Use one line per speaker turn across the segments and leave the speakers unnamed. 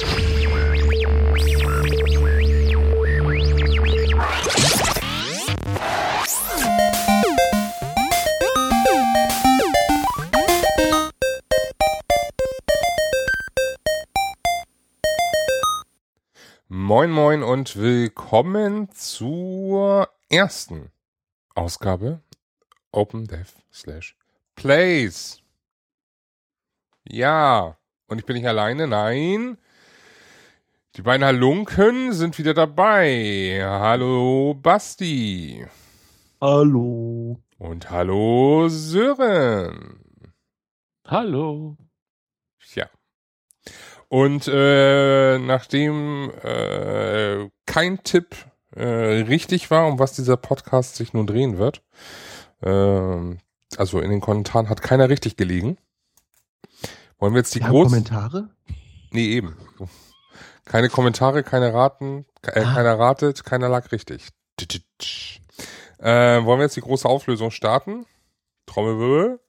Moin Moin und willkommen zur ersten Ausgabe OpenDev slash Plays. Ja, und ich bin nicht alleine, nein. Die beiden Halunken sind wieder dabei. Hallo Basti.
Hallo.
Und hallo Sören.
Hallo.
Ja. Und äh, nachdem äh, kein Tipp äh, richtig war, um was dieser Podcast sich nun drehen wird, äh, also in den Kommentaren hat keiner richtig gelegen, wollen wir jetzt die
haben
großen...
Kommentare?
Nee, eben. Keine Kommentare, keine Raten, äh,
Ah.
keiner ratet, keiner lag richtig. Äh, wollen wir jetzt die große Auflösung starten? Trommelwirbel.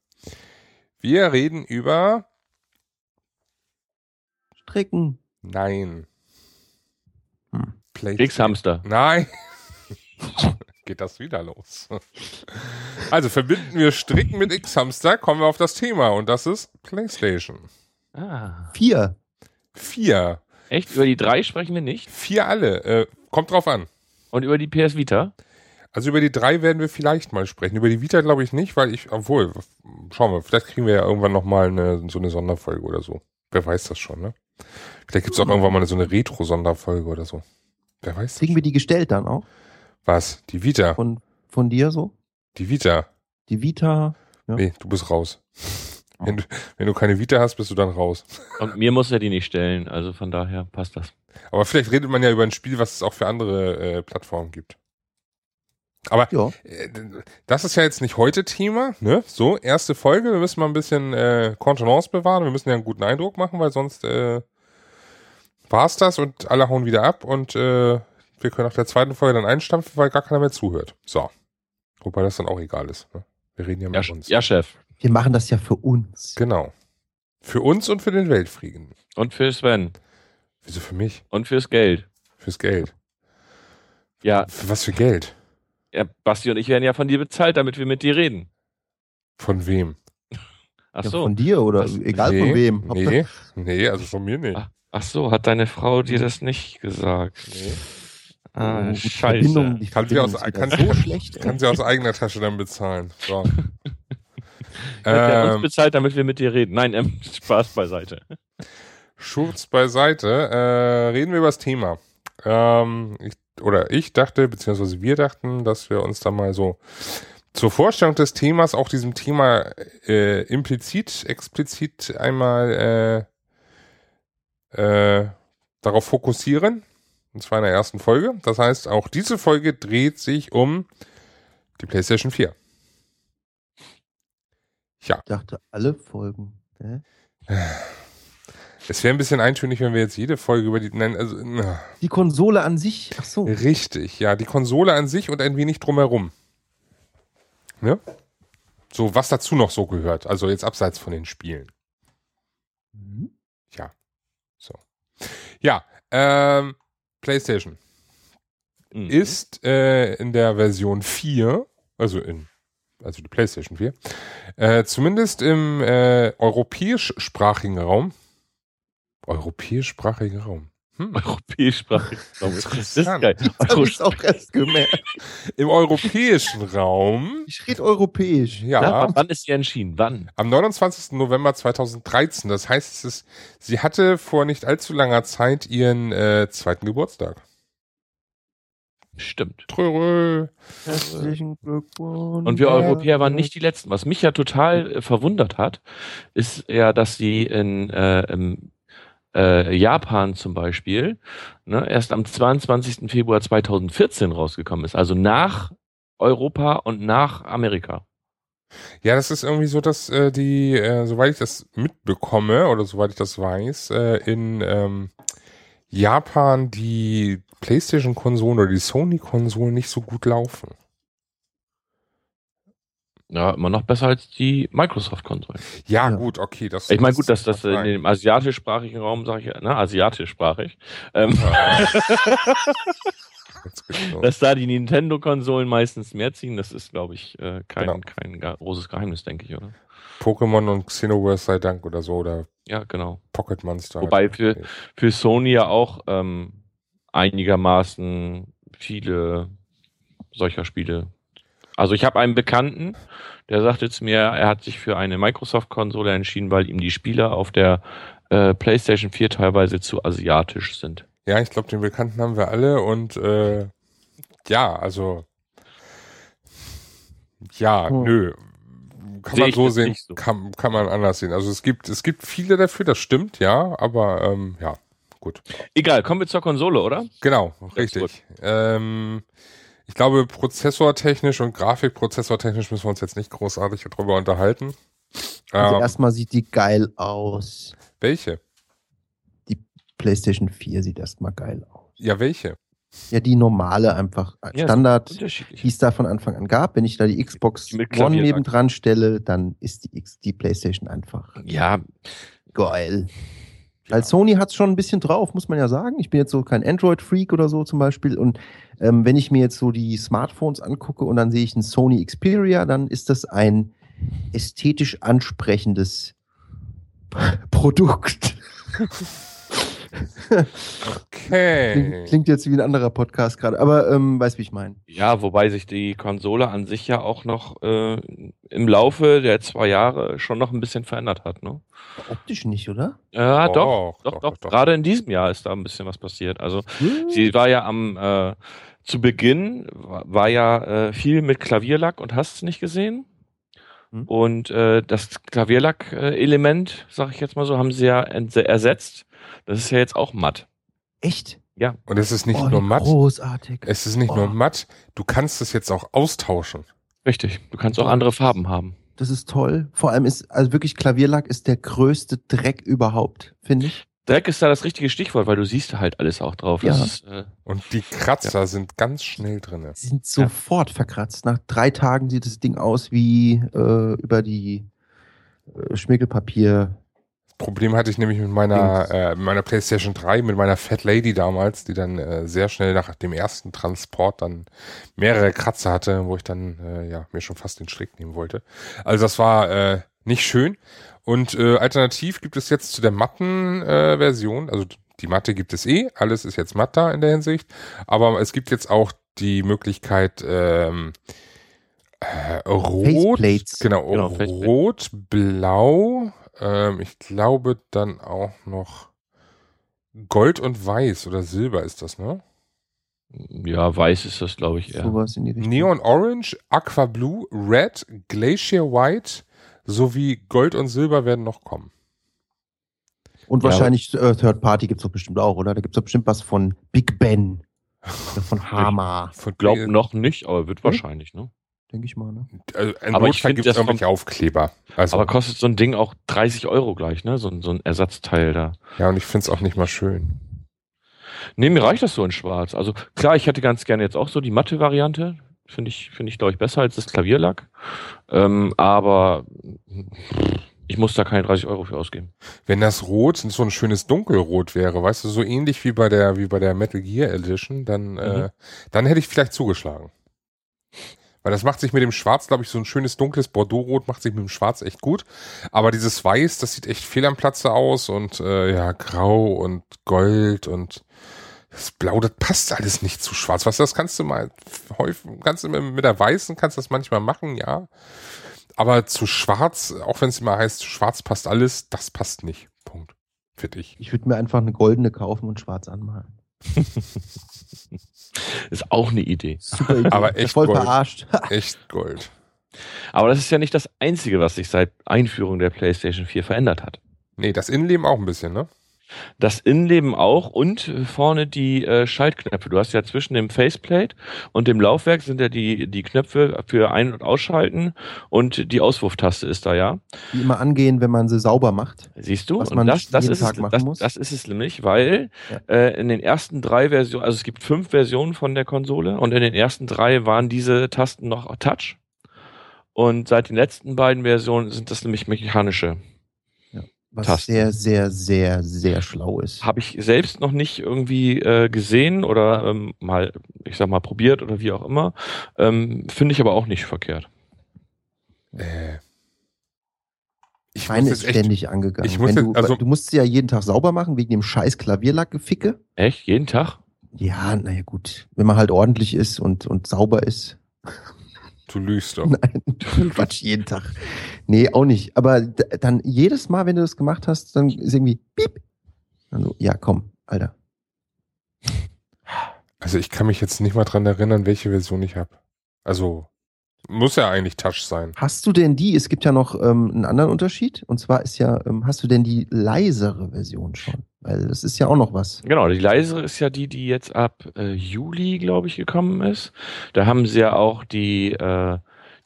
Wir reden über...
Stricken.
Nein.
Hm.
Kriegshamster.
Nein. Geht das wieder los? Also verbinden wir Stricken mit X-Hamster, kommen wir auf das Thema und das ist PlayStation.
Ah.
Vier.
Vier.
Echt? Über die drei sprechen wir nicht?
Vier alle. Äh, kommt drauf an.
Und über die PS Vita?
Also über die drei werden wir vielleicht mal sprechen. Über die Vita glaube ich nicht, weil ich, obwohl, schauen wir, vielleicht kriegen wir ja irgendwann nochmal eine, so eine Sonderfolge oder so. Wer weiß das schon, ne? Vielleicht gibt es auch irgendwann mal so eine Retro-Sonderfolge oder so. Wer weiß das
Kriegen wir die gestellt dann auch?
Was? Die Vita.
Von, von dir so?
Die Vita.
Die Vita. Ja.
Nee, du bist raus. Wenn du, wenn du keine Vita hast, bist du dann raus.
Und mir muss er die nicht stellen, also von daher passt das.
Aber vielleicht redet man ja über ein Spiel, was es auch für andere äh, Plattformen gibt. Aber
Ja.
äh, das ist ja jetzt nicht heute Thema, ne? So, erste Folge, wir müssen mal ein bisschen äh, Kontenance bewahren, wir müssen ja einen guten Eindruck machen, weil sonst äh, war's das und alle hauen wieder ab und äh, wir können nach der zweiten Folge dann einstampfen, weil gar keiner mehr zuhört. So. Wobei das dann auch egal ist. Ne? Wir reden ja
Ja,
mit
Sch-
uns.
ja, Chef.
Wir machen das ja für uns.
Genau. Für uns und für den Weltfrieden.
Und für Sven.
Wieso für mich?
Und fürs Geld.
Fürs Geld.
Ja,
Für was für Geld?
ja, Basti und ich werden ja von dir bezahlt, damit wir mit dir reden.
Von wem?
Ach
Ja,
so.
von dir oder
Das-
egal
nee,
von wem.
Nee, nee, also von mir nicht.
Ach, ach so, hat deine Frau dir das nicht gesagt?
Nee.
Ah,
Oh, die
scheiße.
Verbindung, die
Kann sie aus-
Verbindung
kann
so schlecht.
Kann sie aus eigener Tasche dann bezahlen. So.
Hat der uns
ähm,
bezahlt, damit wir mit dir reden? Nein, ähm, Spaß beiseite.
Schurz beiseite. Äh, reden wir über das Thema. Ähm, ich, oder ich dachte, beziehungsweise wir dachten, dass wir uns da mal so zur Vorstellung des Themas, auch diesem Thema äh, implizit, explizit einmal äh, äh, darauf fokussieren. Und zwar in der ersten Folge. Das heißt, auch diese Folge dreht sich um die PlayStation 4. Ja,
Ich dachte, alle Folgen. Hä?
es wäre ein bisschen eintönig, wenn wir jetzt jede Folge über die. Nein, also. Na.
Die Konsole an sich. Ach so.
Richtig, ja, die Konsole an sich und ein wenig drumherum. Ne? So, was dazu noch so gehört, also jetzt abseits von den Spielen.
Mhm.
Ja, so. Ja, ähm, PlayStation
Mhm.
ist äh, in der Version 4, also in, also die PlayStation 4, äh, zumindest im äh, europäischsprachigen Raum, europäischsprachigen Raum, hm?
Europäischsprachig. Das ist geil.
Das habe ich auch erst gemerkt.
im europäischen Raum,
Ich rede europäisch.
ja,
Ja, wann ist sie entschieden? Wann?
Am 29. November 2013. Das heißt, es ist, sie hatte vor nicht allzu langer Zeit ihren äh, zweiten Geburtstag.
Stimmt.
Trörö.
Herzlichen Glückwunsch.
Und wir Europäer waren nicht die Letzten. Was mich ja total äh, verwundert hat, ist ja, dass sie in äh, im, äh, Japan zum Beispiel ne, erst am 22. Februar 2014 rausgekommen ist. Also nach Europa und nach Amerika.
Ja, das ist irgendwie so, dass äh, die, äh, soweit ich das mitbekomme oder soweit ich das weiß, äh, in ähm, Japan die PlayStation-Konsolen oder die Sony-Konsolen nicht so gut laufen.
Ja, immer noch besser als die Microsoft-Konsolen.
Ja,
Ja.
gut, okay. Das,
Ich meine, gut, dass das in
Nein.
dem asiatischsprachigen Raum, sage ich, ja, ne, asiatischsprachig, ähm,
los.
dass da die Nintendo-Konsolen meistens mehr ziehen, das ist, glaube ich, äh, kein,
Genau.
kein großes Geheimnis, denke ich, oder?
Pokémon und Xenoverse sei Dank oder so oder
Ja, genau.
Pocket Monster.
Wobei
halt.
für- Für Sony ja auch ähm, einigermaßen viele solcher Spiele. Also ich habe einen Bekannten, der sagte zu mir, er hat sich für eine Microsoft-Konsole entschieden, weil ihm die Spiele auf der äh, PlayStation 4 teilweise zu asiatisch sind.
Ja, ich glaube, den Bekannten haben wir alle und äh, ja, also ja,
Hm.
nö. Kann
Sehe
man so sehen,
so.
kann, kann man anders sehen. Also es gibt, es gibt viele dafür, das stimmt, ja, aber ähm, ja, gut.
Egal, kommen wir zur Konsole, oder?
Genau, richtig. Ähm, ich glaube, prozessortechnisch und grafikprozessortechnisch müssen wir uns jetzt nicht großartig darüber unterhalten.
Also
Ähm,
erstmal sieht die geil aus.
welche?
PlayStation 4 sieht erstmal geil aus.
Ja, welche?
Ja, die normale einfach
Ja,
Standard,
Unterschiedlich.
die es da von Anfang an gab. Wenn ich da die Xbox
Die
One nebendran stelle, dann ist die, X, die PlayStation einfach
Ja,
geil. Weil Sony hat es schon ein bisschen drauf, muss man ja sagen. Ich bin jetzt so kein Android-Freak oder so zum Beispiel. Und ähm, wenn ich mir jetzt so die Smartphones angucke und dann sehe ich ein Sony Xperia, dann ist das ein ästhetisch ansprechendes Produkt.
Okay.
Klingt, klingt jetzt wie ein anderer Podcast gerade, aber ähm, weiß, wie ich meine.
Ja, wobei sich die Konsole an sich ja auch noch äh, im Laufe der zwei Jahre schon noch ein bisschen verändert hat, ne?
Optisch nicht, oder?
Ja,
Doch,
doch, doch,
doch,
doch,
doch.
Gerade in diesem Jahr ist da ein bisschen was passiert. Also sie war ja am äh, zu Beginn war, ja äh, viel mit Klavierlack und hast es nicht gesehen.
Hm.
Und äh, das Klavierlack-Element, sag ich jetzt mal so, haben sie ja ersetzt. Das ist ja jetzt auch matt.
Echt?
Ja.
Und es ist nicht
oh,
nur matt,
Großartig.
es ist nicht
Oh.
nur matt, du kannst es jetzt auch austauschen.
Richtig. Du kannst auch andere Farben haben.
Das ist toll. Vor allem ist, also wirklich Klavierlack ist der größte Dreck überhaupt, finde ich.
Dreck ist da das richtige Stichwort, weil du siehst halt alles auch drauf.
Ja.
Ist, äh,
Und die Kratzer sind ganz schnell drinne.
Sie sind sofort verkratzt. Nach drei Tagen sieht das Ding aus wie äh, über die äh, Schmirgelpapier.
Problem hatte ich nämlich mit meiner, äh, meiner PlayStation 3, mit meiner Fat Lady damals, die dann äh, sehr schnell nach dem ersten Transport dann mehrere Kratzer hatte, wo ich dann äh, ja mir schon fast den Strick nehmen wollte. Also das war äh, nicht schön. Und äh, alternativ gibt es jetzt zu der matten äh, Version, also die Matte gibt es eh, alles ist jetzt matt da in der Hinsicht, aber es gibt jetzt auch die Möglichkeit ähm, äh, rot,
Faceplates.
genau,
Genau, Faceplate.
rot, blau, ähm, ich glaube dann auch noch Gold und Weiß oder Silber ist das, ne?
ja, weiß ist das, glaube ich, eher.
Sowas in die Richtung.
Neon Orange, Aqua Blue, Red, Glacier White sowie Gold und Silber werden noch kommen.
Und
Ja,
wahrscheinlich äh, Third Party gibt es doch bestimmt auch, oder? Da gibt es doch bestimmt was von Big Ben. Oder von Hama,
Von
Glaub noch nicht, aber wird wahrscheinlich, ne?
Denke ich mal. Ne?
Also ein
Aber ich
Notfall
find,
gibt es
das
irgendwelche Aufkleber. Also,
Aber kostet so ein Ding auch 30 Euro gleich, ne? So, ein- so ein Ersatzteil da.
ja, und ich finde es auch nicht mal schön.
Nee, mir reicht das so in schwarz. Also klar, ich hätte ganz gerne jetzt auch so die matte Variante. Finde ich, finde ich, glaube ich, besser als das Klavierlack. Ähm, aber ich muss da keine 30 Euro für ausgeben.
Wenn das Rot so ein schönes Dunkelrot wäre, weißt du, so ähnlich wie bei der, wie bei der Metal Gear Edition, dann, äh, dann hätte ich vielleicht zugeschlagen. Weil das macht sich mit dem Schwarz, glaube ich, so ein schönes dunkles Bordeaux-Rot macht sich mit dem Schwarz echt gut. Aber dieses Weiß, das sieht echt fehl am Platze aus und äh, ja, Grau und Gold und das Blau, das passt alles nicht zu Schwarz. Was das kannst du mal häufig, kannst du mit, der Weißen kannst du das manchmal machen, ja. Aber zu Schwarz, auch wenn es immer heißt, Schwarz passt alles, das passt nicht. Punkt. Für dich.
Ich würde mir einfach eine goldene kaufen und schwarz anmalen.
Ist auch eine Idee.
Super Idee.
Aber echt
Voll
Gold.
verarscht.
Echt Gold.
Aber das ist ja nicht das Einzige, was sich seit Einführung der PlayStation 4 verändert hat.
Nee, das Innenleben auch ein bisschen, ne?
Das Innenleben auch und vorne die äh, Schaltknöpfe. Du hast ja zwischen dem Faceplate und dem Laufwerk sind ja die, die Knöpfe für Ein- und Ausschalten und die Auswurftaste ist da ja.
Die immer angehen, wenn man sie sauber macht.
Siehst du?
Was man
das, das,
jeden
ist
Tag
es,
machen
das,
muss.
das ist es nämlich, weil
Ja.
äh, in den ersten drei Versionen, also es gibt fünf Versionen von der Konsole und in den ersten drei waren diese Tasten noch Touch. Und seit den letzten beiden Versionen sind das nämlich mechanische.
Was
Tasten.
sehr, sehr, sehr, sehr schlau ist.
Habe ich selbst noch nicht irgendwie äh, gesehen oder ähm, mal, ich sag mal, probiert oder wie auch immer. Ähm, Finde ich aber auch nicht verkehrt.
Äh, ich
Meine
muss
ist
echt,
ständig angegangen.
ich muss
Wenn
jetzt-
du,
also-
du musst sie ja jeden Tag sauber machen wegen dem scheiß Klavierlackgeficke.
Echt? Jeden Tag?
Ja, naja, gut. Wenn man halt ordentlich ist und, und sauber ist.
Du lügst doch.
Nein, Quatsch, jeden Tag. Nee, auch nicht. Aber dann jedes Mal, wenn du das gemacht hast, dann ist irgendwie piep. Also, ja, komm, Alter.
Also ich kann mich jetzt nicht mal dran erinnern, welche Version ich habe. Also muss ja eigentlich Touch sein.
Hast du denn die, es gibt ja noch ähm, einen anderen Unterschied, und zwar ist ja, ähm, hast du denn die leisere Version schon? Weil das ist ja auch noch was.
Genau, die leisere ist ja die, die jetzt ab äh, Juli, glaube ich, gekommen ist. Da haben sie ja auch die, äh,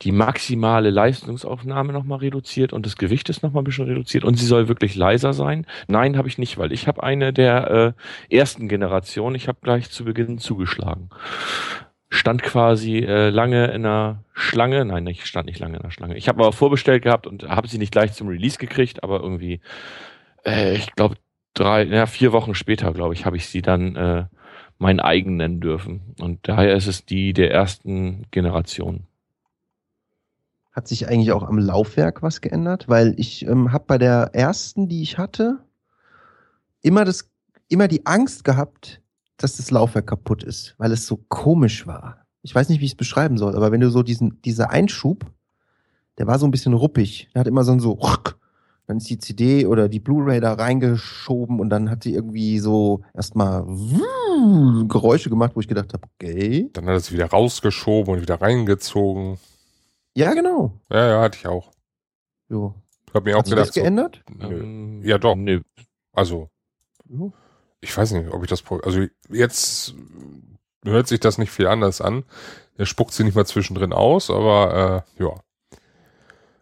die maximale Leistungsaufnahme nochmal reduziert und das Gewicht ist nochmal ein bisschen reduziert und sie soll wirklich leiser sein. Nein, habe ich nicht, weil ich habe eine der äh, ersten Generation, ich habe gleich zu Beginn zugeschlagen. Stand quasi äh, lange in einer Schlange, nein, ich stand nicht lange in einer Schlange. Ich habe aber vorbestellt gehabt und habe sie nicht gleich zum Release gekriegt, aber irgendwie, äh, ich glaube, drei, ja, vier Wochen später, glaube ich, habe ich sie dann äh, mein eigen nennen dürfen. Und daher ist es die der ersten Generation.
Hat sich eigentlich auch am Laufwerk was geändert? Weil ich ähm, habe bei der ersten, die ich hatte, immer das, immer die Angst gehabt, dass das Laufwerk kaputt ist, weil es so komisch war. Ich weiß nicht, wie ich es beschreiben soll, aber wenn du so diesen, dieser Einschub, der war so ein bisschen ruppig. Der hat immer so ein so, dann ist die CD oder die Blu-ray da reingeschoben und dann hat sie irgendwie so erstmal Geräusche gemacht, wo ich gedacht habe, okay.
Dann hat er es wieder rausgeschoben und wieder reingezogen.
Ja, genau.
Ja, ja, hatte ich auch.
Jo.
Ich habe mir auch
Hat sich das
gedacht, so,
geändert?
nö. Ja, doch.
Nö.
also
Jo.
Ich weiß nicht, ob ich das, also jetzt hört sich das nicht viel anders an. Er spuckt sie nicht mal zwischendrin aus, aber äh, ja.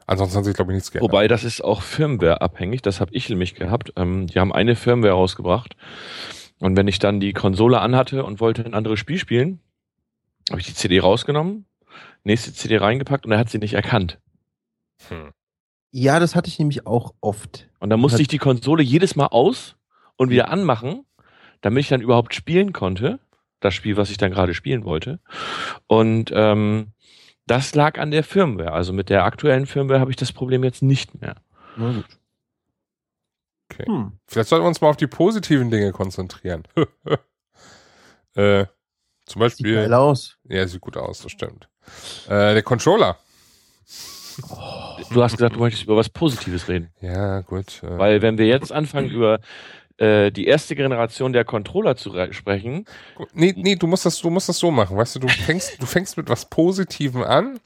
Ansonsten hat sich, glaube ich, nichts geändert.
Wobei, das ist auch Firmware abhängig. Das habe ich nämlich gehabt. Ähm, die haben eine Firmware rausgebracht. Und wenn ich dann die Konsole anhatte und wollte ein anderes Spiel spielen, habe ich die CD rausgenommen, nächste CD reingepackt und er hat sie nicht erkannt.
Hm.
Ja, das hatte ich nämlich auch oft.
Und dann musste ich die Konsole jedes Mal aus und wieder anmachen, damit ich dann überhaupt spielen konnte. Das Spiel, was ich dann gerade spielen wollte. Und ähm, das lag an der Firmware. Also mit der aktuellen Firmware habe ich das Problem jetzt nicht mehr.
Na gut.
Okay.
Hm.
Vielleicht sollten wir uns mal auf die positiven Dinge konzentrieren. äh, zum
Sieht
Beispiel.
geil aus.
Ja, sieht gut aus, das stimmt. Äh, der Controller.
Du hast gesagt, du möchtest über was Positives reden.
Ja, gut. Äh,
Weil wenn wir jetzt anfangen, über äh, die erste Generation der Controller zu re- sprechen,
Nee, nee, du musst das, du musst das so machen, weißt du, du fängst, du fängst mit was Positivem an,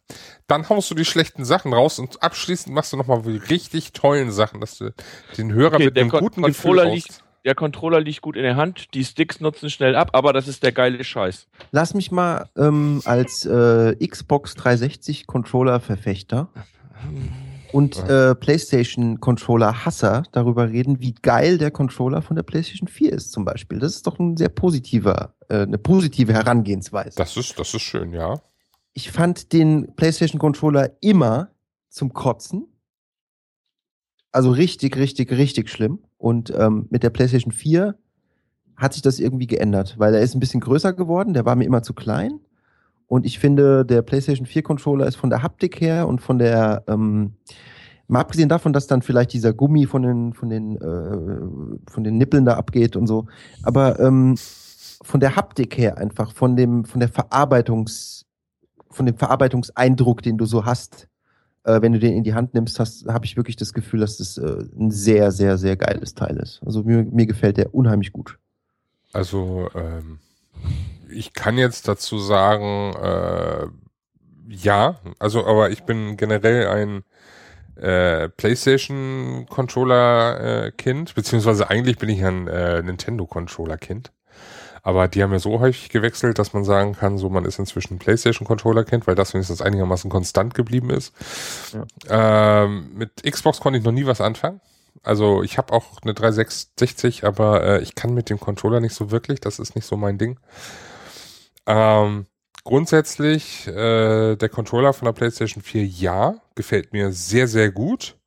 dann haust du die schlechten Sachen raus und abschließend machst du nochmal die richtig tollen Sachen, dass du den Hörer
Okay,
mit einem
Kon-
guten
Controller
Gefühl
liegt-
raus.
der Controller liegt gut in der Hand, die Sticks nutzen schnell ab, aber das ist der geile Scheiß.
Lass mich mal ähm, als äh, Xbox 360 Controller Verfechter und äh, PlayStation Controller Hasser darüber reden, wie geil der Controller von der PlayStation 4 ist zum Beispiel. Das ist doch ein sehr positiver, äh, eine positive Herangehensweise.
Das ist, das ist schön, ja.
ich fand den PlayStation Controller immer zum Kotzen. Also richtig, richtig, richtig schlimm. Und ähm, mit der PlayStation 4 hat sich das irgendwie geändert, weil er ist ein bisschen größer geworden, der war mir immer zu klein. Und ich finde, der PlayStation 4 Controller ist von der Haptik her und von der, ähm, mal abgesehen davon, dass dann vielleicht dieser Gummi von den, von den, äh, von den Nippeln da abgeht und so, aber ähm, von der Haptik her einfach, von dem, von der Verarbeitungs, von dem Verarbeitungseindruck, den du so hast, äh, wenn du den in die Hand nimmst, habe ich wirklich das Gefühl, dass das äh, ein sehr, sehr, sehr geiles Teil ist. Also mir, mir gefällt der unheimlich gut.
Also, ähm, ich kann jetzt dazu sagen, äh, ja, also, aber ich bin generell ein äh, PlayStation Controller äh, beziehungsweise eigentlich bin ich ein äh, Nintendo Controller Kind. Aber die haben ja so häufig gewechselt, dass man sagen kann, so man ist inzwischen PlayStation Controller Kind, weil das wenigstens einigermaßen konstant geblieben ist. Ähm, mit Xbox konnte ich noch nie was anfangen. Also ich habe auch eine 360, aber äh, ich kann mit dem Controller nicht so wirklich. Das ist nicht so mein Ding. Ähm, grundsätzlich äh, der Controller von der PlayStation 4 ja, gefällt mir sehr, sehr gut.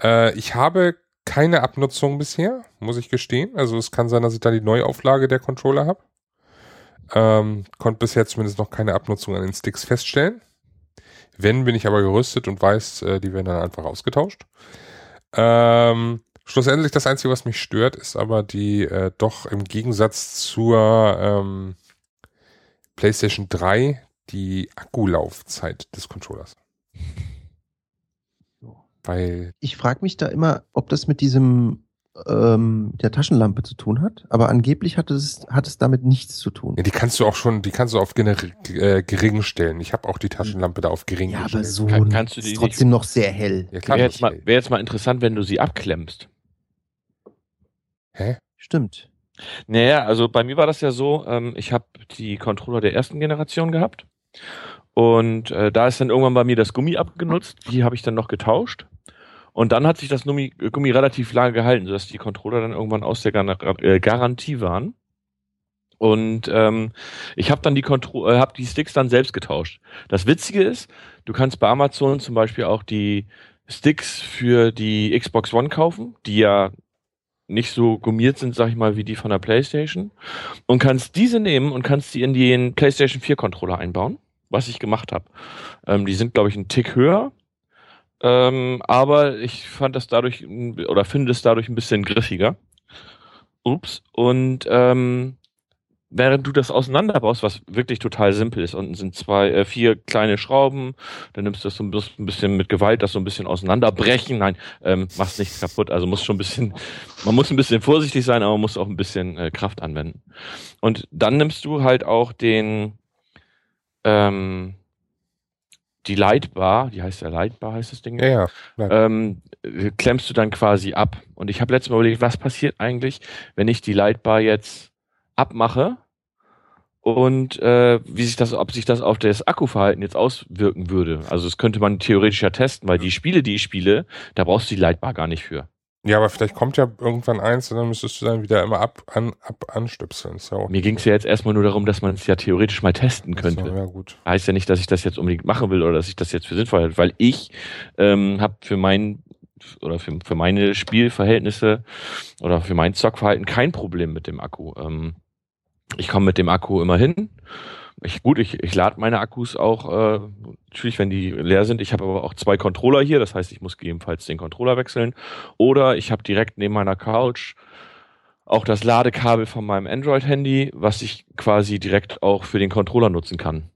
Äh, ich habe keine Abnutzung bisher, muss ich gestehen. Also es kann sein, dass ich da die Neuauflage der Controller habe. Ähm, konnte bisher zumindest noch keine Abnutzung an den Sticks feststellen. Wenn, bin ich aber gerüstet und weiß, äh, die werden dann einfach ausgetauscht. Ähm, schlussendlich das Einzige, was mich stört, ist aber die äh, doch im Gegensatz zur ähm, PlayStation 3 die Akkulaufzeit des Controllers. Weil
Ich frage mich da immer, ob das mit diesem ähm, der Taschenlampe zu tun hat, aber angeblich hat es, hat es damit nichts zu tun.
ja, die kannst du auch schon, die kannst du auf äh, gering stellen. Ich habe auch die Taschenlampe da auf gering
Ja, aber
gestellt.
so
Kann- kannst du die
ist trotzdem noch sehr hell.
Ja, klar.
Wäre jetzt, mal, wär jetzt mal interessant, wenn du sie abklemmst.
Hä?
Stimmt.
Naja, also bei mir war das ja so, ähm, ich habe die Controller der ersten Generation gehabt und äh, da ist dann irgendwann bei mir das Gummi abgenutzt, die habe ich dann noch getauscht und dann hat sich das Gummi, Gummi relativ lange gehalten, sodass die Controller dann irgendwann aus der Gar äh, Garantie waren. Und ähm, ich habe dann die Kontro äh, hab die Sticks dann selbst getauscht. Das Witzige ist, du kannst bei Amazon zum Beispiel auch die Sticks für die Xbox One kaufen, die ja nicht so gummiert sind, sag ich mal, wie die von der PlayStation. Und kannst diese nehmen und kannst die in den PlayStation 4 Controller einbauen, was ich gemacht habe. Ähm, die sind, glaube ich, einen Tick höher. Ähm, aber ich fand das dadurch oder finde es dadurch ein bisschen griffiger. Ups. Und ähm, während du das auseinanderbaust, was wirklich total simpel ist, unten sind zwei, äh, vier kleine Schrauben, dann nimmst du das so ein bis- ein bisschen mit Gewalt, das so ein bisschen auseinanderbrechen. Nein, ähm, machst nichts kaputt. Also muss schon ein bisschen, man muss ein bisschen vorsichtig sein, aber man muss auch ein bisschen äh, Kraft anwenden. Und dann nimmst du halt auch den, ähm, die Lightbar, die heißt ja Lightbar, heißt das Ding?
Ja, ja.
ähm, äh, klemmst du dann quasi ab. Und ich habe letztes Mal überlegt, was passiert eigentlich, wenn ich die Lightbar jetzt abmache und äh, wie sich das, ob sich das auf das Akkuverhalten jetzt auswirken würde. Also das könnte man theoretisch ja testen, weil die Spiele, die ich spiele, da brauchst du die Lightbar gar nicht für.
Ja, aber vielleicht kommt ja irgendwann eins und dann müsstest du dann wieder immer ab, an, ab anstöpseln. Auch
Mir ging es ja jetzt erstmal nur darum, dass man es ja theoretisch mal testen könnte.
So, ja, gut.
heißt ja nicht, dass ich das jetzt unbedingt machen will oder dass ich das jetzt für sinnvoll halte, weil ich ähm, habe für mein oder für, für meine Spielverhältnisse oder für mein Zockverhalten kein Problem mit dem Akku. Ähm, ich komme mit dem Akku immer hin. Ich, gut, ich, ich lade meine Akkus auch, äh, natürlich, wenn die leer sind. Ich habe aber auch zwei Controller hier, das heißt, ich muss gegebenenfalls den Controller wechseln. Oder ich habe direkt neben meiner Couch auch das Ladekabel von meinem Android-Handy, was ich quasi direkt auch für den Controller nutzen kann.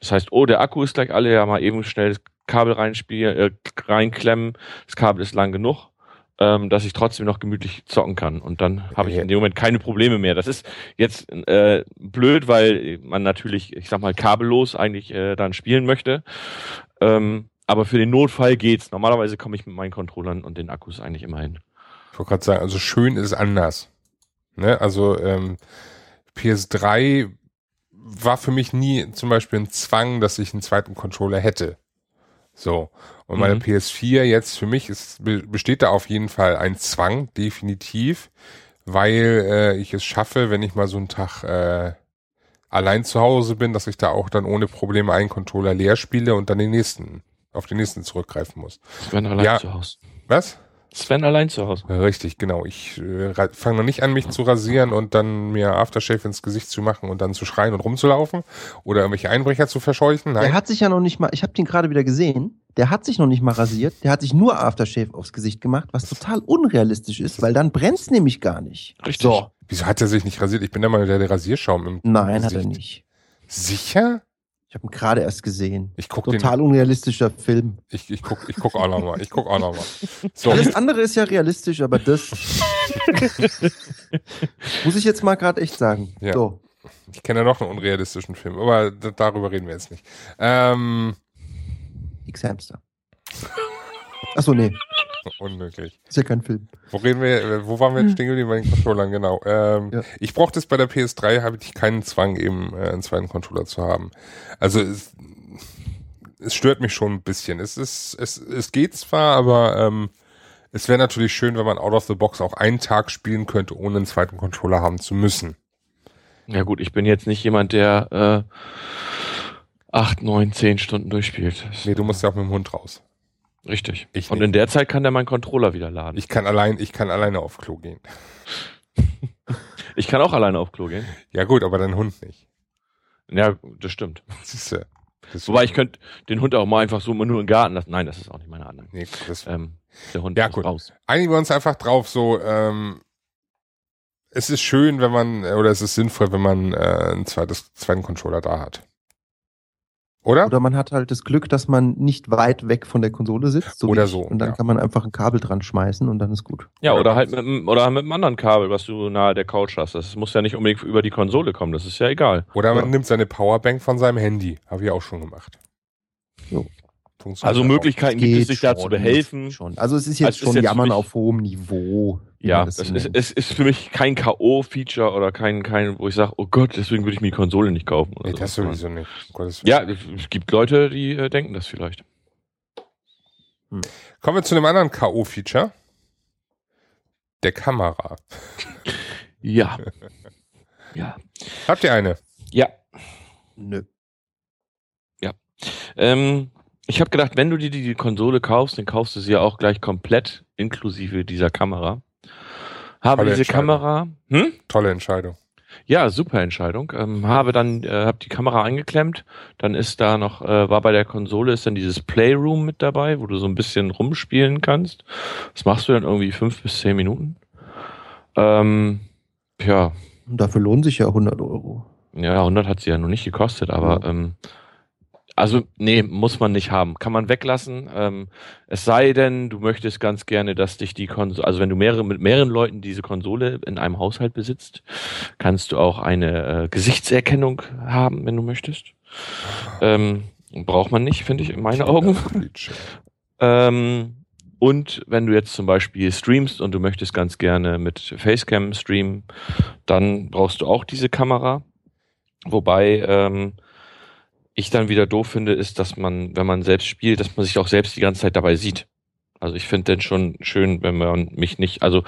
Das heißt, oh, der Akku ist gleich alle, ja mal eben schnell das Kabel reinspielen, äh, reinklemmen, das Kabel ist lang genug, ähm, dass ich trotzdem noch gemütlich zocken kann. Und dann habe ich in dem Moment keine Probleme mehr. Das ist jetzt äh, blöd, weil man natürlich, ich sag mal, kabellos eigentlich äh, dann spielen möchte. Ähm, aber für den Notfall geht's. Normalerweise komme ich mit meinen Controllern und den Akkus eigentlich immer hin.
Ich wollte gerade sagen, also schön ist anders. Ne? Also ähm, PS3 war für mich nie zum Beispiel ein Zwang, dass ich einen zweiten Controller hätte. So. Und meine
Mhm.
PS4 jetzt für mich ist, be- besteht da auf jeden Fall ein Zwang, definitiv, weil äh, ich es schaffe, wenn ich mal so einen Tag äh, allein zu Hause bin, dass ich da auch dann ohne Probleme einen Controller leer spiele und dann den nächsten, auf den nächsten zurückgreifen muss.
Sven allein
Ja.
zu Hause.
Was?
Sven allein zu Hause.
Richtig, genau. Ich äh, fange noch nicht an, mich zu rasieren und dann mir Aftershave ins Gesicht zu machen und dann zu schreien und rumzulaufen oder irgendwelche Einbrecher zu verscheuchen.
Der
Nein.
hat sich ja noch nicht mal, ich habe den gerade wieder gesehen, der hat sich noch nicht mal rasiert, der hat sich nur Aftershave aufs Gesicht gemacht, was total unrealistisch ist, weil dann brennt's nämlich gar nicht.
Richtig.
So.
Wieso hat er sich nicht rasiert? Ich bin der Meinung, der hat Rasierschaum im
Nein, hat er
Gesicht.
nicht.
Sicher?
Ich habe ihn gerade erst gesehen.
Ich guck
Total
den.
unrealistischer Film.
Ich, ich guck, ich guck auch noch mal. Ich guck auch noch mal. So.
Alles andere ist ja realistisch, aber das muss ich jetzt mal gerade echt sagen.
Ja.
So.
Ich kenne ja noch einen unrealistischen Film, aber darüber reden wir jetzt nicht. Ähm,
X-Hamster. Achso, nee,
unmöglich.
ist ja kein Film.
Wo reden wir, wo waren wir jetzt stehen geblieben bei den Controllern? Genau. Ähm,
Ja.
Ich brauchte es bei der PS3, habe ich keinen Zwang, eben äh, einen zweiten Controller zu haben. Also es, es stört mich schon ein bisschen. Es ist, es, es geht zwar, aber ähm, es wäre natürlich schön, wenn man out of the box auch einen Tag spielen könnte, ohne einen zweiten Controller haben zu müssen.
Ja gut, ich bin jetzt nicht jemand, der äh, acht, neun, zehn Stunden durchspielt.
Nee, du musst ja auch mit dem Hund raus.
Richtig.
Ich
Und
nicht.
in der Zeit kann der meinen Controller wieder laden.
Ich kann allein, ich kann alleine auf Klo gehen.
Ich kann auch alleine auf Klo gehen.
Ja gut, aber dein Hund nicht.
Ja, das stimmt.
Siehst du. Das-
Wobei ich könnte den Hund auch mal einfach so nur im Garten lassen. Nein, das ist auch nicht meine Annahme.
Nee,
Ähm, der Hund
Ja, gut.
raus.
einigen wir uns einfach drauf, so, ähm, es ist schön, wenn man, oder es ist sinnvoll, wenn man äh, ein zweites, zweiten Controller da hat. Oder?
Oder man hat halt das Glück, dass man nicht weit weg von der Konsole sitzt. So wie
Oder so,
Und dann
ja.
kann man einfach ein Kabel dran schmeißen und dann ist gut.
Ja,
Oder
halt mit, einem- oder mit einem anderen Kabel, was du nahe der Couch hast. Das muss ja nicht unbedingt über die Konsole kommen. Das ist ja egal.
Oder man
Ja.
nimmt seine Powerbank von seinem Handy. Habe ich auch schon gemacht.
Jo.
Funktioniert
Also. Möglichkeiten gibt es, sich da zu
schon,
behelfen.
Schon. Also es ist
Also
jetzt
ist
schon
jetzt
Jammern
mich-
auf hohem Niveau.
Ja, das
so
ist, es ist für mich kein K.O.-Feature oder kein, kein, wo ich sage, oh Gott, deswegen würde ich mir die Konsole nicht kaufen. Oder
Nee, das
so.
sowieso nicht.
Ja, es gibt Leute, die äh, denken das vielleicht.
Kommen wir zu einem anderen K.O.-Feature. Der Kamera.
Ja. ja.
Habt ihr eine?
Ja.
Nö.
Ähm, ich habe gedacht, wenn du dir die Konsole kaufst, dann kaufst du sie ja auch gleich komplett inklusive dieser Kamera. Habe
Tolle
diese. Kamera, hm?
Tolle Entscheidung.
Ja, super Entscheidung. Ähm, habe dann, äh, habe die Kamera eingeklemmt. Dann ist da noch, äh, war bei der Konsole ist dann dieses Playroom mit dabei, wo du so ein bisschen rumspielen kannst. Das machst du dann irgendwie fünf bis zehn Minuten. Ähm, ja,
Und dafür lohnen sich ja 100 Euro.
ja, 100 hat sie ja noch nicht gekostet, aber
Ja.
ähm, also nee, muss man nicht haben. Kann man weglassen. Ähm, es sei denn, du möchtest ganz gerne, dass dich die Konsole, also wenn du mehrere mit mehreren Leuten diese Konsole in einem Haushalt besitzt, kannst du auch eine äh, Gesichtserkennung haben, wenn du möchtest. Ähm, braucht man nicht, finde ich, in meinen Augen. Ähm, und wenn du jetzt zum Beispiel streamst und du möchtest ganz gerne mit Facecam streamen, dann brauchst du auch diese Kamera. Wobei ähm, ich dann wieder doof finde, ist, dass man, wenn man selbst spielt, dass man sich auch selbst die ganze Zeit dabei sieht. Also ich finde den schon schön, wenn man mich nicht, also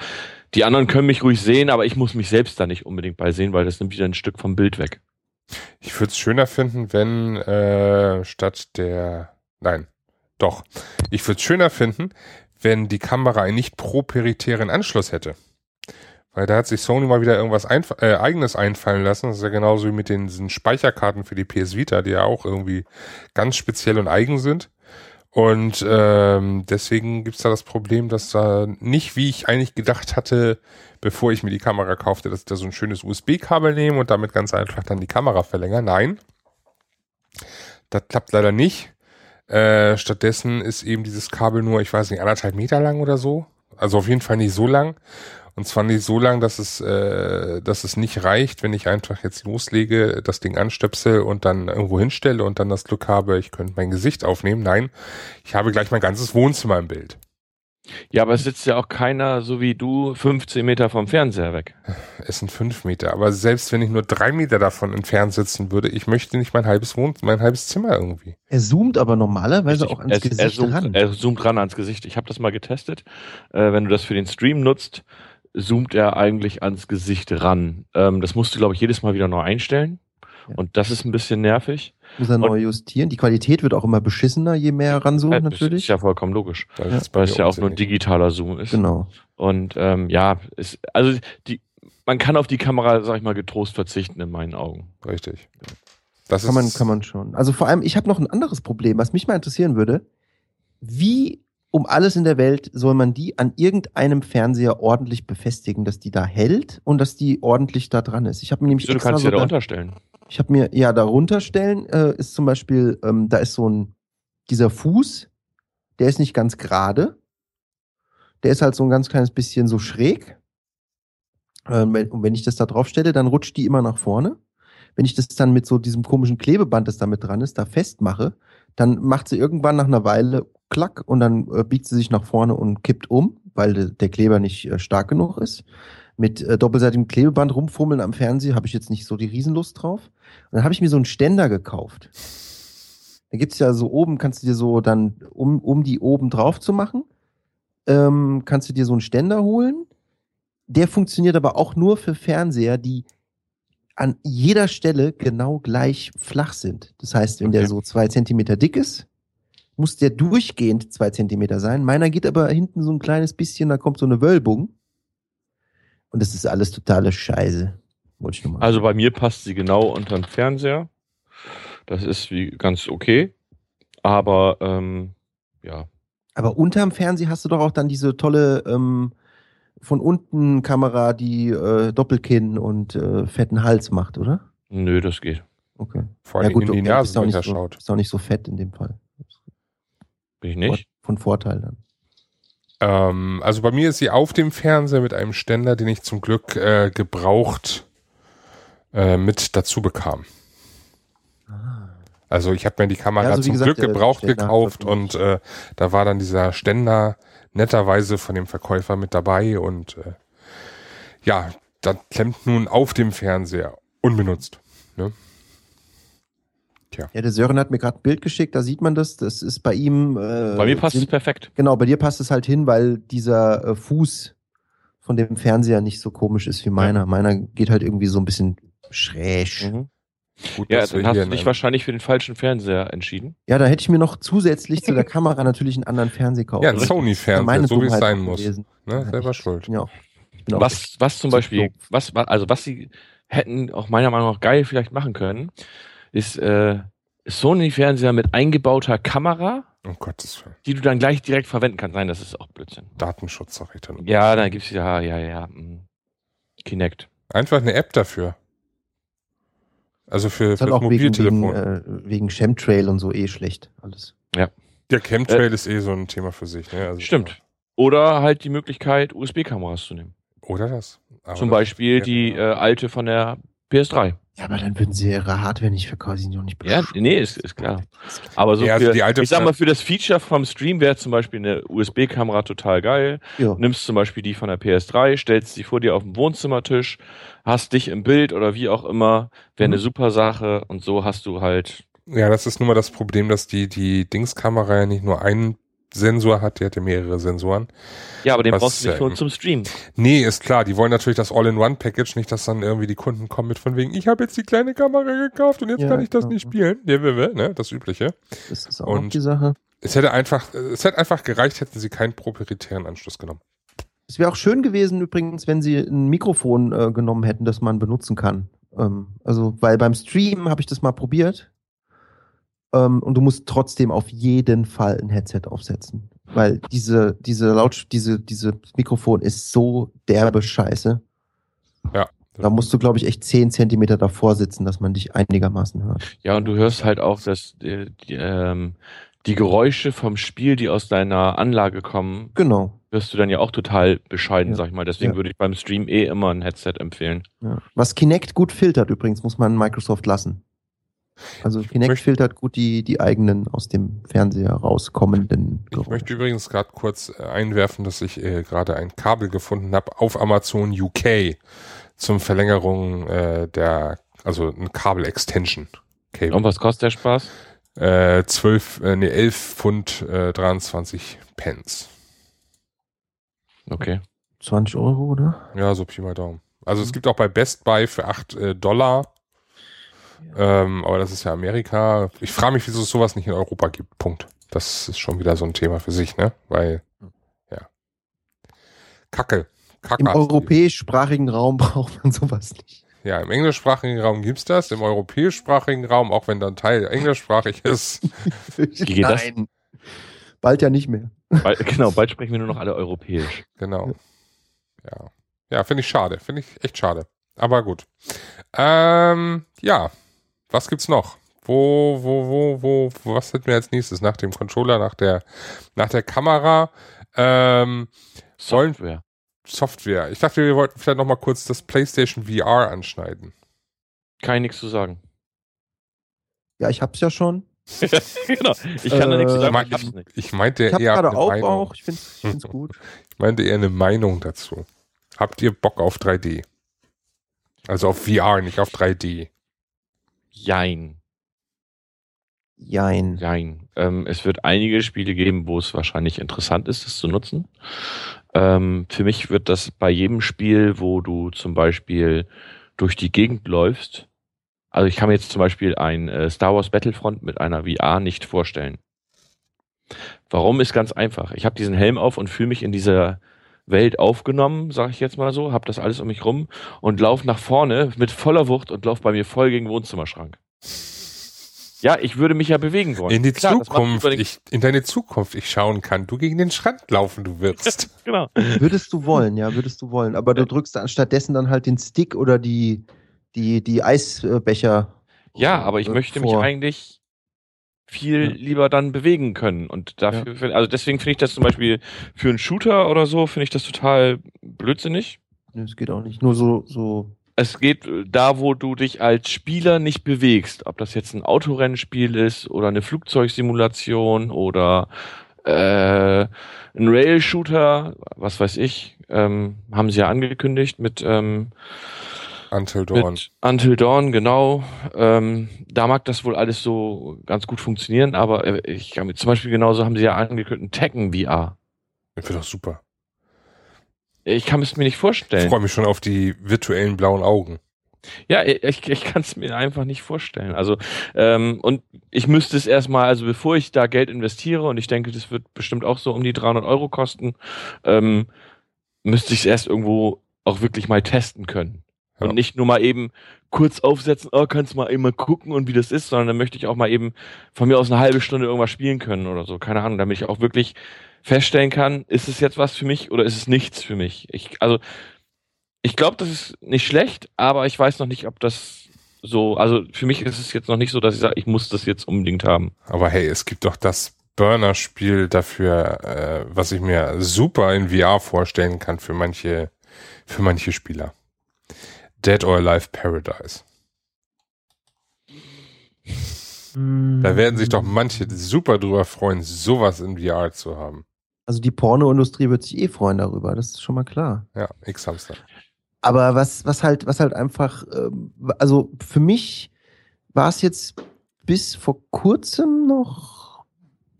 die anderen können mich ruhig sehen, aber ich muss mich selbst da nicht unbedingt bei sehen, weil das nimmt wieder ein Stück vom Bild weg.
Ich würde es schöner finden, wenn äh, statt der. Nein, doch. Ich würde es schöner finden, wenn die Kamera einen nicht proprietären Anschluss hätte. Weil da hat sich Sony mal wieder irgendwas einf äh, eigenes einfallen lassen. Das ist ja genauso wie mit den diesen Speicherkarten für die PS Vita, die ja auch irgendwie ganz speziell und eigen sind. Und ähm, deswegen gibt's da das Problem, dass da nicht, wie ich eigentlich gedacht hatte, bevor ich mir die Kamera kaufte, dass ich da so ein schönes USB-Kabel nehme und damit ganz einfach dann die Kamera verlängere. Nein, das klappt leider nicht. Äh, stattdessen ist eben dieses Kabel nur, ich weiß nicht, anderthalb Meter lang oder so. Also auf jeden Fall nicht so lang. Und zwar nicht so lang, dass es, äh, dass es nicht reicht, wenn ich einfach jetzt loslege, das Ding anstöpsel und dann irgendwo hinstelle und dann das Glück habe, ich könnte mein Gesicht aufnehmen. Nein, ich habe gleich mein ganzes Wohnzimmer im Bild.
Ja, aber es sitzt ja auch keiner, so wie du, 15 Meter vom Fernseher weg.
Es sind fünf Meter. Aber selbst wenn ich nur drei Meter davon entfernt sitzen würde, ich möchte nicht mein halbes Wohn mein halbes Zimmer irgendwie.
Er zoomt aber normalerweise
Richtig.
auch ans
er,
Gesicht
er zoomt,
ran.
Er zoomt ran ans Gesicht. Ich habe das mal getestet. Äh, wenn du das für den Stream nutzt, zoomt er eigentlich ans Gesicht ran. Ähm, das musst du, glaube ich, jedes Mal wieder neu einstellen.
Ja.
Und das ist ein bisschen nervig.
Muss er neu justieren. Die Qualität wird auch immer beschissener, je mehr er ranzoomt,
Äh, Das ist
natürlich.
ja vollkommen logisch.
Das
Ja.
ist bei
Weil es ja auch nur ein digitaler Zoom ist.
Genau.
Und ähm, ja, es, also die, man kann auf die Kamera, sag ich mal, getrost verzichten in meinen Augen.
Richtig. Das
Kann man,
ist,
kann man schon. Also vor allem, ich habe noch ein anderes Problem, was mich mal interessieren würde. Wie um alles in der Welt soll man die an irgendeinem Fernseher ordentlich befestigen, dass die da hält und dass die ordentlich da dran ist? Ich habe mir nämlich
Wieso, du kannst da
da-
unterstellen.
Ich habe mir, ja, darunter stellen äh, ist zum Beispiel, ähm, da ist so ein, dieser Fuß, der ist nicht ganz gerade. Der ist halt so ein ganz kleines bisschen so schräg. Ähm, wenn, und wenn ich das da drauf stelle, dann rutscht die immer nach vorne. Wenn ich das dann mit so diesem komischen Klebeband, das da mit dran ist, da festmache, dann macht sie irgendwann nach einer Weile klack und dann äh, biegt sie sich nach vorne und kippt um, weil de, der Kleber nicht äh, stark genug ist. Mit äh, doppelseitigem Klebeband rumfummeln am Fernseher habe ich jetzt nicht so die Riesenlust drauf. Und dann habe ich mir so einen Ständer gekauft. Da gibt's ja so oben, kannst du dir so dann, um, um die oben drauf zu machen, ähm, kannst du dir so einen Ständer holen. Der funktioniert aber auch nur für Fernseher, die an jeder Stelle genau gleich flach sind. Das heißt, wenn
Okay.
der so zwei Zentimeter dick ist, muss der durchgehend zwei Zentimeter sein. Meiner geht aber hinten so ein kleines bisschen, da kommt so eine Wölbung. Und das ist alles totale Scheiße. Wollte ich nur mal
Also bei mir passt sie genau unter den Fernseher. Das ist wie ganz okay. Aber ähm, ja.
Aber unterm Fernseher hast du doch auch dann diese tolle ähm, von unten Kamera, die äh, Doppelkinn und äh, fetten Hals macht, oder?
Nö, das geht.
Okay.
Vor allem in die
okay,
Nase
ist auch, nicht so, ist auch nicht so fett in dem Fall.
Ich nicht?
Von Vorteil dann.
Ähm, also bei mir ist sie auf dem Fernseher mit einem Ständer, den ich zum Glück äh, gebraucht äh, mit dazu bekam. Also ich habe mir die Kamera
Ja, also
zum
gesagt,
Glück gebraucht gekauft und äh, da war dann dieser Ständer netterweise von dem Verkäufer mit dabei und äh, ja, das klemmt nun auf dem Fernseher unbenutzt. Ne?
Ja, der Sören hat mir gerade ein Bild geschickt, da sieht man das. Das ist bei ihm. Äh,
Bei mir passt es perfekt.
Genau, bei dir passt es halt hin, weil dieser äh, Fuß von dem Fernseher nicht so komisch ist wie meiner. Meiner geht halt irgendwie so ein bisschen schräg.
Mhm.
Gut,
Ja, dann hast du dich
in
wahrscheinlich für den falschen Fernseher entschieden.
Ja, da hätte ich mir noch zusätzlich zu der Kamera natürlich einen anderen Fernseher kaufen.
ja, ein
müssen.
Sony-Fernseher, so wie es sein muss. Ne?
Ja,
Selber
echt.
schuld.
Ja. Ich
Was, was zum
zu
Beispiel, was, wa- also was sie hätten auch meiner Meinung nach geil vielleicht machen können, ist äh, Sony-Fernseher mit eingebauter Kamera,
Um Gottes Willen.
die du dann gleich direkt verwenden kannst. Nein, das ist auch Blödsinn.
Datenschutz, sag ich dann.
Ja, dann gibt's ja, ja, ja, mm, Kinect.
Einfach eine App dafür. Also für,
ist
für
halt
das
auch wegen, wegen,
Mobiltelefon.
äh, wegen Chemtrail und so eh schlecht alles.
Der Chemtrail ist eh so ein Thema für sich. Ne? Also,
Stimmt. Oder halt die Möglichkeit, USB-Kameras zu nehmen.
Oder das. Aber
Zum
das-
Beispiel die äh, alte von der PS3.
Ja, aber dann würden sie ihre Hardware nicht verkaufen, sie sind doch nicht
Ja, nee, ist, ist klar. Aber so
Ja, also
für,
die alte
ich sag mal, für das Feature vom Stream wäre zum Beispiel eine USB-Kamera total geil.
Ja.
Nimmst zum Beispiel die von der PS3, stellst sie vor dir auf den Wohnzimmertisch, hast dich im Bild oder wie auch immer, wäre eine
Mhm.
super Sache und so hast du halt,
Ja, das ist nun mal das Problem, dass die, die Dingskamera ja nicht nur einen Sensor hat, die hat ja mehrere Sensoren.
ja, aber den
Was
brauchst du nicht für zum Stream.
Nee, ist klar, die wollen natürlich das All-in-One-Package, nicht, dass dann irgendwie die Kunden kommen mit von wegen, ich habe jetzt die kleine Kamera gekauft und jetzt
Ja,
kann ich das
klar.
nicht spielen. Ja, wir, wir, ne? Das Übliche.
Das ist auch
Und-
die Sache.
Es hätte einfach, es hätte einfach gereicht, hätten sie keinen proprietären Anschluss genommen.
Es wäre auch schön gewesen übrigens, wenn sie ein Mikrofon äh, genommen hätten, das man benutzen kann. Ähm, also, weil beim Stream habe ich das mal probiert. Ähm, und du musst trotzdem auf jeden Fall ein Headset aufsetzen. Weil diese, diese Laut, diese, diese Mikrofon ist so derbe Scheiße.
Ja.
Da musst du, glaube ich, echt 10 Zentimeter davor sitzen, dass man dich einigermaßen hört.
Ja, und du hörst halt auch, dass äh, die, ähm, die Geräusche vom Spiel, die aus deiner Anlage kommen,
Genau.
wirst du dann ja auch total bescheiden,
Ja.
sag ich mal. Deswegen
Ja.
würde ich beim Stream eh immer ein Headset empfehlen.
Ja. Was Kinect gut filtert übrigens, muss man Microsoft lassen. Also Kinect
möchte-
filtert gut die, die eigenen aus dem Fernseher rauskommenden
Ich möchte übrigens gerade kurz äh, einwerfen, dass ich äh, gerade ein Kabel gefunden habe auf Amazon UK zum Verlängerung äh, der, also ein Kabel-Extension. Cable.
Und was kostet der Spaß?
Äh, 12, äh, nee, 11 Pfund äh, 23 Pence.
Okay.
20 Euro, oder?
Ja, so Pi mal Daumen. Also es gibt auch bei Best Buy für 8 äh, Dollar. Ähm, aber das ist ja Amerika. Ich frage mich, wieso es sowas nicht in Europa gibt. Punkt. Das ist schon wieder so ein Thema für sich, ne? Weil, ja. Kacke. Kacke.
Im europäischsprachigen Raum braucht man sowas nicht.
Ja, im englischsprachigen Raum gibt's das. Im europäischsprachigen Raum, auch wenn dann Teil englischsprachig ist.
geht das?
Nein. Bald ja nicht mehr.
Bald, genau, bald sprechen wir nur noch alle europäisch.
Genau. Ja. Ja, finde ich schade. Finde ich echt schade. Aber gut. Ähm, ja. Was gibt's noch? Wo, wo, wo, wo, wo was hätten wir als nächstes? Nach dem Controller, nach der, nach der Kamera, ähm, Sollen-
Software.
Software. Ich dachte, wir wollten vielleicht noch mal kurz das PlayStation VR anschneiden.
Kann ich nichts zu sagen.
Ja, ich hab's ja schon.
genau. Ich kann da nichts zu
Äh,
sagen,
mein-
ich hab's nicht.
Ich meinte
Ich
eher
gerade
eine
auch
Meinung.
auch. Ich find's, ich find's gut.
Ich meinte eher eine Meinung dazu. Habt ihr Bock auf 3D? Also auf VR, nicht auf 3D.
Jein.
Jein.
Jein. Ähm, es wird einige Spiele geben, wo es wahrscheinlich interessant ist, es zu nutzen. Ähm, für mich wird das bei jedem Spiel, wo du zum Beispiel durch die Gegend läufst. Also ich kann mir jetzt zum Beispiel ein äh, Star Wars Battlefront mit einer VR nicht vorstellen. Warum ist ganz einfach. Ich habe diesen Helm auf und fühle mich in dieser Welt aufgenommen, sage ich jetzt mal so, habe das alles um mich rum und lauf nach vorne mit voller Wucht und lauf bei mir voll gegen den Wohnzimmerschrank. Ja, ich würde mich ja bewegen wollen.
In die Klar, Zukunft, ich, in deine Zukunft ich schauen kann, du gegen den Schrank laufen, du wirst.
genau. Würdest du wollen, ja, würdest du wollen. Aber du drückst stattdessen dann halt den Stick oder die, die, die Eisbecher.
Ja, aber ich äh, möchte vor. mich eigentlich viel ja. lieber dann bewegen können. Und dafür, ja. also deswegen finde ich das zum Beispiel für einen Shooter oder so, finde ich das total blödsinnig.
Nee, es geht auch nicht. Nur so, so
es geht da, wo du dich als Spieler nicht bewegst. Ob das jetzt ein Autorennspiel ist oder eine Flugzeugsimulation oder äh, ein Rail-Shooter, was weiß ich, ähm, haben sie ja angekündigt mit ähm,
Until Dawn.
Until Dawn, genau. Ähm, da mag das wohl alles so ganz gut funktionieren, aber äh, ich zum Beispiel genauso haben sie ja angekündigt, Tekken VR.
Ich finde das super.
Ich kann es mir nicht vorstellen.
Ich freue mich schon auf die virtuellen blauen Augen.
Ja, ich, ich kann es mir einfach nicht vorstellen. Also, ähm, und ich müsste es erstmal, also bevor ich da Geld investiere, und ich denke, das wird bestimmt auch so um die 300 Euro kosten, ähm, müsste ich es erst irgendwo auch wirklich mal testen können. Ja. Und nicht nur mal eben kurz aufsetzen, oh, kannst du mal eben mal gucken und wie das ist, sondern dann möchte ich auch mal eben von mir aus eine halbe Stunde irgendwas spielen können oder so. Keine Ahnung, damit ich auch wirklich feststellen kann, ist es jetzt was für mich oder ist es nichts für mich? Ich, also, ich glaube, das ist nicht schlecht, aber ich weiß noch nicht, ob das so, also für mich ist es jetzt noch nicht so, dass ich sage, ich muss das jetzt unbedingt haben.
Aber hey, es gibt doch das Burner-Spiel dafür, äh, was ich mir super in VR vorstellen kann für manche, für manche Spieler. Dead or Alive Paradise. Da werden sich doch manche super drüber freuen, sowas in VR zu haben.
Also die Pornoindustrie wird sich eh freuen darüber, das ist schon mal klar.
Ja, X-Hamster.
Aber was, was halt, was halt einfach, ähm, also für mich war es jetzt bis vor kurzem noch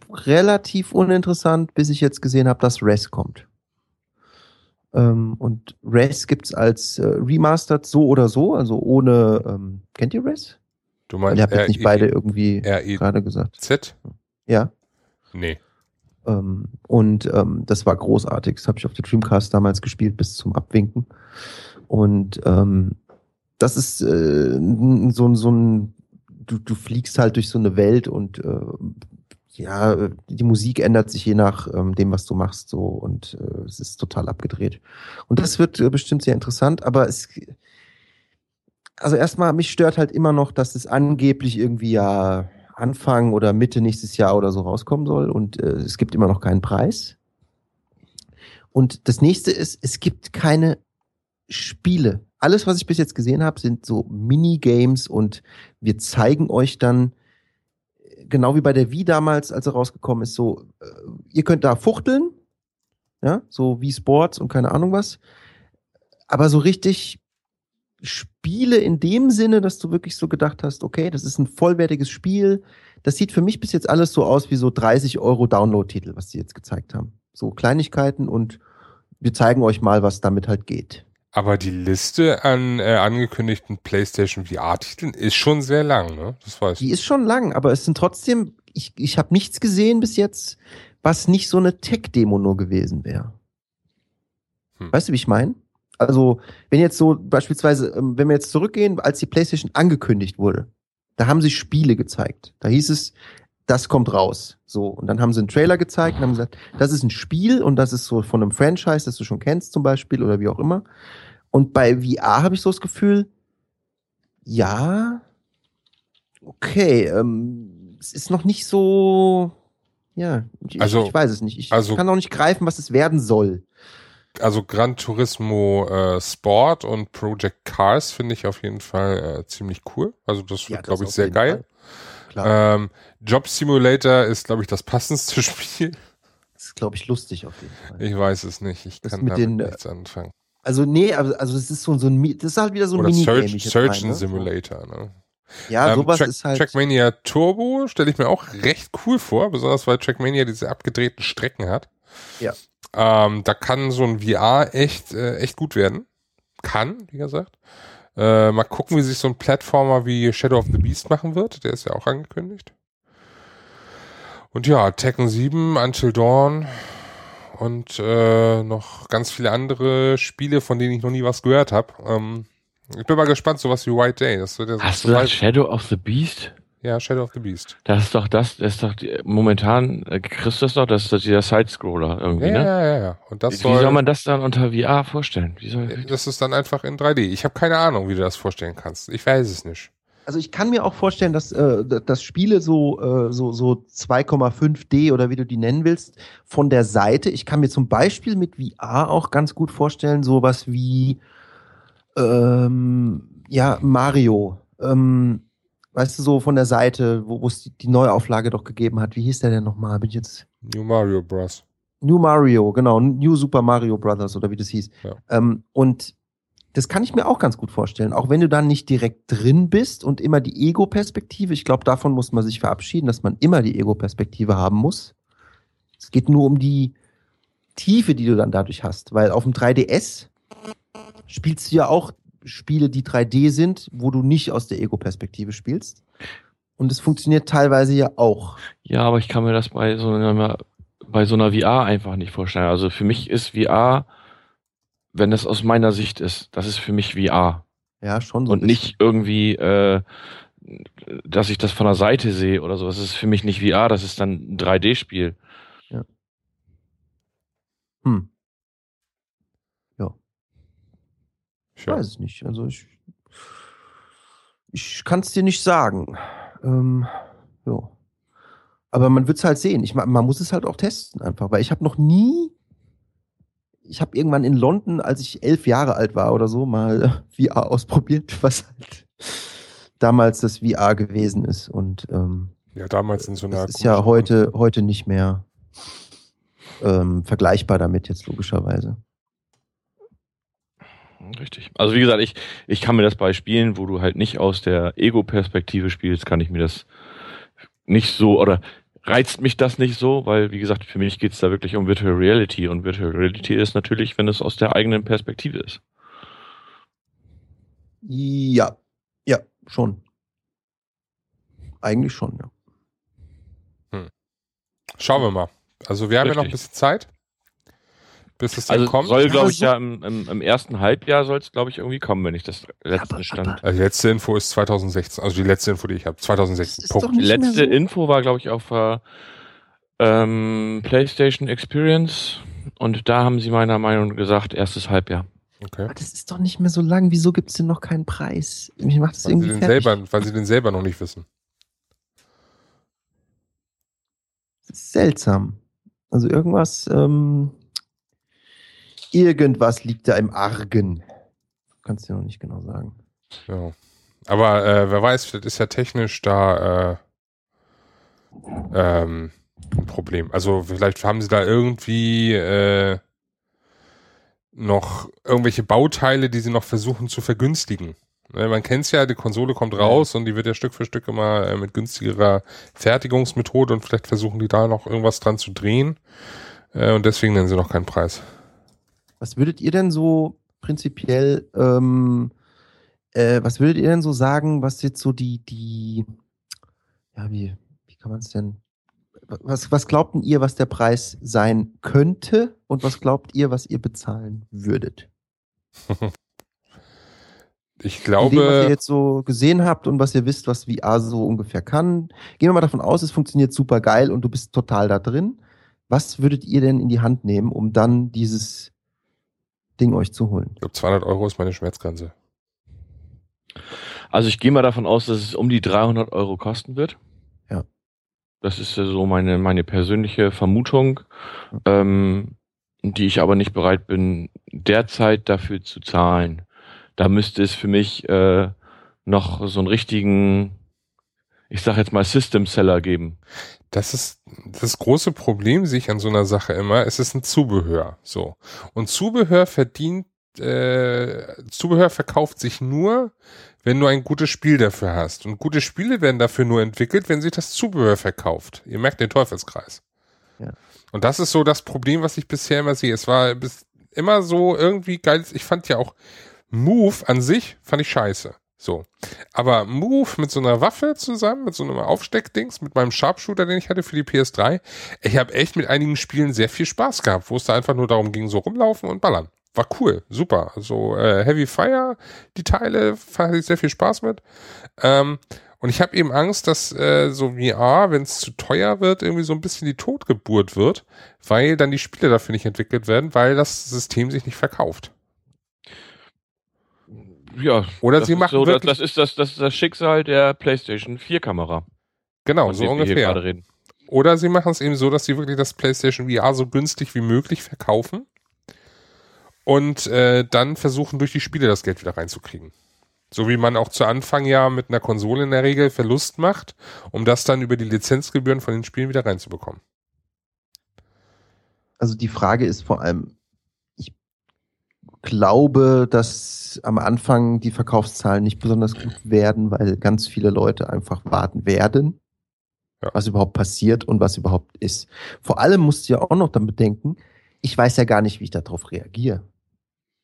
relativ uninteressant, bis ich jetzt gesehen habe, dass Res kommt. Ähm, und Res gibt's als äh, Remastered so oder so, also ohne, ähm, kennt ihr Res?
Du meinst,
ihr habt jetzt nicht beide irgendwie gerade gesagt.
Z?
Ja.
Nee.
Ähm, und ähm, das war großartig. Das habe ich auf der Dreamcast damals gespielt bis zum Abwinken. Und ähm, das ist äh, so, so ein, du, du fliegst halt durch so eine Welt und äh, ja, die Musik ändert sich je nach ähm, dem, was du machst, so und äh, es ist total abgedreht. Und das wird äh, bestimmt sehr interessant, aber es also erstmal, mich stört halt immer noch, dass es angeblich irgendwie ja Anfang oder Mitte nächstes Jahr oder so rauskommen soll und äh, es gibt immer noch keinen Preis. Und das nächste ist, es gibt keine Spiele. Alles, was ich bis jetzt gesehen habe, sind so Minigames und wir zeigen euch dann, genau wie bei der Wii damals, als er rausgekommen ist, so, äh, ihr könnt da fuchteln, ja, so wie Sports und keine Ahnung was. Aber so richtig Spiele in dem Sinne, dass du wirklich so gedacht hast, okay, das ist ein vollwertiges Spiel. Das sieht für mich bis jetzt alles so aus wie so 30 Euro Download-Titel, was sie jetzt gezeigt haben. So Kleinigkeiten und wir zeigen euch mal, was damit halt geht.
Aber die Liste an äh, angekündigten PlayStation VR-Titeln ist schon sehr lang, ne?
Das weiß Die ist schon lang, aber es sind trotzdem, ich, ich habe nichts gesehen bis jetzt, was nicht so eine Tech-Demo nur gewesen wäre. Hm. Weißt du, wie ich meine? Also, wenn jetzt so beispielsweise, ähm, wenn wir jetzt zurückgehen, als die PlayStation angekündigt wurde, da haben sie Spiele gezeigt. Da hieß es, das kommt raus. So, und dann haben sie einen Trailer gezeigt und haben gesagt, das ist ein Spiel und das ist so von einem Franchise, das du schon kennst zum Beispiel oder wie auch immer. Und bei VR habe ich so das Gefühl, ja, okay, ähm, es ist noch nicht so, ja, ich, also, ich weiß es nicht. Ich also, kann auch nicht greifen, was es werden soll
also Gran Turismo äh, Sport und Project Cars finde ich auf jeden Fall äh, ziemlich cool. Also das wird, ja, glaube ich, sehr geil. Ähm, Job Simulator ist, glaube ich, das passendste Spiel.
Das ist, glaube ich, lustig auf jeden
Fall. Ich weiß es nicht. Ich das kann mit den, nichts anfangen.
Also, nee, also, das ist so, ein, das ist halt wieder so ein
Minigame. Search, Surgeon ne? Simulator, ne?
Ja, ähm, sowas Track, ist halt.
Trackmania Turbo stelle ich mir auch recht cool vor, besonders weil Trackmania diese abgedrehten Strecken hat.
Ja.
Ähm, da kann so ein VR echt, äh, echt gut werden. Kann, wie gesagt. Äh, mal gucken, wie sich so ein Plattformer wie Shadow of the Beast machen wird. Der ist ja auch angekündigt. Und ja, Tekken 7, Until Dawn und äh, noch ganz viele andere Spiele, von denen ich noch nie was gehört habe. Ähm, ich bin mal gespannt, sowas wie White Day. Das wird ja so
Hast du das Shadow of the Beast?
Ja, Shadow of the Beast.
Das ist doch das, das ist doch die, momentan, äh, kriegst du das doch, das ist doch dieser Sidescroller irgendwie,
Ja,
ne?
ja, ja, ja. Und das
Wie
soll,
soll man das dann unter VR vorstellen? Wie soll,
das ist dann einfach in 3D. Ich habe keine Ahnung, wie du das vorstellen kannst. Ich weiß es nicht.
Also ich kann mir auch vorstellen, dass, äh, dass Spiele so, äh, so, so 2,5D oder wie du die nennen willst, von der Seite, ich kann mir zum Beispiel mit VR auch ganz gut vorstellen, sowas wie ähm, ja, Mario. Ähm, weißt du, so von der Seite, wo es die, die Neuauflage doch gegeben hat. Wie hieß der denn nochmal? Bin ich jetzt.
New Mario Bros.
New Mario, genau, New Super Mario Brothers oder wie das hieß.
Ja.
Ähm, und das kann ich mir auch ganz gut vorstellen. Auch wenn du dann nicht direkt drin bist und immer die Ego-Perspektive, ich glaube, davon muss man sich verabschieden, dass man immer die Ego-Perspektive haben muss. Es geht nur um die Tiefe, die du dann dadurch hast. Weil auf dem 3DS spielst du ja auch Spiele, die 3D sind, wo du nicht aus der Ego-Perspektive spielst. Und es funktioniert teilweise ja auch.
Ja, aber ich kann mir das bei so einer, bei so einer VR einfach nicht vorstellen. Also für mich ist VR, wenn das aus meiner Sicht ist, das ist für mich VR.
Ja, schon so.
Und nicht irgendwie, äh, dass ich das von der Seite sehe oder so. Das ist für mich nicht VR, das ist dann ein 3D-Spiel.
bisschen. Hm. Ich weiß es nicht. Also ich, ich kann es dir nicht sagen. Ähm, ja. Aber man wird es halt sehen. Ich, ma- man muss es halt auch testen einfach, weil ich habe noch nie, ich habe irgendwann in London, als ich elf Jahre alt war oder so, mal VR ausprobiert, was halt damals das VR gewesen ist. Und ähm,
Ja, damals in so einer.
das ist ja heute, heute nicht mehr ähm, vergleichbar damit jetzt logischerweise.
Richtig. Also wie gesagt, ich, ich kann mir das bei Spielen, wo du halt nicht aus der Ego-Perspektive spielst, kann ich mir das nicht so oder reizt mich das nicht so, weil wie gesagt, für mich geht's da wirklich um Virtual Reality und Virtual Reality ist natürlich, wenn es aus der eigenen Perspektive ist.
Ja, ja, schon. Eigentlich schon, ja.
Schauen wir mal. Also wir haben ja noch ein
Richtig.
bisschen Zeit, bis es dann
Also
kommt.
soll,
Ja,
glaube ich,
so-
ja im, im, im ersten Halbjahr soll es, glaube ich, irgendwie kommen, wenn ich das letzte
aber-
stand.
aber-
Also die letzte Info ist 2016, also die letzte Info, die ich habe, 2016.
Das ist
Punkt.
Die letzte
so.
Info war, glaube ich, auf äh, ähm, PlayStation Experience und da haben sie meiner Meinung nach gesagt, erstes Halbjahr.
Okay.
Aber das ist doch nicht mehr so lang. Wieso gibt's denn noch keinen Preis? Mich macht das
Weil sie,
irgendwie
den
fertig.
selber, weil sie den selber noch nicht wissen.
Das ist seltsam. Also irgendwas, ähm, irgendwas liegt da im Argen. Kannst du ja noch nicht genau sagen.
Ja. Aber äh, wer weiß, vielleicht ist ja technisch da äh, ähm, ein Problem. Also vielleicht haben sie da irgendwie äh, noch irgendwelche Bauteile, die sie noch versuchen zu vergünstigen. Ne, Man kennt es ja, die Konsole kommt raus und die wird ja Stück für Stück immer äh, mit günstigerer Fertigungsmethode und vielleicht versuchen die da noch irgendwas dran zu drehen. Äh, und deswegen nennen sie noch keinen Preis.
Was würdet ihr denn so prinzipiell, ähm, äh, was würdet ihr denn so sagen, was jetzt so die, die, ja, wie, wie kann man es denn, was, was glaubt denn ihr, was der Preis sein könnte und was glaubt ihr, was ihr bezahlen würdet?
Ich
Von dem, was ihr
glaube,
jetzt so gesehen habt und was ihr wisst, was VR so ungefähr kann. Gehen wir mal davon aus, es funktioniert super geil und du bist total da drin. Was würdet ihr denn in die Hand nehmen, um dann dieses Ding euch zu holen?
ich glaube 200 Euro ist meine Schmerzgrenze.
Also ich gehe mal davon aus, dass es um die 300 Euro kosten wird.
Ja.
Das ist ja so meine, meine persönliche Vermutung, ähm, die ich aber nicht bereit bin, derzeit dafür zu zahlen. Da müsste es für mich äh, noch so einen richtigen, ich sag jetzt mal System Seller geben.
Das ist das große Problem, sehe ich an so einer Sache immer. Es ist ein Zubehör, so. Und Zubehör verdient, äh, Zubehör verkauft sich nur, wenn du ein gutes Spiel dafür hast. Und gute Spiele werden dafür nur entwickelt, wenn sich das Zubehör verkauft. Ihr merkt den Teufelskreis.
Ja.
Und das ist so das Problem, was ich bisher immer sehe. Es war bis immer so irgendwie geil. Ich fand ja auch Move an sich fand ich scheiße. So. Aber Move mit so einer Waffe zusammen, mit so einem Aufsteckdings, mit meinem Sharpshooter, den ich hatte für die PS3, ich habe echt mit einigen Spielen sehr viel Spaß gehabt, wo es da einfach nur darum ging, so rumlaufen und ballern. War cool, super. So äh, Heavy Fire, die Teile, hatte ich sehr viel Spaß mit. Ähm, und ich habe eben Angst, dass äh, so VR, wenn es zu teuer wird, irgendwie so ein bisschen die Totgeburt wird, weil dann die Spiele dafür nicht entwickelt werden, weil das System sich nicht verkauft.
Ja,
Oder sie machen
so, das,
wirklich,
das, ist das, das ist das Schicksal der PlayStation 4 Kamera.
genau, so ungefähr. Oder sie machen es eben so, dass sie wirklich das PlayStation VR so günstig wie möglich verkaufen und äh, dann versuchen, durch die Spiele das Geld wieder reinzukriegen. So wie man auch zu Anfang ja mit einer Konsole in der Regel Verlust macht, um das dann über die Lizenzgebühren von den Spielen wieder reinzubekommen.
Also die Frage ist vor allem, glaube, dass am Anfang die Verkaufszahlen nicht besonders gut werden, weil ganz viele Leute einfach warten werden,
Ja.
was überhaupt passiert und was überhaupt ist. Vor allem musst du ja auch noch damit denken, ich weiß ja gar nicht, wie ich darauf reagiere.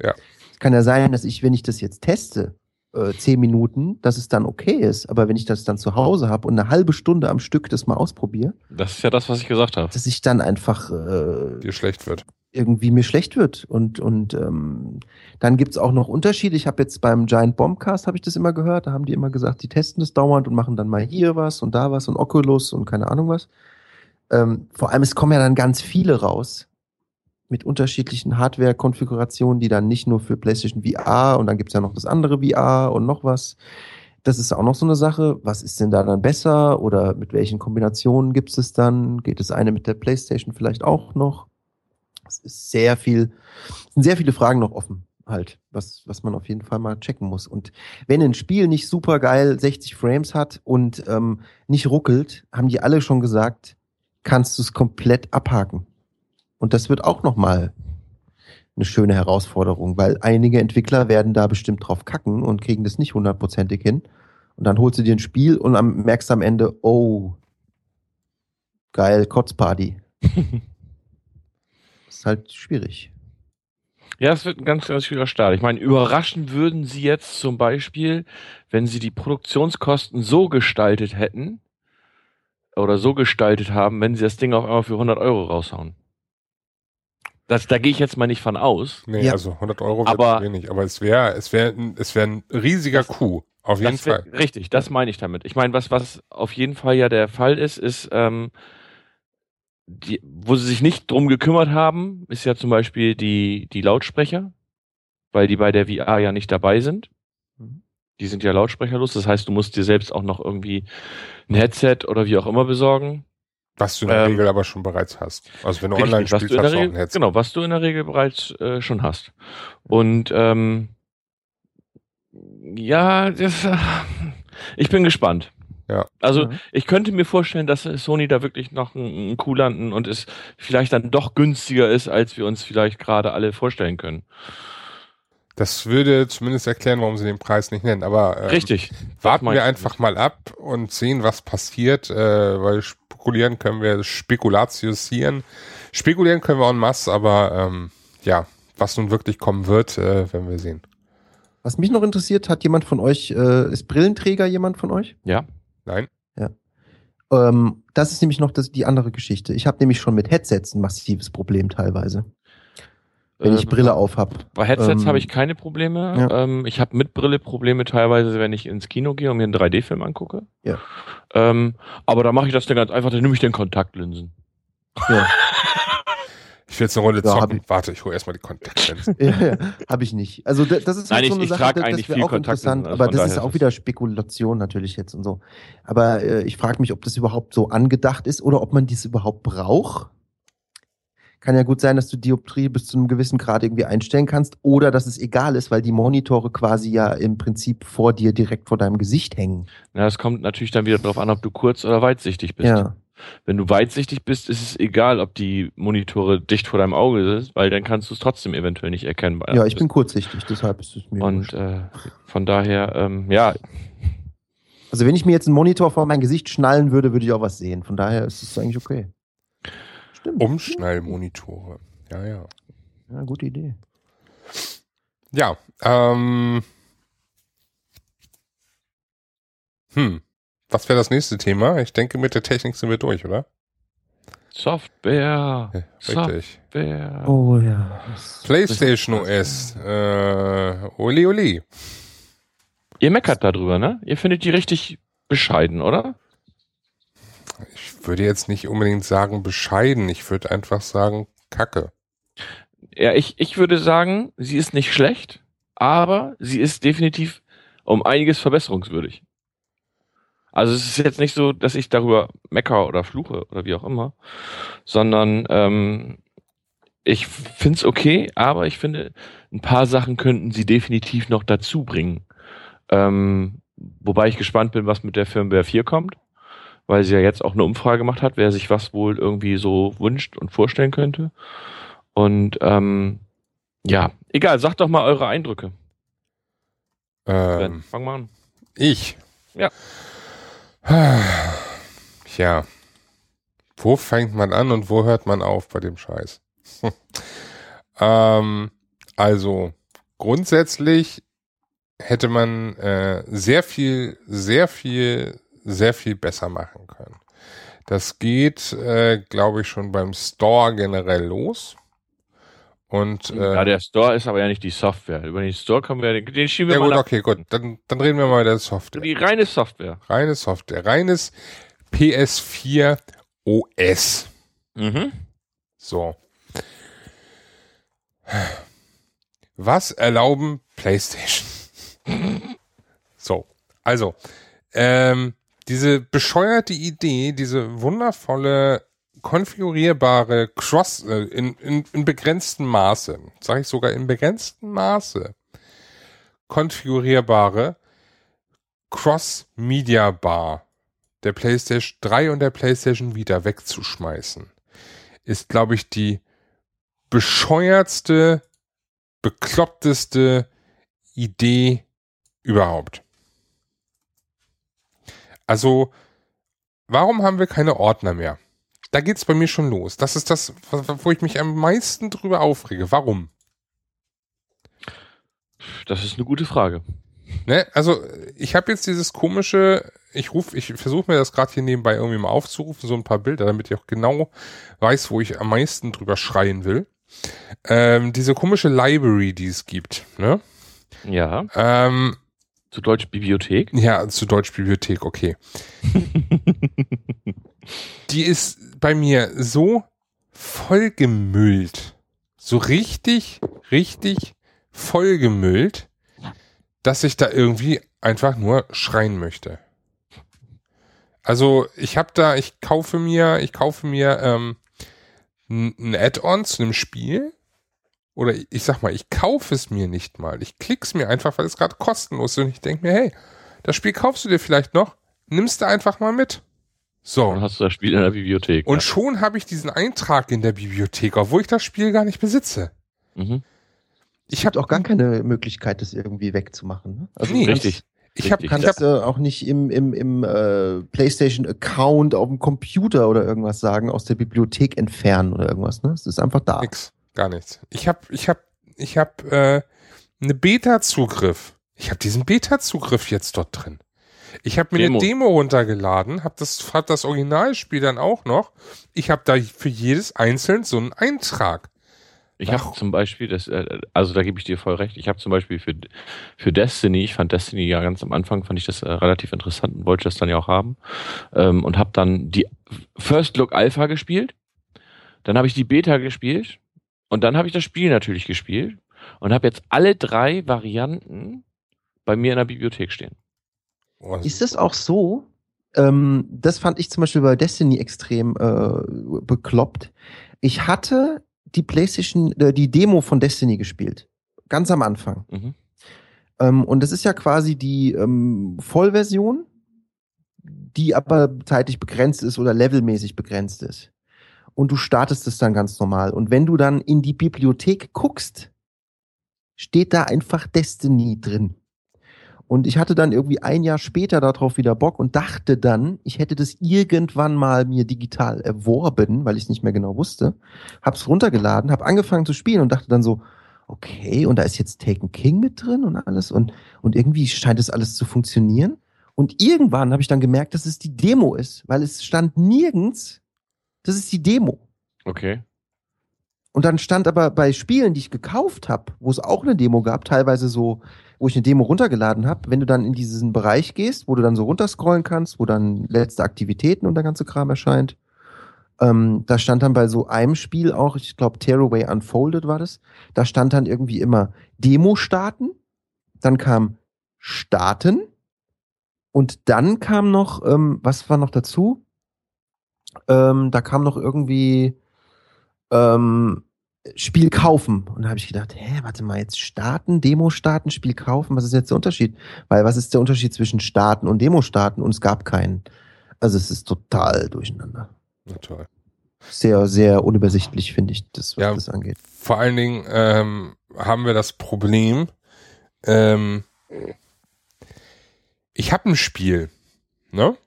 Ja.
Es kann ja sein, dass ich, wenn ich das jetzt teste, äh, zehn Minuten, dass es dann okay ist. Aber wenn ich das dann zu Hause habe und eine halbe Stunde am Stück das mal ausprobiere,
Das ist ja das, was ich gesagt habe.
dass ich dann einfach äh,
Dir schlecht wird.
Irgendwie mir schlecht wird. Und, und ähm, dann gibt's auch noch Unterschiede. Ich habe jetzt beim Giant Bombcast, habe ich das immer gehört, da haben die immer gesagt, die testen das dauernd und machen dann mal hier was und da was und Oculus und keine Ahnung was. Ähm, vor allem, es kommen ja dann ganz viele raus mit unterschiedlichen Hardware-Konfigurationen, die dann nicht nur für PlayStation VR und dann gibt's ja noch das andere VR und noch was. Das ist auch noch so eine Sache. Was ist denn da dann besser oder mit welchen Kombinationen gibt's es dann? Geht das eine mit der PlayStation vielleicht auch noch? Es ist sehr viel, sind sehr viele Fragen noch offen halt, was, was man auf jeden Fall mal checken muss. Und wenn ein Spiel nicht super geil 60 Frames hat und ähm, nicht ruckelt, haben die alle schon gesagt, kannst du es komplett abhaken. Und das wird auch noch mal eine schöne Herausforderung, weil einige Entwickler werden da bestimmt drauf kacken und kriegen das nicht hundertprozentig hin. Und dann holst du dir ein Spiel und merkst am Ende, oh, geil, Kotzparty. ist halt schwierig.
Ja, es wird ein ganz, ganz schwieriger Start. Ich meine, überraschen würden sie jetzt zum Beispiel, wenn sie die Produktionskosten so gestaltet hätten oder so gestaltet haben, wenn sie das Ding auf einmal für 100 Euro raushauen. Das, da gehe ich jetzt mal nicht von aus.
Nee,
Ja.
also 100 Euro
Aber-
wenig. Aber es wäre es wäre es wäre ein riesiger Coup. Auf jeden
wär-
Fall.
Richtig, das meine ich damit. Ich meine, was, was auf jeden Fall ja der Fall ist, ist, ähm, die, wo sie sich nicht drum gekümmert haben, ist ja zum Beispiel die, die Lautsprecher, weil die bei der VR ja nicht dabei sind.
Mhm.
Die sind ja lautsprecherlos, das heißt, du musst dir selbst auch noch irgendwie ein Headset oder wie auch immer besorgen.
Was du in der
Ähm,
Regel aber schon bereits hast. Also wenn du
Richtig,
online
du
spielst, hast du auch ein Headset.
Genau, was du in der Regel bereits äh, schon hast. Und ähm, ja, das, äh, ich bin gespannt.
Ja.
Also
Ja.
ich könnte mir vorstellen, dass Sony da wirklich noch einen, einen Coup landen und es vielleicht dann doch günstiger ist, als wir uns vielleicht gerade alle vorstellen können.
Das würde zumindest erklären, warum sie den Preis nicht nennen. Aber ähm,
Richtig.
Warten wir einfach mal ab und sehen, was passiert, äh, weil spekulieren können wir, spekulatiosieren. Spekulieren können wir en masse, aber ähm, ja, was nun wirklich kommen wird, äh, werden wir sehen.
Was mich noch interessiert, hat jemand von euch, äh, ist Brillenträger jemand von euch?
Ja.
Nein?
Ähm, das ist nämlich noch das, die andere Geschichte. Ich habe nämlich schon mit Headsets ein massives Problem teilweise, wenn ich
Ähm,
Brille auf habe.
Bei Headsets
Ähm,
habe ich keine Probleme.
ja.
Ähm, ich habe mit Brille Probleme teilweise, wenn ich ins Kino gehe und mir einen 3D-Film angucke.
Ja.
Ähm, aber da mache ich das dann ganz einfach, dann nehme ich den Kontaktlinsen.
Ja,
Ich will jetzt eine Runde
Ja,
zocken.
ich-
Warte, ich hole erstmal die Kontaktlinsen.
ja, ja habe ich nicht. Also da- das ist
Nein,
halt
ich-
so eine
ich
Sache,
trage
das,
eigentlich
das
viel
wäre auch
Kontaktlinsen,
interessant,
also
aber das ist auch wieder Spekulation natürlich jetzt und so. Aber äh, ich frage mich, ob das überhaupt so angedacht ist oder ob man dies überhaupt braucht. Kann ja gut sein, dass du Dioptrie bis zu einem gewissen Grad irgendwie einstellen kannst oder dass es egal ist, weil die Monitore quasi ja im Prinzip vor dir direkt vor deinem Gesicht hängen.
Ja, es kommt natürlich dann wieder darauf an, ob du kurz- oder weitsichtig bist.
Ja.
Wenn du weitsichtig bist, ist es egal, ob die Monitore dicht vor deinem Auge sind, weil dann kannst du es trotzdem eventuell nicht erkennen.
Ja, ich bin kurzsichtig, deshalb ist es mir.
Und äh, von daher, ähm, ja,
Also wenn ich mir jetzt einen Monitor vor mein Gesicht schnallen würde, würde ich auch was sehen. Von daher ist es eigentlich okay. Stimmt.
Umschnallmonitore. Ja, ja.
Ja, gute Idee.
Ja, ähm. Hm. Was wäre das nächste Thema? Ich denke, mit der Technik sind wir durch, oder?
Software.
Ja, richtig.
Software.
Oh ja.
PlayStation OS. Äh, Oli Oli.
Ihr meckert darüber, ne? Ihr findet die richtig bescheiden, oder?
Ich würde jetzt nicht unbedingt sagen bescheiden. Ich würde einfach sagen Kacke.
Ja, ich, ich würde sagen, sie ist nicht schlecht, aber sie ist definitiv um einiges verbesserungswürdig. Also es ist jetzt nicht so, dass ich darüber mecker oder fluche oder wie auch immer, sondern ähm, ich find's okay, aber ich finde, ein paar Sachen könnten sie definitiv noch dazu bringen. Ähm, wobei ich gespannt bin, was mit der Firmware 4 kommt, weil sie ja jetzt auch eine Umfrage gemacht hat, wer sich was wohl irgendwie so wünscht und vorstellen könnte. Und ähm, ja, egal, sagt doch mal eure Eindrücke.
Ähm,
fang mal an.
ich.
Ja.
Tja. Wo fängt man an und wo hört man auf bei dem Scheiß? ähm, also, grundsätzlich hätte man äh, sehr viel, sehr viel, sehr viel besser machen können. Das geht, äh, glaube ich, schon beim Store generell los. Und äh,
ja, der Store ist aber ja nicht die Software. Über den Store können wir, den schieben wir
ja
mal
gut,
nach.
okay, gut. Dann, dann reden wir mal über die Software.
Die reine Software.
Reine Software. Reines PS4 OS.
Mhm.
So. Was erlauben PlayStation? so, also, ähm, diese bescheuerte Idee, diese wundervolle, konfigurierbare Cross äh, in, in, in begrenztem Maße, sage ich sogar in begrenztem Maße, konfigurierbare Cross-Media Bar der PlayStation 3 und der PlayStation Vita wegzuschmeißen, ist, glaube ich, die bescheuertste, bekloppteste Idee überhaupt. Also, warum haben wir keine Ordner mehr? Da geht's bei mir schon los. Das ist das, wo ich mich am meisten drüber aufrege. Warum?
Das ist eine gute Frage.
Ne? Also, ich habe jetzt dieses komische, ich rufe, ich versuche mir das gerade hier nebenbei irgendwie mal aufzurufen, so ein paar Bilder, damit ich auch genau weiß, wo ich am meisten drüber schreien will. Ähm, diese komische Library, die es gibt, ne?
Ja.
Ähm,
Zu Deutsch Bibliothek.
ja, zu Deutsch Bibliothek, okay. die ist bei mir so vollgemüllt. So richtig, richtig vollgemüllt, dass ich da irgendwie einfach nur schreien möchte. Also ich habe da, ich kaufe mir, ich kaufe mir ähm, ein Add-on zu einem Spiel oder ich sag mal, ich kaufe es mir nicht mal. Ich klick's mir einfach, weil es gerade kostenlos ist und ich denke mir, hey, das Spiel kaufst du dir vielleicht noch, nimmst du einfach mal mit. So.
Dann hast du das Spiel in der Bibliothek.
Und schon habe ich diesen Eintrag in der Bibliothek, obwohl ich das Spiel gar nicht besitze.
ja. mhm.
Ich habe
auch gar keine Möglichkeit, das irgendwie wegzumachen. Ne? Also
Nee.
du kannst-
Richtig.
ich habe
kannst
hab,
äh, auch nicht im, im, im äh, PlayStation-Account auf dem Computer oder irgendwas sagen, aus der Bibliothek entfernen oder irgendwas. Ne? Es ist einfach da.
nix, gar nichts. Ich habe ich habe ich habe äh, eine Beta Zugriff. Ich habe diesen Beta Zugriff jetzt dort drin. Ich habe mir
Demo.
eine Demo runtergeladen, habe das hab das Originalspiel dann auch noch. Ich habe da für jedes einzeln so einen Eintrag.
Ich habe zum Beispiel, das, äh, also da gebe ich dir voll recht, ich habe zum Beispiel für, für Destiny, ich fand Destiny ja ganz am Anfang, fand ich das äh, relativ interessant und wollte das dann ja auch haben ähm, und habe dann die First Look Alpha gespielt, dann habe ich die Beta gespielt und dann habe ich das Spiel natürlich gespielt und habe jetzt alle drei Varianten bei mir in der Bibliothek stehen.
Oh,
Ist es auch so? Ähm, das fand ich zum Beispiel bei Destiny extrem äh, bekloppt. Ich hatte die PlayStation, äh, die Demo von Destiny gespielt. Ganz am Anfang.
Mhm.
Ähm, und das ist ja quasi die ähm, Vollversion, die aber zeitlich begrenzt ist oder levelmäßig begrenzt ist. Und du startest es dann ganz normal. Und wenn du dann in die Bibliothek guckst, steht da einfach Destiny drin. Und ich hatte dann irgendwie ein Jahr später darauf wieder Bock und dachte dann, ich hätte das irgendwann mal mir digital erworben, weil ich es nicht mehr genau wusste. Hab's runtergeladen, hab angefangen zu spielen und dachte dann so, okay, und da ist jetzt Taken King mit drin und alles und, und irgendwie scheint es alles zu funktionieren. Und irgendwann habe ich dann gemerkt, dass es die Demo ist, weil es stand nirgends, das ist die Demo.
Okay.
Und dann stand aber bei Spielen, die ich gekauft habe, wo es auch eine Demo gab, teilweise so, wo ich eine Demo runtergeladen habe, wenn du dann in diesen Bereich gehst, wo du dann so runterscrollen kannst, wo dann letzte Aktivitäten und der ganze Kram erscheint, ähm, da stand dann bei so einem Spiel auch, ich glaube Tearaway Unfolded war das, da stand dann irgendwie immer Demo starten, dann kam starten und dann kam noch, ähm, was war noch dazu? Ähm, da kam noch irgendwie ähm, Spiel kaufen. Und da habe ich gedacht, hä, warte mal, jetzt starten, Demo starten, Spiel kaufen, was ist jetzt der Unterschied? Weil was ist der Unterschied zwischen starten und Demo starten? Und es gab keinen. Also es ist total durcheinander.
Na toll.
Sehr, sehr unübersichtlich, finde ich, das, was
Ja.
das angeht.
Vor allen Dingen ähm, haben wir das Problem, ähm, ich habe ein Spiel, ne?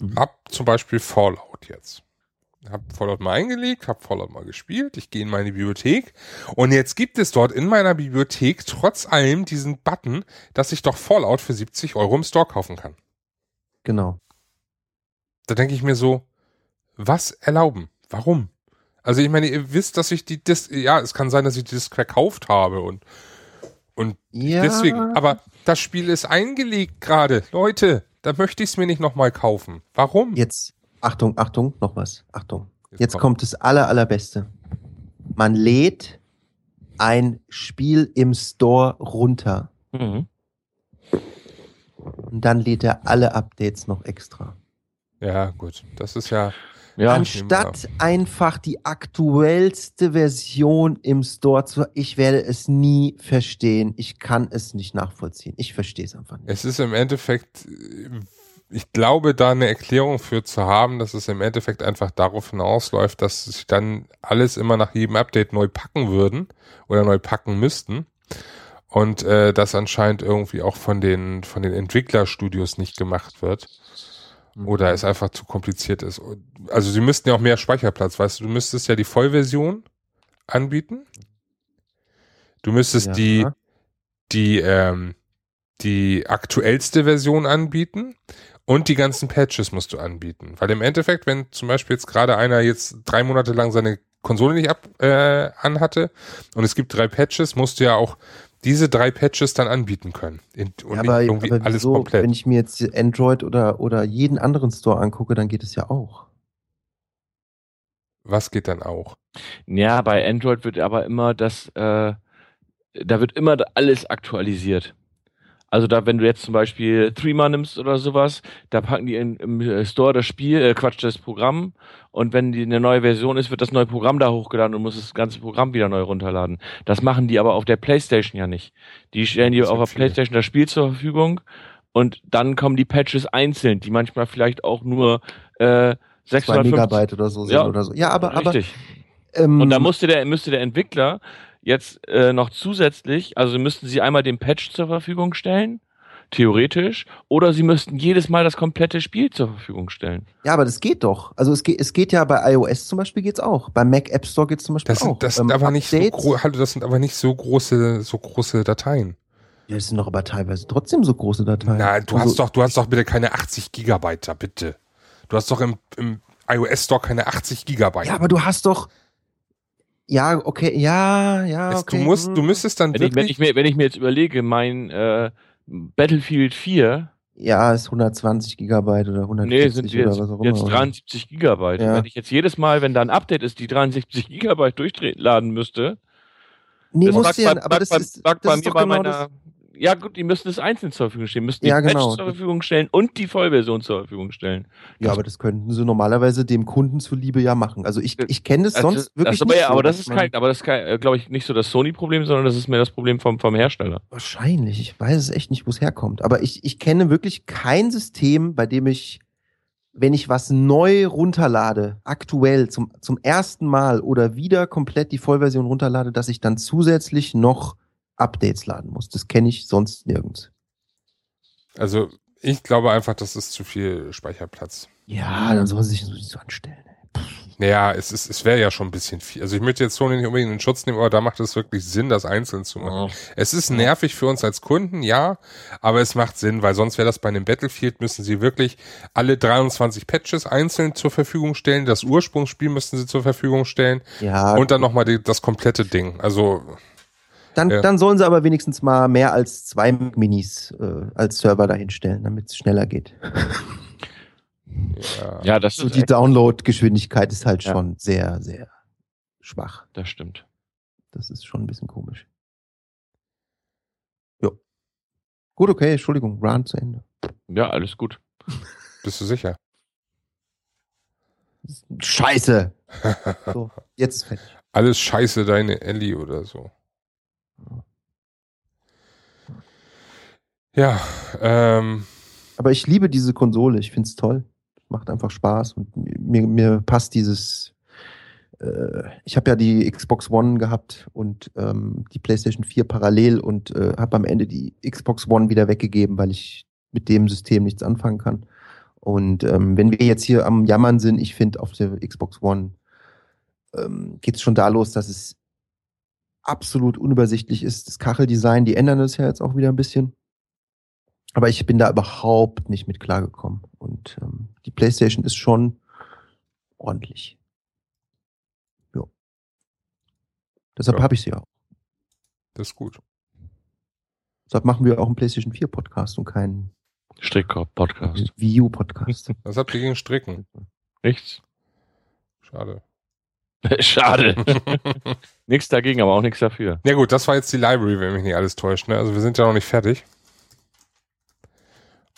Mhm.
Hab zum Beispiel Fallout jetzt. Hab Fallout mal eingelegt, hab Fallout mal gespielt, ich gehe in meine Bibliothek und jetzt gibt es dort in meiner Bibliothek trotz allem diesen Button, dass ich doch Fallout für 70 Euro im Store kaufen kann.
Genau.
Da denke ich mir so, was erlauben? Warum? Also ich meine, ihr wisst, dass ich die Dis ja, es kann sein, dass ich die Disc verkauft habe und und
Ja.
deswegen, aber das Spiel ist eingelegt gerade. Leute, da möchte ich es mir nicht nochmal kaufen. Warum?
Jetzt, Achtung, Achtung, noch was. Achtung. Jetzt
komm.
kommt das aller, allerbeste. Man lädt ein Spiel im Store runter
Mhm.
und dann lädt er alle Updates noch extra.
Ja, gut. Das ist ja,
Ja,
Anstatt einfach die aktuellste Version im Store zu, ich werde es nie verstehen. Ich kann es nicht nachvollziehen. Ich verstehe es einfach nicht.
es ist im Endeffekt, äh, ich glaube, da eine Erklärung für zu haben, dass es im Endeffekt einfach darauf hinausläuft, dass sich dann alles immer nach jedem Update neu packen würden oder neu packen müssten. Und äh, das anscheinend irgendwie auch von den, von den Entwicklerstudios nicht gemacht wird. Oder es einfach zu kompliziert ist. Also sie müssten ja auch mehr Speicherplatz, weißt du, du müsstest ja die Vollversion anbieten. Du müsstest
Ja.
die, die, ähm, die aktuellste Version anbieten und die ganzen Patches musst du anbieten. Weil im Endeffekt, wenn zum Beispiel jetzt gerade einer jetzt drei Monate lang seine Konsole nicht ab, äh, anhatte und es gibt drei Patches, musst du ja auch diese drei Patches dann anbieten können. In, und
Ja,
nicht
aber,
irgendwie
aber
alles
wieso,
komplett.
wenn ich mir jetzt Android oder, oder jeden anderen Store angucke, dann geht es ja auch.
Was geht dann auch?
Ja, bei Android wird aber immer das, äh, da wird immer alles aktualisiert. Also da, wenn du jetzt zum Beispiel Threema nimmst oder sowas, da packen die in, im äh, Store das Spiel, äh, Quatsch, das Programm und wenn die eine neue Version ist, wird das neue Programm da hochgeladen und muss das ganze Programm wieder neu runterladen. Das machen die aber auf der Playstation ja nicht. Die stellen dir auf der
viele.
Playstation das Spiel zur Verfügung und dann kommen die Patches einzeln, die manchmal vielleicht auch nur äh,
Zwei
650
Megabyte oder so sind
Ja,
oder so. Ja, aber, aber
Richtig.
ähm,
Und da musste der, müsste der Entwickler jetzt äh, noch zusätzlich, also müssten sie einmal den Patch zur Verfügung stellen, theoretisch, oder sie müssten jedes Mal das komplette Spiel zur Verfügung stellen.
ja, aber das geht doch. Also es geht, es geht ja bei iOS zum Beispiel geht's auch. Beim Mac App Store geht's zum Beispiel
Das sind,
auch.
das sind aber nicht so hallo, das sind aber nicht so große, so große Dateien.
Ja, das sind doch aber teilweise trotzdem so große Dateien.
Na, du
Also,
hast doch, du hast doch bitte keine 80 Gigabyte da, bitte. Du hast doch im, im iOS Store keine 80 Gigabyte.
Ja, aber du hast doch. Ja, okay, ja, ja.
es,
okay,
du musst,
hm.
du müsstest dann
Wenn ich, wenn,
wirklich,
ich mir, wenn ich mir jetzt überlege, mein äh, Battlefield 4,
Ja, ist 120 Gigabyte oder 140
nee, sind
oder
jetzt,
was auch
jetzt
immer.
73 Gigabyte.
Ja.
Wenn ich jetzt jedes Mal, wenn da ein Update ist, die 73 Gigabyte durchladen müsste,
Nee, du ja,
bei-
aber das
bei-
ist, das
bei
ist
mir
doch
bei
genau
meiner. Ja, gut, die müssten es einzeln zur Verfügung stellen, müssten
Ja,
die Patch
genau.
zur Verfügung stellen und die Vollversion zur Verfügung stellen.
Ja, aber das könnten sie normalerweise dem Kunden zuliebe ja machen. Also ich, ich kenne das
Also,
sonst wirklich
das aber,
nicht
ja,
so,
aber das ist kein, aber das ist kein, glaube ich, nicht so das Sony-Problem, sondern das ist mehr das Problem vom, vom Hersteller.
Wahrscheinlich. Ich weiß es echt nicht, wo es herkommt. Aber ich, ich kenne wirklich kein System, bei dem ich, wenn ich was neu runterlade, aktuell zum, zum ersten Mal oder wieder komplett die Vollversion runterlade, dass ich dann zusätzlich noch Updates laden muss. Das kenne ich sonst nirgends.
also ich glaube einfach, das ist zu viel Speicherplatz.
Ja, dann soll sie sich so, so anstellen.
Naja, es, ist, es wäre ja schon ein bisschen viel. Also ich möchte jetzt Sony nicht unbedingt in Schutz nehmen, aber da macht es wirklich Sinn, das einzeln zu machen. Es ist nervig für uns als Kunden, ja, aber es macht Sinn, weil sonst wäre das bei einem Battlefield, müssen sie wirklich alle 23 Patches einzeln zur Verfügung stellen, das Ursprungsspiel müssten sie zur Verfügung stellen
Ja,
und dann nochmal das komplette Ding. Also,
dann,
ja.
dann sollen sie aber wenigstens mal mehr als zwei Minis äh, als Server dahinstellen, damit es schneller geht.
ja.
Ja, das
So
ist
die Download-Geschwindigkeit ist halt
Ja.
schon sehr, sehr schwach.
das stimmt.
Das ist schon ein bisschen komisch. Jo. Gut, okay, Entschuldigung, Run zu Ende.
Ja, alles gut.
Bist du sicher?
Scheiße! So, jetzt ist fertig.
Alles scheiße, deine Ellie oder so. Ja, ähm,
Aber ich liebe diese Konsole, ich find's toll. Macht einfach Spaß und mir, mir passt dieses. Äh, ich habe ja die Xbox One gehabt und ähm, die PlayStation 4 parallel und äh, habe am Ende die Xbox One wieder weggegeben, weil ich mit dem System nichts anfangen kann. Und ähm, wenn wir jetzt hier am Jammern sind, ich finde auf der Xbox One ähm, geht es schon da los, dass es absolut unübersichtlich ist. Das Kacheldesign, die ändern das ja jetzt auch wieder ein bisschen. Aber ich bin da überhaupt nicht mit klargekommen. Und ähm, die PlayStation ist schon ordentlich. Jo. Deshalb
Ja.
habe ich sie auch.
das ist gut.
Deshalb machen wir auch einen PlayStation 4 Podcast und keinen
Strickkorb-Podcast.
Wii U Podcast.
Was habt ihr gegen Stricken?
Nichts.
Schade.
Schade. nichts dagegen, aber auch nichts dafür.
Ja gut, das war jetzt die Library, wenn mich nicht alles täuscht. Ne? Also wir sind ja noch nicht fertig.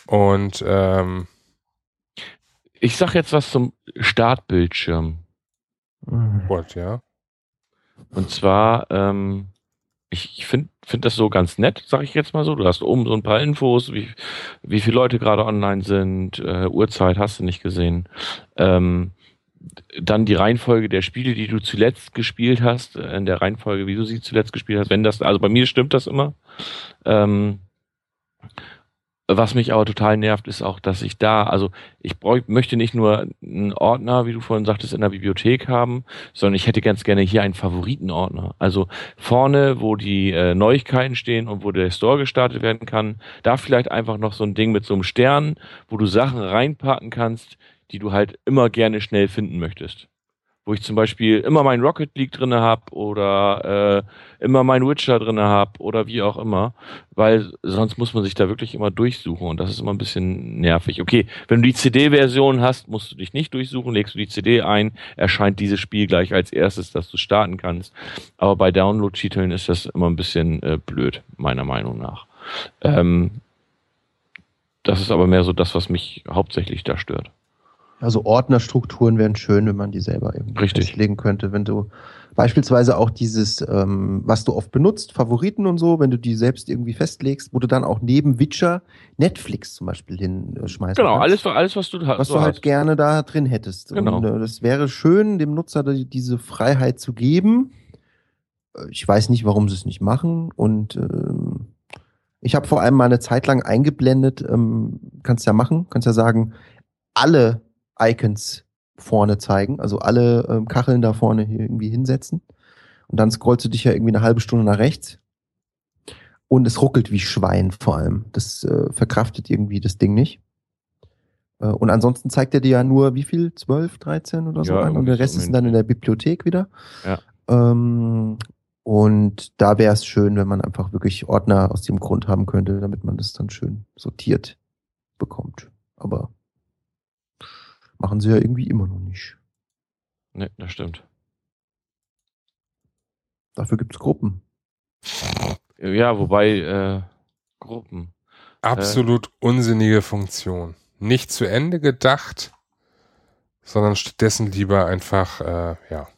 Und ähm,
Ich sag jetzt was zum Startbildschirm.
what, ja.
Und zwar, ähm, ich, ich finde find das so ganz nett, sag ich jetzt mal so. Du hast oben so ein paar Infos, wie, wie viele Leute gerade online sind, äh, Uhrzeit hast du nicht gesehen. Ähm, dann die Reihenfolge der Spiele, die du zuletzt gespielt hast, äh, in der Reihenfolge, wie du sie zuletzt gespielt hast. Wenn das, also bei mir stimmt das immer. Ähm, was mich aber total nervt, ist auch, dass ich da, also ich bräuch, möchte nicht nur einen Ordner, wie du vorhin sagtest, in der Bibliothek haben, sondern ich hätte ganz gerne hier einen Favoritenordner. Also vorne, wo die äh, Neuigkeiten stehen und wo der Store gestartet werden kann, da vielleicht einfach noch so ein Ding mit so einem Stern, wo du Sachen reinpacken kannst, die du halt immer gerne schnell finden möchtest. Wo ich zum Beispiel immer mein Rocket League drinne hab oder äh, immer mein Witcher drinne hab oder wie auch immer, weil sonst muss man sich da wirklich immer durchsuchen und das ist immer ein bisschen nervig. Okay, wenn du die CD-Version hast, musst du dich nicht durchsuchen, legst du die CD ein, erscheint dieses Spiel gleich als erstes, dass du starten kannst. Aber bei Download-Titeln ist das immer ein bisschen äh, blöd, meiner Meinung nach. Ähm, das ist aber mehr so das, was mich hauptsächlich da stört.
Also Ordnerstrukturen wären schön, wenn man die selber irgendwie
Richtig.
festlegen könnte. Wenn du beispielsweise auch dieses, ähm, was du oft benutzt, Favoriten und so, wenn du die selbst irgendwie festlegst, wo du dann auch neben Witcher Netflix zum Beispiel hinschmeißen
Genau,
kannst.
alles, alles was du hast.
was
so
du halt
hast.
gerne da drin hättest.
Genau.
Und äh, das wäre schön, dem Nutzer die, diese Freiheit zu geben. Äh, Ich weiß nicht, warum sie es nicht machen. Und ähm, ich habe vor allem mal eine Zeit lang eingeblendet, ähm, kannst ja machen, kannst ja sagen, alle Icons vorne zeigen, also alle ähm, Kacheln da vorne hier irgendwie hinsetzen. Und dann scrollst du dich ja irgendwie eine halbe Stunde nach rechts. Und es ruckelt wie Schwein vor allem. Das äh, verkraftet irgendwie das Ding nicht. Äh, Und ansonsten zeigt er dir ja nur, wie viel? 12, 13 oder so
Ja,
an. Und der Rest ist dann in der Bibliothek wieder.
Ja.
Ähm, und da wäre es schön, wenn man einfach wirklich Ordner aus dem Grund haben könnte, damit man das dann schön sortiert bekommt. Aber machen sie ja irgendwie immer noch nicht.
Ne, das stimmt.
Dafür gibt's Gruppen.
Ja, wobei äh, Gruppen.
Absolut unsinnige Funktion. Nicht zu Ende gedacht, sondern stattdessen lieber einfach, äh, ja.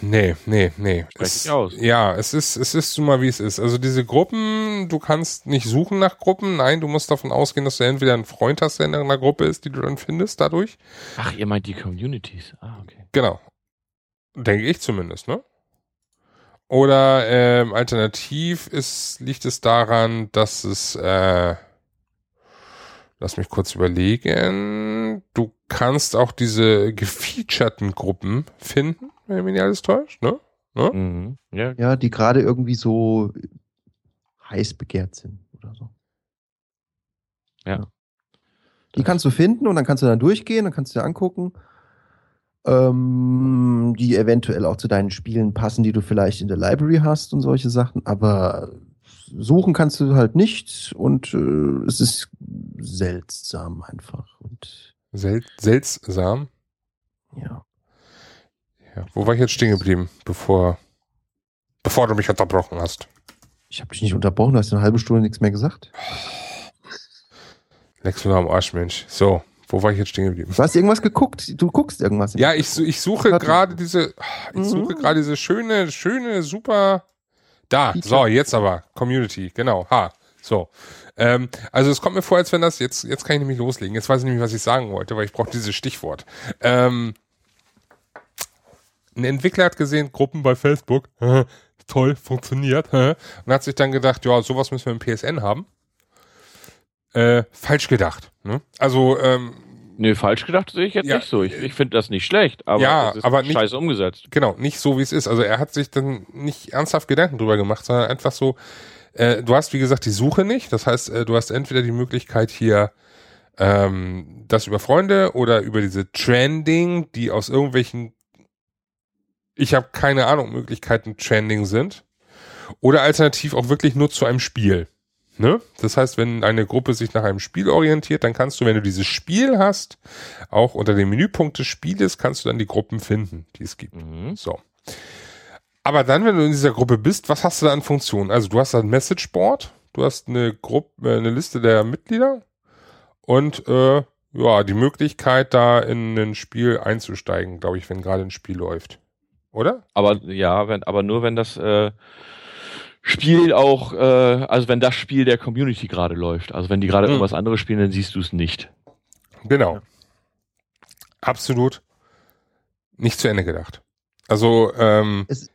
Nee, nee, nee. Es,
dich aus.
Ja, es ist, es ist nun mal wie es ist. Also diese Gruppen, du kannst nicht suchen nach Gruppen. Nein, du musst davon ausgehen, dass du entweder einen Freund hast, der in einer Gruppe ist, die du dann findest dadurch.
Ach, ihr meint die Communities. Ah, okay.
Genau. Denke ich zumindest, ne? Oder ähm, alternativ ist, liegt es daran, dass es, äh, Lass mich kurz überlegen. Du kannst auch diese gefeaturten Gruppen finden, wenn mich nicht alles täuscht, ne? ne?
Mhm. Ja.
Ja, die gerade irgendwie so heiß begehrt sind oder so.
Ja.
Die kannst du finden und dann kannst du dann durchgehen, dann kannst du dir angucken, ähm, die eventuell auch zu deinen Spielen passen, die du vielleicht in der Library hast und solche Sachen, aber suchen kannst du halt nicht und äh, es ist seltsam einfach und
Sel seltsam.
ja.
Ja. Wo war ich jetzt stehen geblieben, bevor, bevor du mich unterbrochen hast?
Ich habe dich nicht unterbrochen, du hast eine halbe Stunde nichts mehr gesagt.
Lex am Arsch, Mensch. So, wo war ich jetzt stehen geblieben?
Du hast irgendwas geguckt, du guckst irgendwas.
Ja, ich, ich suche gerade diese, ich
Mhm.
suche gerade diese schöne, schöne, super, da,
Feature.
so, jetzt aber, Community, genau, ha, so. Ähm, also es kommt mir vor, als wenn das, jetzt, jetzt kann ich nämlich loslegen, jetzt weiß ich nämlich, was ich sagen wollte, weil ich brauche dieses Stichwort. Ähm, ein Entwickler hat gesehen, Gruppen bei Facebook, toll, funktioniert, und hat sich dann gedacht, ja, sowas müssen wir im PSN haben. Äh, falsch gedacht. Ne? Also, ähm,
Nee, falsch gedacht sehe ich jetzt
Ja,
nicht so. Ich, ich finde das nicht schlecht, aber
Ja,
es ist
aber nicht-
scheiße umgesetzt.
genau, nicht so wie es ist. Also er hat sich dann nicht ernsthaft Gedanken drüber gemacht, sondern einfach so, äh, du hast wie gesagt die Suche nicht. Das heißt, äh, du hast entweder die Möglichkeit hier ähm, das über Freunde oder über diese Trending, die aus irgendwelchen, ich habe keine Ahnung, Möglichkeiten Trending sind. Oder alternativ auch wirklich nur zu einem Spiel. Ne? Das heißt, wenn eine Gruppe sich nach einem Spiel orientiert, dann kannst du, wenn du dieses Spiel hast, auch unter dem Menüpunkt des Spieles, kannst du dann die Gruppen finden, die es gibt.
Mhm.
So. Aber dann, wenn du in dieser Gruppe bist, was hast du da an Funktionen? Also du hast ein Messageboard, du hast eine Gruppe, äh, eine Liste der Mitglieder und äh, ja, die Möglichkeit, da in ein Spiel einzusteigen, glaube ich, wenn gerade ein Spiel läuft. Oder?
Aber ja, wenn, aber nur wenn das äh, Spiel auch, äh, also wenn das Spiel der Community gerade läuft. Also wenn die gerade
Mhm.
irgendwas anderes spielen, dann siehst du es nicht.
Genau. Absolut nicht zu Ende gedacht. Also, ähm,
Es-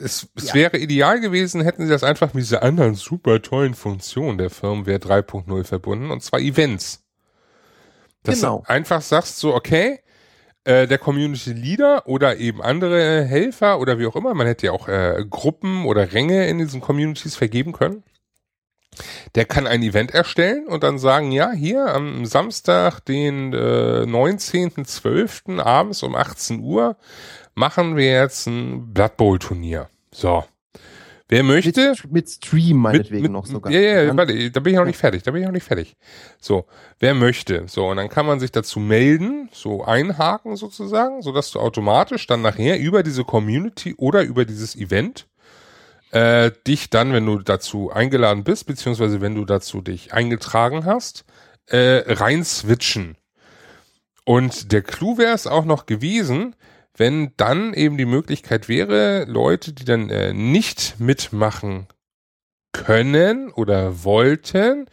es, es
Ja.
wäre ideal gewesen, hätten sie das einfach mit dieser anderen super tollen Funktion der Firmware 3.0 verbunden, und zwar Events. Dass
Genau.
du einfach sagst so, okay, äh, der Community Leader oder eben andere Helfer oder wie auch immer, man hätte ja auch äh, Gruppen oder Ränge in diesen Communities vergeben können. Der kann ein Event erstellen und dann sagen, ja, hier am Samstag, den äh, 19.12. abends um 18 Uhr machen wir jetzt ein Blood Bowl Turnier. So. Wer möchte,
Mit, mit Stream meinetwegen noch sogar.
ja, ja, warte, da bin ich noch nicht fertig, da bin ich noch nicht fertig. So, wer möchte, so, und dann kann man sich dazu melden, so einhaken sozusagen, so dass du automatisch dann nachher über diese Community oder über dieses Event äh, dich dann, wenn du dazu eingeladen bist, beziehungsweise wenn du dazu dich eingetragen hast, äh, rein switchen. Und der Clou wäre es auch noch gewesen, wenn dann eben die Möglichkeit wäre, Leute, die dann äh, nicht mitmachen können oder wollten,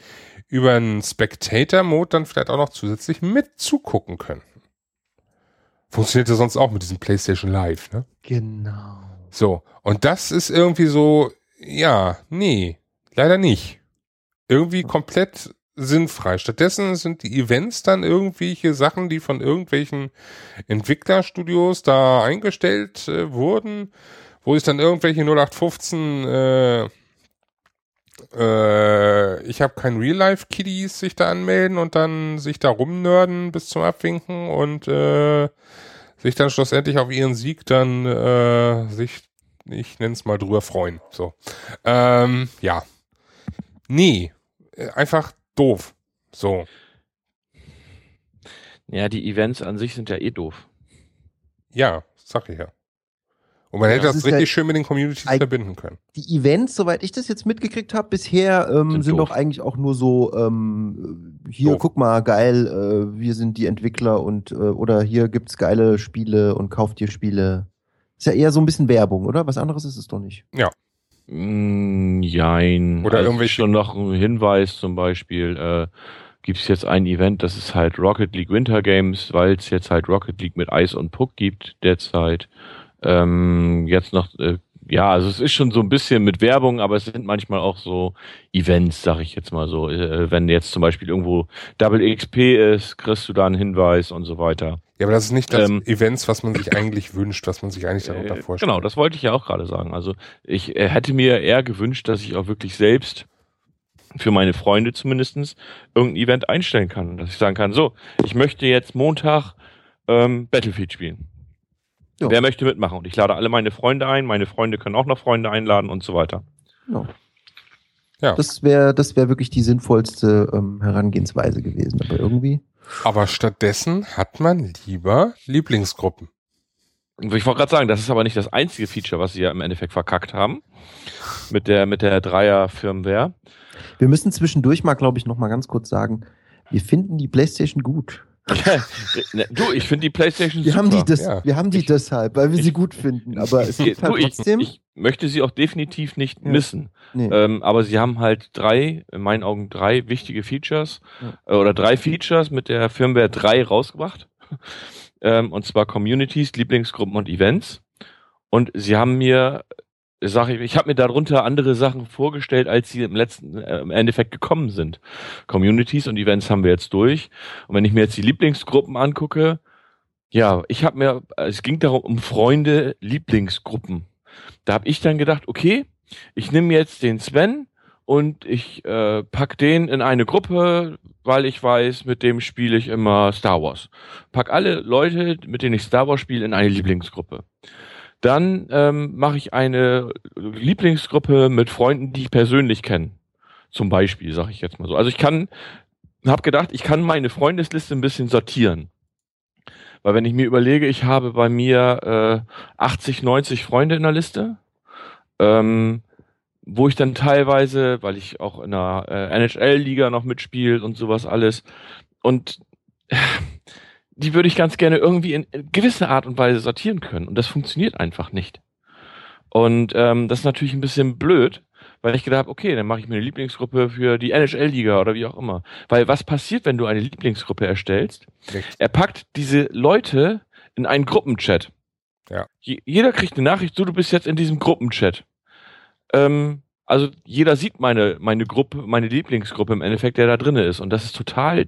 über einen Spectator-Mode dann vielleicht auch noch zusätzlich mitzugucken können. Funktioniert ja sonst auch mit diesem PlayStation Live, ne?
Genau.
So, und das ist irgendwie so, ja, nee, leider nicht. Irgendwie komplett sinnfrei. Stattdessen sind die Events dann irgendwelche Sachen, die von irgendwelchen Entwicklerstudios da eingestellt äh, wurden, wo sich dann irgendwelche 0815 äh, äh, ich habe kein Real-Life-Kiddies sich da anmelden und dann sich da rumnörden bis zum Abwinken und äh, sich dann schlussendlich auf ihren Sieg dann äh, sich, ich nenne es mal drüber freuen. So. Ähm, ja. Nee. Äh, Einfach doof. So.
Ja, die Events an sich sind ja eh doof.
Ja, sag ich ja. Und man
Ja,
hätte
das
das richtig
ja
schön mit den Communities verbinden können.
Die Events, soweit ich das jetzt mitgekriegt habe, bisher ähm,
Sind
sind, doch eigentlich auch nur so, ähm, hier,
Doof.
guck mal, geil, äh, wir sind die Entwickler und äh, oder hier gibt's geile Spiele und kauft dir Spiele. Ist ja eher so ein bisschen Werbung, oder? Was anderes ist es doch nicht.
Mm, jein.
Oder
also
irgendwelche-
schon noch ein Hinweis zum Beispiel, äh, gibt es jetzt ein Event, das ist halt Rocket League Winter Games, weil es jetzt halt Rocket League mit Eis und Puck gibt derzeit. Ähm, jetzt noch äh, ja, also es ist schon so ein bisschen mit Werbung, aber es sind manchmal auch so Events, sag ich jetzt mal so. Äh, wenn jetzt zum Beispiel irgendwo Double XP ist, kriegst du da einen Hinweis und so weiter.
Ja, aber das ist nicht das ähm, Events, was man sich eigentlich wünscht, was man sich eigentlich darunter
äh,
vorstellt.
Genau, das wollte ich ja auch gerade sagen. Also ich äh, hätte mir eher gewünscht, dass ich auch wirklich selbst für meine Freunde zumindestens irgendein Event einstellen kann. Dass ich sagen kann, so, ich möchte jetzt Montag ähm, Battlefield spielen. Ja. Wer möchte mitmachen? Und ich lade alle meine Freunde ein, meine Freunde können auch noch Freunde einladen und so weiter.
Ja. ja. Das wäre das wäre wirklich die sinnvollste ähm, Herangehensweise gewesen, aber irgendwie.
Aber stattdessen hat man lieber Lieblingsgruppen.
Ich wollte gerade sagen, das ist aber nicht das einzige Feature, was sie ja im Endeffekt verkackt haben. Mit der, mit der Dreier-Firmware.
Wir müssen zwischendurch mal, glaube ich, noch mal ganz kurz sagen, wir finden die PlayStation gut.
Du, ich finde die PlayStation
wir super. Haben die das, ja. Wir haben die ich, deshalb, weil wir ich, sie gut finden. Aber es gibt halt trotzdem.
Ich, möchte sie auch definitiv nicht ja. missen. Nee. Ähm, aber sie haben halt drei, in meinen Augen drei wichtige Features ja. äh, oder drei Features mit der Firmware 3 rausgebracht. ähm, und zwar Communities, Lieblingsgruppen und Events. Und sie haben mir sag ich, ich habe mir darunter andere Sachen vorgestellt, als sie im letzten äh, im Endeffekt gekommen sind. Communities und Events haben wir jetzt durch. Und wenn ich mir jetzt die Lieblingsgruppen angucke, ja, ich habe mir, es ging darum um Freunde, Lieblingsgruppen. Da habe ich dann gedacht, okay, ich nehme jetzt den Sven und ich äh, pack den in eine Gruppe, weil ich weiß, mit dem spiele ich immer Star Wars. Pack alle Leute, mit denen ich Star Wars spiele, in eine Lieblingsgruppe. Dann ähm, mache ich eine Lieblingsgruppe mit Freunden, die ich persönlich kenne. Zum Beispiel, sage ich jetzt mal so. Also ich kann, habe gedacht, ich kann meine Freundesliste ein bisschen sortieren. Weil wenn ich mir überlege, ich habe bei mir äh, 80, 90 Freunde in der Liste, ähm, wo ich dann teilweise, weil ich auch in der äh, NHL-Liga noch mitspiele und sowas alles, und äh, die würde ich ganz gerne irgendwie in, in gewisser Art und Weise sortieren können. Und das funktioniert einfach nicht. Und ähm, das ist natürlich ein bisschen blöd, weil ich gedacht habe, okay, dann mache ich mir eine Lieblingsgruppe für die NHL-Liga oder wie auch immer. Weil was passiert, wenn du eine Lieblingsgruppe erstellst? Richtig. Er packt diese Leute in einen Gruppenchat. Ja. jeder kriegt eine Nachricht, so du bist jetzt in diesem Gruppenchat. Ähm, also jeder sieht meine, meine Gruppe, meine Lieblingsgruppe im Endeffekt, der da drinne ist. Und das ist total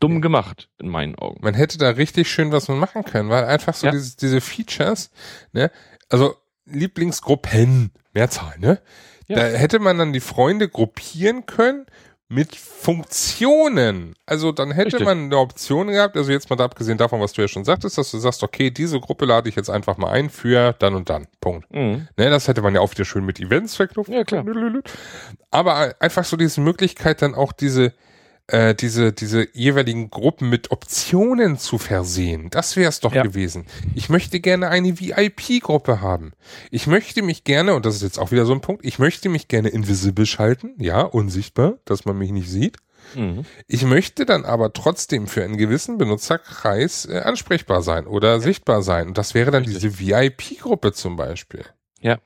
dumm gemacht, in meinen Augen.
Man hätte da richtig schön was man machen können, weil einfach so ja. diese, diese Features, ne, also Lieblingsgruppen, Mehrzahl, ne? Ja. Da hätte man dann die Freunde gruppieren können mit Funktionen. Also dann hätte Richtig. man eine Option gehabt, also jetzt mal da abgesehen davon, was du ja schon sagtest, dass du sagst, okay, diese Gruppe lade ich jetzt einfach mal ein für dann und dann. Punkt. Mhm. Ne, das hätte man ja auch wieder schön mit Events verknüpft.
Ja, klar.
Aber einfach so diese Möglichkeit, dann auch diese, äh, diese, diese jeweiligen Gruppen mit Optionen zu versehen. Das wäre es doch ja. gewesen. Ich möchte gerne eine VIP-Gruppe haben. Ich möchte mich gerne, und das ist jetzt auch wieder so ein Punkt, ich möchte mich gerne invisible schalten, ja, unsichtbar, dass man mich nicht sieht. Mhm. Ich möchte dann aber trotzdem für einen gewissen Benutzerkreis äh, ansprechbar sein oder ja. sichtbar sein. Und das wäre dann Richtig. diese VIP-Gruppe zum Beispiel.
Ja.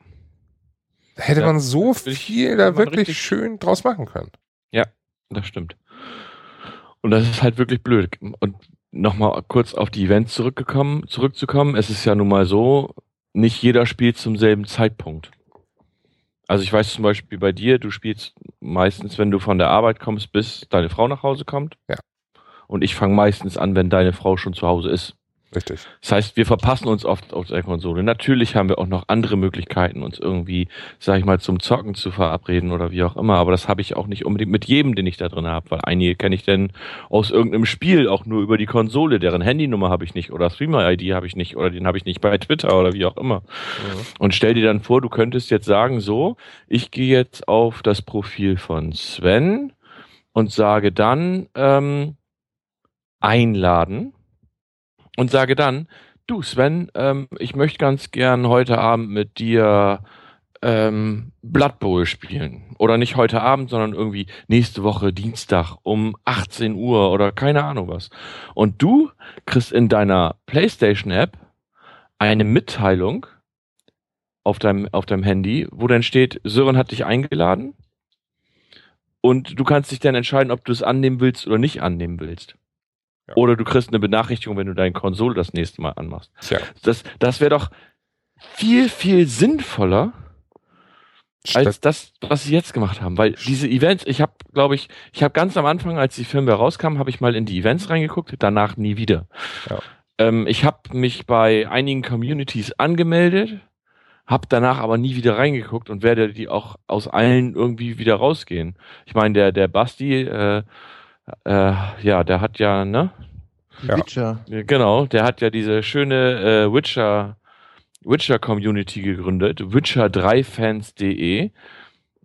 Hätte ja, man so viel da wirklich schön draus machen können.
Ja, das stimmt. Und das ist halt wirklich blöd. Und nochmal kurz auf die Events zurückgekommen, zurückzukommen. Es ist ja nun mal so, nicht jeder spielt zum selben Zeitpunkt. Also ich weiß zum Beispiel bei dir, du spielst meistens, wenn du von der Arbeit kommst, bis deine Frau nach Hause kommt.
Ja.
Und ich fange meistens an, wenn deine Frau schon zu Hause ist.
Richtig.
Das heißt, wir verpassen uns oft auf der Konsole. Natürlich haben wir auch noch andere Möglichkeiten, uns irgendwie, sag ich mal, zum Zocken zu verabreden oder wie auch immer. Aber das habe ich auch nicht unbedingt mit jedem, den ich da drin habe, weil einige kenne ich denn aus irgendeinem Spiel auch nur über die Konsole, deren Handynummer habe ich nicht oder Streamer-ID habe ich nicht oder den habe ich nicht bei Twitter oder wie auch immer. Mhm. Und stell dir dann vor, du könntest jetzt sagen, so, ich gehe jetzt auf das Profil von Sven und sage dann ähm, einladen und sage dann, du Sven, ähm, ich möchte ganz gern heute Abend mit dir ähm, Blood Bowl spielen. Oder nicht heute Abend, sondern irgendwie nächste Woche Dienstag um 18 Uhr oder keine Ahnung was. Und du kriegst in deiner PlayStation App eine Mitteilung auf deinem, auf deinem Handy, wo dann steht, Sören hat dich eingeladen. Und du kannst dich dann entscheiden, ob du es annehmen willst oder nicht annehmen willst. Oder du kriegst eine Benachrichtigung, wenn du deine Konsole das nächste Mal anmachst. Tja. Das, das wäre doch, viel, viel sinnvoller als das, was sie jetzt gemacht haben. Weil diese Events, ich habe, glaube ich, ich habe ganz am Anfang, als die Filme rauskamen, habe ich mal in die Events reingeguckt, danach nie wieder. Ja. Ähm, ich habe mich bei einigen Communities angemeldet, habe danach aber nie wieder reingeguckt und werde die auch aus allen irgendwie wieder rausgehen. Ich meine, der der Basti, äh, äh, ja, der hat ja, ne?
Ja. Witcher.
Genau, der hat ja diese schöne äh, Witcher Witcher Community gegründet, witcher3fans.de.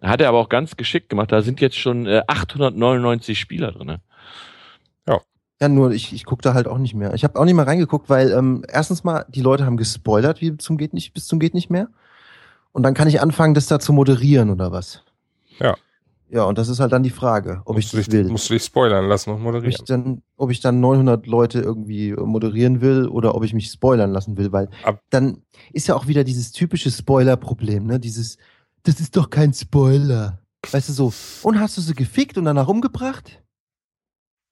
Hat er aber auch ganz geschickt gemacht. Da sind jetzt schon äh, 899 Spieler drin.
Ja. Ja, nur ich, ich gucke da halt auch nicht mehr. Ich habe auch nicht mehr reingeguckt, weil ähm, erstens mal die Leute haben gespoilert, wie zum geht nicht bis zum geht nicht mehr. Und dann kann ich anfangen, das da zu moderieren oder was.
Ja.
Ja, und das ist halt dann die Frage, ob musst ich das
dich, will. Musst du dich spoilern lassen und moderieren.
Ob ich, dann, ob ich dann 900 Leute irgendwie moderieren will oder ob ich mich spoilern lassen will, weil Ab dann ist ja auch wieder dieses typische Spoiler-Problem, ne? Dieses, das ist doch kein Spoiler. Weißt du so, und hast du sie gefickt und danach umgebracht?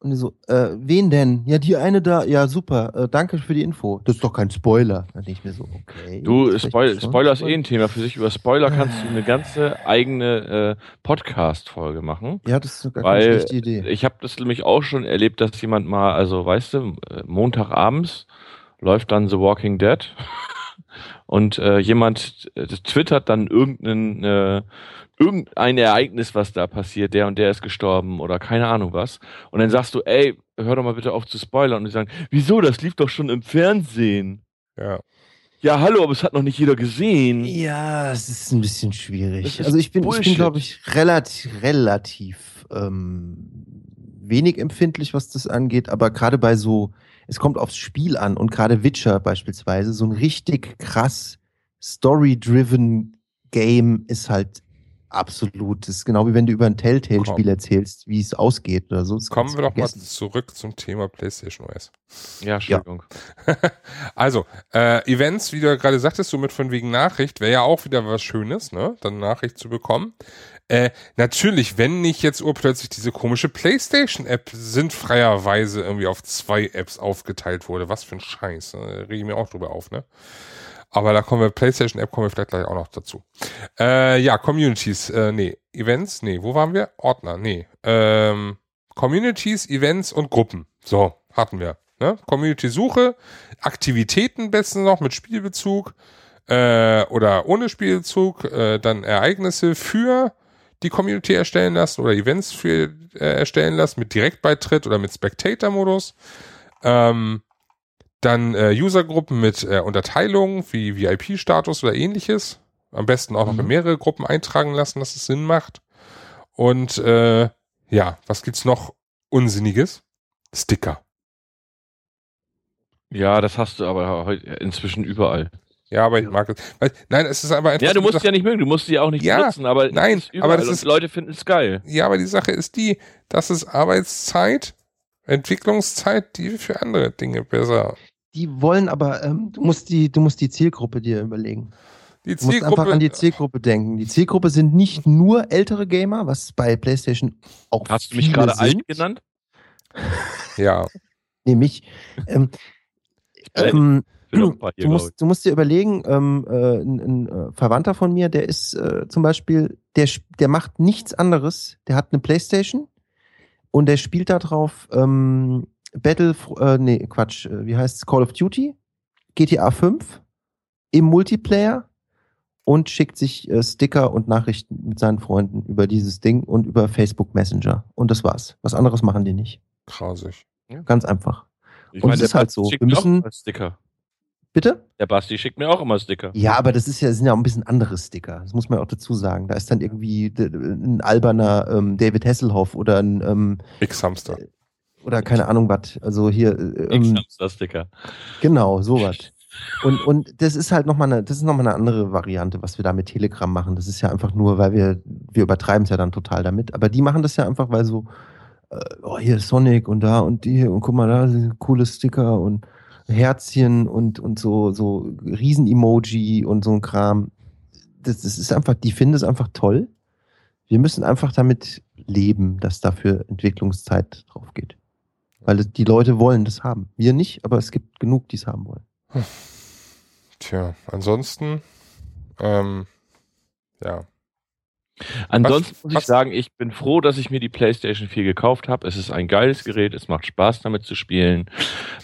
Und so, äh, wen denn? Ja, die eine da, ja, super, äh, danke für die Info. Das ist doch kein Spoiler. Dann denke ich mir so, okay.
Du, Spoil Spoiler ist eh ein Thema für sich. Über Spoiler kannst du eine ganze eigene äh, Podcast-Folge machen.
Ja, das ist
eine ganz schlechte Idee. Ich habe das nämlich auch schon erlebt, dass jemand mal, also weißt du, Montagabends läuft dann The Walking Dead und äh, jemand äh, twittert dann irgendeinen äh, irgendein Ereignis, was da passiert, der und der ist gestorben oder keine Ahnung was. Und dann sagst du, ey, hör doch mal bitte auf zu spoilern. Und die sagen, wieso, das lief doch schon im Fernsehen.
Ja.
Ja, hallo, aber es hat noch nicht jeder gesehen.
Ja, es ist ein bisschen schwierig. Also ich bin, ich bin, glaube ich, relativ, relativ ähm, wenig empfindlich, was das angeht, aber gerade bei so, es kommt aufs Spiel an und gerade Witcher beispielsweise, so ein richtig krass story-driven Game ist halt Absolut. Das ist genau wie wenn du über ein Telltale-Spiel erzählst, wie es ausgeht oder so. Das
Kommen wir doch mal zurück zum Thema PlayStation OS.
Ja, Entschuldigung.
Ja. also, äh, Events, wie du ja gerade sagtest, so mit von wegen Nachricht, wäre ja auch wieder was Schönes, ne? Dann Nachricht zu bekommen. Äh, natürlich, wenn nicht jetzt urplötzlich diese komische PlayStation-App sinnfreierweise irgendwie auf zwei Apps aufgeteilt wurde. Was für ein Scheiß. Ne? Da rege ich mir auch drüber auf, ne? Aber da kommen wir, PlayStation App kommen wir vielleicht gleich auch noch dazu. Äh, ja, Communities, äh, nee, Events, nee, wo waren wir? Ordner, nee. Ähm, Communities, Events und Gruppen. So, hatten wir. Ne? Community-Suche, Aktivitäten besten noch mit Spielbezug äh, oder ohne Spielbezug, äh, dann Ereignisse für die Community erstellen lassen oder Events für äh, erstellen lassen mit Direktbeitritt oder mit Spectator-Modus. Ähm, dann äh, Usergruppen mit äh, Unterteilungen wie VIP-Status oder ähnliches. Am besten auch noch mhm. in mehrere Gruppen eintragen lassen, dass es Sinn macht. Und äh, ja, was gibt's noch Unsinniges? Sticker.
Ja, das hast du aber heute inzwischen überall.
Ja, aber ich mag es. Nein, es ist aber
einfach. Ja, du musst ja nicht mögen, du musst sie auch nicht ja, nutzen, aber
nein, aber das ist,
Leute finden es geil.
Ja, aber die Sache ist die, das ist Arbeitszeit, Entwicklungszeit, die für andere Dinge besser
die wollen aber, ähm, du musst die, du musst die Zielgruppe dir überlegen.
Die Zielgruppe,
du musst einfach an die Zielgruppe denken. Die Zielgruppe sind nicht nur ältere Gamer, was bei PlayStation auch
Hast du mich gerade alt genannt?
ja.
Nee, mich. Ähm, ähm, du, musst, du musst dir überlegen, ähm, äh, ein, ein, äh, Verwandter von mir, der ist äh, zum Beispiel, der, der macht nichts anderes. Der hat eine Playstation und der spielt da drauf ähm, Battle, äh, nee, Quatsch, äh, wie heißt es? Call of Duty, GTA 5 im Multiplayer und schickt sich äh, Sticker und Nachrichten mit seinen Freunden über dieses Ding und über Facebook Messenger. Und das war's. Was anderes machen die nicht.
Krasig.
Ja. Ganz einfach. Ich und meine, es ist halt so. Wir müssen.
Sticker.
Bitte?
Der Basti schickt mir auch immer Sticker.
Ja, aber das ist ja, sind ja auch ein bisschen andere Sticker. Das muss man auch dazu sagen. Da ist dann irgendwie ein alberner ähm, David Hasselhoff oder ein ähm,
X-Hamster.
Oder keine Ahnung was. Also hier.
Äh, ähm, Sticker.
Genau, sowas. Und, und das ist halt nochmal eine, das ist noch mal eine andere Variante, was wir da mit Telegram machen. Das ist ja einfach nur, weil wir, wir übertreiben es ja dann total damit. Aber die machen das ja einfach, weil so, äh, oh, hier ist Sonic und da und die und guck mal, da sind coole Sticker und Herzchen und, und so, so Riesen-Emoji und so ein Kram. Das, das ist einfach, die finden es einfach toll. Wir müssen einfach damit leben, dass dafür Entwicklungszeit drauf geht. Weil die Leute wollen das haben. Wir nicht, aber es gibt genug, die es haben wollen.
Tja, ansonsten, ähm, ja.
Ansonsten
Was-
muss
was-
ich sagen, ich bin froh, dass ich mir die PlayStation 4 gekauft habe. Es ist ein geiles Gerät, es macht Spaß damit zu spielen.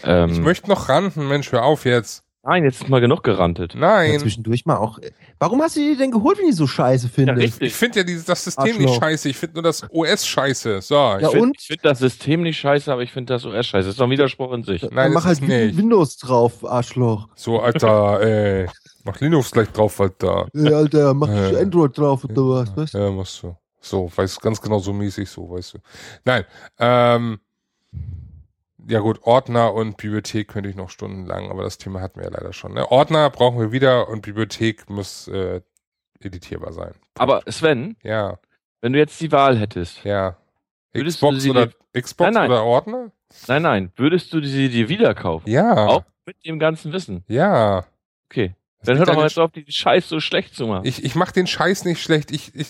Ähm,
Ich möchte noch ranten, Mensch, hör auf jetzt.
Nein, jetzt ist mal genug gerantet.
Ja,
Nein.
zwischendurch mal auch. Warum hast du die denn geholt, wenn die so scheiße findest?
richtig.
Ich finde ja dieses, das System nicht
Arschloch.
scheiße, ich finde nur das OS scheiße. So,
Ja,
ich
finde find das System nicht scheiße, aber ich finde das OS scheiße. Das ist doch ein Widerspruch in sich.
Nein,
Dann mach halt
nicht.
Windows drauf, Arschloch.
So, Alter, ey. Mach Linux gleich drauf, Alter.
Ey, Alter, mach
Äh.
Android drauf oder was? was?
Ja, machst du. So, weißt ganz genau so mäßig so, weißt du. Nein, ähm, ja gut, Ordner und Bibliothek könnte ich noch stundenlang, aber das Thema hatten wir ja leider schon. Ne? Ordner brauchen wir wieder und Bibliothek muss äh, editierbar sein.
Aber Sven,
Ja,
wenn du jetzt die Wahl hättest,
ja.
Würdest du
Xbox
sie
oder
dir-
Xbox
Nein, nein.
oder Ordner?
nein, nein, würdest du sie dir wieder kaufen?
Ja.
Auch mit dem ganzen Wissen.
Ja.
Okay.
Das
Dann hör doch mal jetzt auf, die Scheiß so schlecht zu machen.
Ich, ich mache den Scheiß nicht schlecht. Ich, ich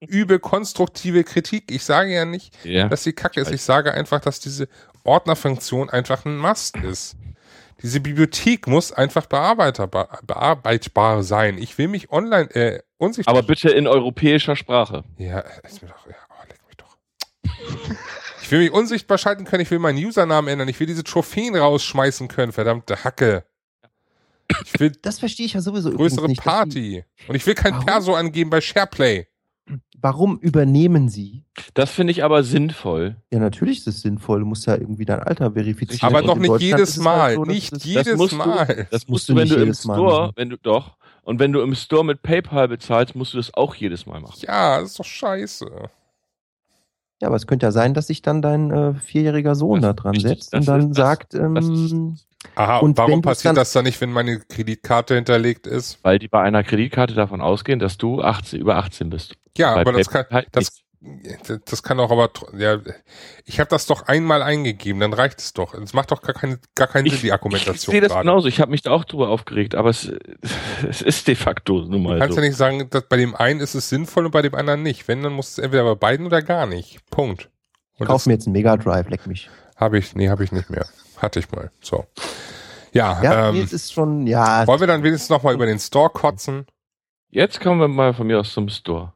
übe konstruktive Kritik. Ich sage ja nicht,
ja.
dass sie kacke ist. Ich sage einfach, dass diese Ordnerfunktion einfach ein Must ist. Diese Bibliothek muss einfach bearbeiterbar, bearbeitbar sein. Ich will mich online äh, unsichtbar.
Aber bitte in europäischer Sprache.
ja, ist mir doch. Ja, oh, leck mich doch. Ich will mich unsichtbar schalten können. Ich will meinen Usernamen ändern. Ich will diese Trophäen rausschmeißen können. Verdammte Hacke. Ich will
Das verstehe ich ja sowieso
größere
nicht.
Party. Und ich will kein
Warum?
Perso angeben bei SharePlay.
Warum übernehmen sie?
Das finde ich aber sinnvoll.
Ja, natürlich ist es sinnvoll. Du musst ja irgendwie dein Alter verifizieren.
Aber
in
nicht jedes
es
Mal.
halt so,
nicht
es-
jedes
musst du-
Mal.
Das
musst du
du, wenn
nicht
du im
jedes Mal
Store,
machen.
wenn du doch, und wenn du im Store mit PayPal bezahlst, musst du das auch jedes Mal machen.
Ja, das ist doch scheiße.
Ja, aber es könnte ja sein, dass sich dann dein äh, vierjähriger Sohn
Das
da dran
richtig.
setzt
Das
und dann
ist- das-
sagt, ähm,
das
Aha,
Und
und warum passiert
dann-
das dann nicht, wenn meine Kreditkarte hinterlegt ist?
Weil die bei einer Kreditkarte davon ausgehen, dass du 18, über 18 bist.
Ja,
bei
aber das kann,
halt
das, das kann auch aber, ja, ich habe das doch einmal eingegeben, dann reicht es doch. Es macht doch gar, keine, gar keinen Sinn, die
ich
Argumentation
sehe das
gerade.
genauso. Ich habe mich da auch drüber aufgeregt, aber es, es ist de facto nun
Du
mal
kannst
so.
ja nicht sagen, dass bei dem einen ist es sinnvoll und bei dem anderen nicht. Wenn, dann muss es entweder bei beiden oder gar nicht. Punkt. Und
kauf mir jetzt einen Mega Drive, leck mich.
habe ich, nee, habe ich nicht mehr. Hatte ich mal. So. Ja,
Ja,
ähm,
es ist schon, ja,
wollen wir dann wenigstens nochmal über den Store kotzen?
Jetzt kommen wir mal von mir aus zum Store.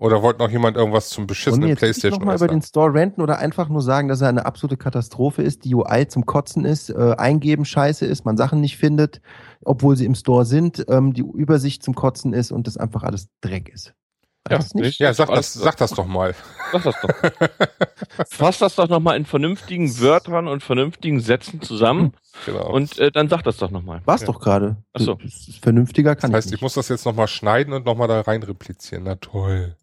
Oder wollte noch jemand irgendwas zum beschissenen
jetzt
Playstation
nochmal über den Store renten oder einfach nur sagen, dass er eine absolute Katastrophe ist, die UI zum Kotzen ist, äh, eingeben scheiße ist, man Sachen nicht findet, obwohl sie im Store sind, ähm, die Übersicht zum Kotzen ist und das einfach alles Dreck ist. Das nicht?
Ja, sag das, sag das doch mal.
Sag das doch. Fass das doch nochmal in vernünftigen Wörtern und vernünftigen Sätzen zusammen
Genau.
und äh, dann sag das doch nochmal.
War's
Ja.
doch gerade.
Ach so.
Das ist Vernünftiger kann
Das heißt,
ich
ich
nicht.
muss das jetzt nochmal schneiden und nochmal da rein replizieren. Na toll.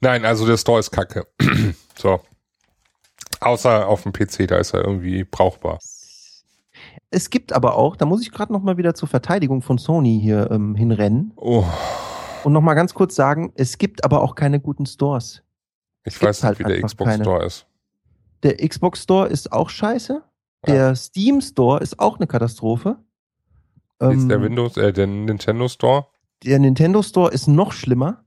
Nein, also der Store ist kacke. so. Außer auf dem PC, da ist er irgendwie brauchbar.
Es gibt aber auch, da muss ich gerade noch mal wieder zur Verteidigung von Sony hier ähm, hinrennen
Oh,
und noch mal ganz kurz sagen, es gibt aber auch keine guten Stores.
ich
Gibt's
weiß nicht,
halt
wie der Xbox
keine.
Store ist.
Der Xbox Store ist auch scheiße. Der Steam Store ist auch eine Katastrophe.
Ist der
Ähm,
Windows, äh, der Nintendo Store?
der Nintendo Store ist noch schlimmer.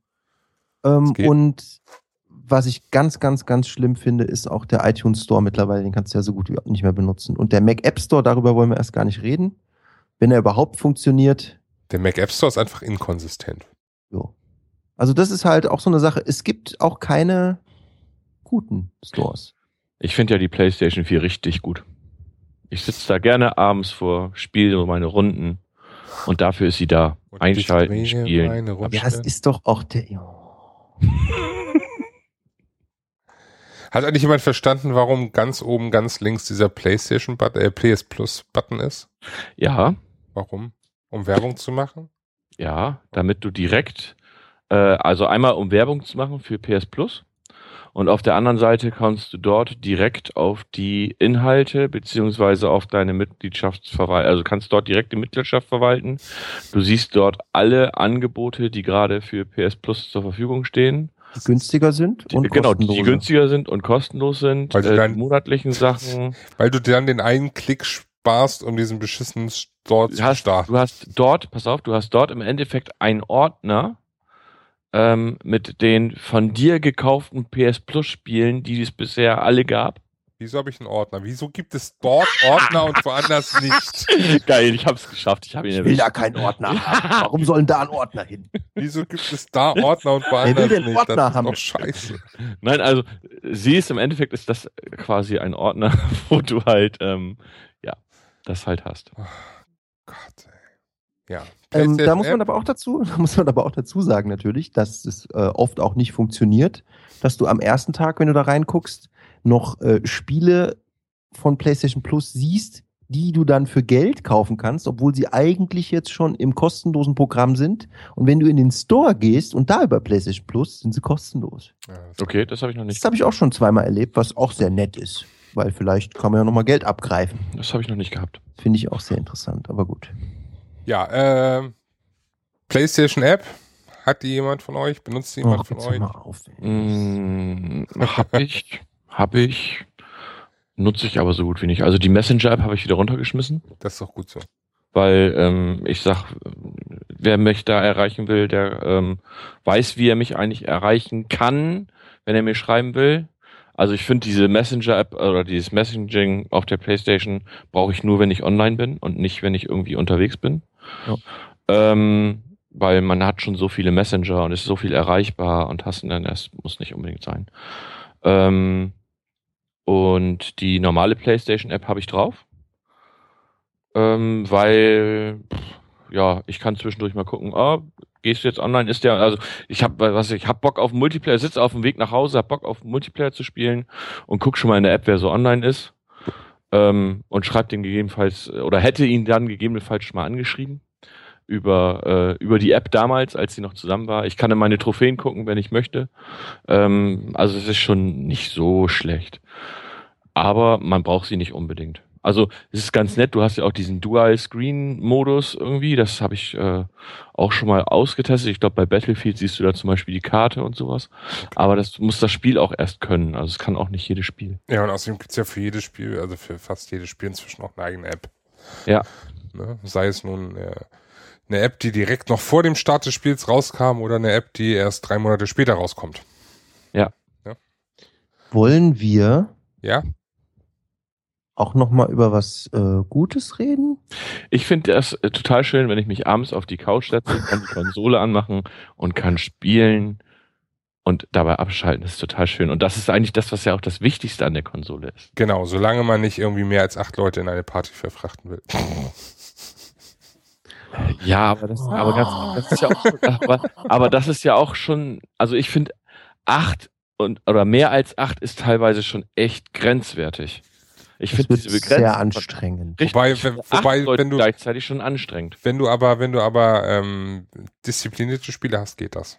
Ähm, und was ich ganz, ganz, ganz schlimm finde, ist auch der iTunes Store mittlerweile. Den kannst du ja so gut wie nicht mehr benutzen. Und der Mac App Store, darüber wollen wir erst gar nicht reden. Wenn er überhaupt funktioniert,
Der Mac App Store ist einfach inkonsistent.
jo. Also das ist halt auch so eine Sache. Es gibt auch keine guten Stores.
Ich finde ja die PlayStation 4 richtig gut. Ich sitze da gerne abends vor, spiele meine Runden und dafür ist sie da.
Und
Einschalten, spielen.
Ja, es ist doch auch der. jo.
Hat eigentlich jemand verstanden, warum ganz oben, ganz links dieser PlayStation Button, äh, PS Plus Button ist?
Ja,
Warum? Um Werbung zu machen?
ja, damit du direkt, äh, also einmal um Werbung zu machen für PS Plus und auf der anderen Seite kannst du dort direkt auf die Inhalte beziehungsweise auf deine Mitgliedschaftsverwaltung, also kannst dort direkt die Mitgliedschaft verwalten. Du siehst dort alle Angebote, die gerade für PS Plus zur Verfügung stehen.
Die günstiger sind
Die,
und
genau, die günstiger sind und kostenlos sind,
Weil du
äh,
dann-
die monatlichen Sachen.
Weil du dann den einen Klick sparst, um diesen beschissenen Store
Du
zu
hast,
starten.
du hast dort, pass auf, du hast dort im Endeffekt einen Ordner ähm, mit den von dir gekauften PS Plus Spielen, die es bisher alle gab.
Wieso habe ich einen Ordner? Wieso gibt es dort Ordner und woanders nicht?
Geil, ich hab's geschafft. Ich habe ihn
Ich will
erwischt.
da keinen Ordner haben. Warum sollen da ein Ordner hin?
Wieso gibt es da Ordner und woanders
den
nicht?
Ordner
das ist
haben?
doch scheiße.
Nein, also sie ist im Endeffekt ist das quasi ein Ordner, wo du halt ähm, ja das halt hast.
Gott, ey. Ja.
Ähm, da muss man aber auch dazu, da muss man aber auch dazu sagen natürlich, dass es äh, oft auch nicht funktioniert, dass du am ersten Tag, wenn du da reinguckst, noch äh, Spiele von PlayStation Plus siehst, die du dann für Geld kaufen kannst, obwohl sie eigentlich jetzt schon im kostenlosen Programm sind. Und wenn du in den Store gehst und da über PlayStation Plus, sind sie kostenlos.
Das-
Okay, das habe ich noch
Das
nicht.
habe ich auch schon zweimal erlebt, was auch sehr nett ist. Weil vielleicht kann man ja nochmal Geld abgreifen.
Das habe ich noch nicht gehabt.
Finde ich auch sehr interessant, aber gut.
Ja, ähm, PlayStation App. Hat die jemand von euch? Benutzt die jemand
Ach,
von euch?
mal auf.
Mm, hab ich, hab ich, nutze ich aber so gut wie nicht. Also die Messenger-App habe ich wieder runtergeschmissen,
Das ist doch gut so.
weil ähm, ich sag, wer mich da erreichen will, der ähm, weiß, wie er mich eigentlich erreichen kann, wenn er mir schreiben will. Also ich finde diese Messenger-App oder dieses Messaging auf der Playstation brauche ich nur, wenn ich online bin und nicht, wenn ich irgendwie unterwegs bin.
Ja.
Ähm, weil man hat schon so viele Messenger und ist so viel erreichbar und hast dann erst, muss nicht unbedingt sein. Ähm, und die normale PlayStation-App habe ich drauf. Ähm, weil, ja, ich kann zwischendurch mal gucken, ah, gehst du jetzt online, ist der, also ich habe was ich hab Bock auf Multiplayer, sitze auf dem Weg nach Hause, hab Bock auf Multiplayer zu spielen und guck schon mal in der App, wer so online ist. Ähm, und schreibt den gegebenenfalls, oder hätte ihn dann gegebenenfalls schon mal angeschrieben über, äh, über die App damals, als sie noch zusammen war. Ich kann in meine Trophäen gucken, wenn ich möchte. Ähm, also es ist schon nicht so schlecht. Aber man braucht sie nicht unbedingt. Also es ist ganz nett, du hast ja auch diesen Dual-Screen-Modus irgendwie, das habe ich äh, auch schon mal ausgetestet. Ich glaube, bei Battlefield siehst du da zum Beispiel die Karte und sowas. Aber das muss das Spiel auch erst können. Also es kann auch nicht jedes Spiel.
Ja, und außerdem gibt's ja für jedes Spiel, also für fast jedes Spiel inzwischen auch eine eigene App.
Ja.
Ne? Sei es nun äh, eine App, die direkt noch vor dem Start des Spiels rauskam oder eine App, die erst drei Monate später rauskommt.
Wollen wir
Ja?
Auch noch mal über was äh, Gutes reden?
Ich finde das äh, total schön, wenn ich mich abends auf die Couch setze, kann die Konsole anmachen und kann spielen und dabei abschalten. Das ist total schön. Und das ist eigentlich das, was ja auch das Wichtigste an der Konsole ist.
Genau, solange man nicht irgendwie mehr als acht Leute in eine Party verfrachten will.
Ja, aber das, aber ganz, das ist ja auch, aber, aber das ist ja auch schon, also ich finde acht und oder mehr als acht ist teilweise schon echt grenzwertig. Ich finde diese Begrenzung
sehr anstrengend.
Richtig,
Wobei, wenn-
acht
wobei,
Leute
wenn du-
gleichzeitig schon anstrengend.
Wenn du aber, wenn du aber ähm, disziplinierte Spiele hast, geht das.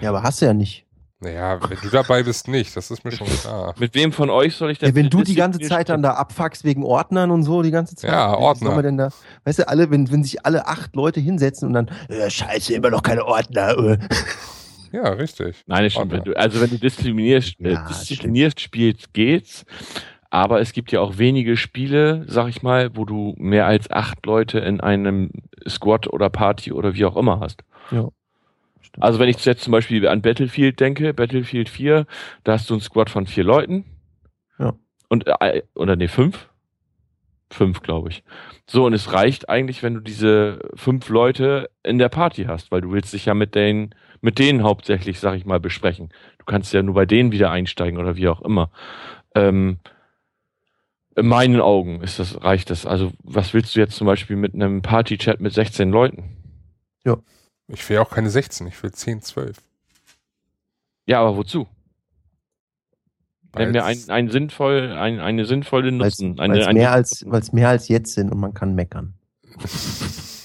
Ja, aber hast du ja nicht.
Naja, wenn du dabei bist, nicht. Das ist mir schon klar.
Mit wem von euch soll ich denn
Ja, wenn du die ganze Zeit dann da abfuckst wegen Ordnern und so, die ganze Zeit.
Ja, Ordner.
man denn da, weißt du, alle, wenn, wenn sich alle acht Leute hinsetzen und dann, äh, scheiße, immer noch keine Ordner. Äh.
Ja, richtig.
Nein, das stimmt. Wenn du, also wenn du disziplinierst, äh,
Ja,
disziplinierst spielst, geht's. Aber es gibt ja auch wenige Spiele, sag ich mal, wo du mehr als acht Leute in einem Squad oder Party oder wie auch immer hast.
Ja. Stimmt.
Also wenn ich jetzt zum Beispiel an Battlefield denke, Battlefield 4, da hast du einen Squad von vier Leuten.
Ja.
Und, äh, oder nee, fünf? Fünf, glaube ich. So, und es reicht eigentlich, wenn du diese fünf Leute in der Party hast, weil du willst dich ja mit denen, mit denen hauptsächlich, sag ich mal, besprechen. Du kannst ja nur bei denen wieder einsteigen oder wie auch immer. Ähm, in meinen Augen ist das, reicht das. Also, was willst du jetzt zum Beispiel mit einem Party-Chat mit 16 Leuten?
Ich will auch keine 16, ich will 10, 12.
Ja, aber wozu? Nenn mir ein, ein sinnvoll, ein, eine sinnvolle
Weil es
Nutzen. Eine, eine,
mehr, als, mehr als jetzt sind und man kann meckern.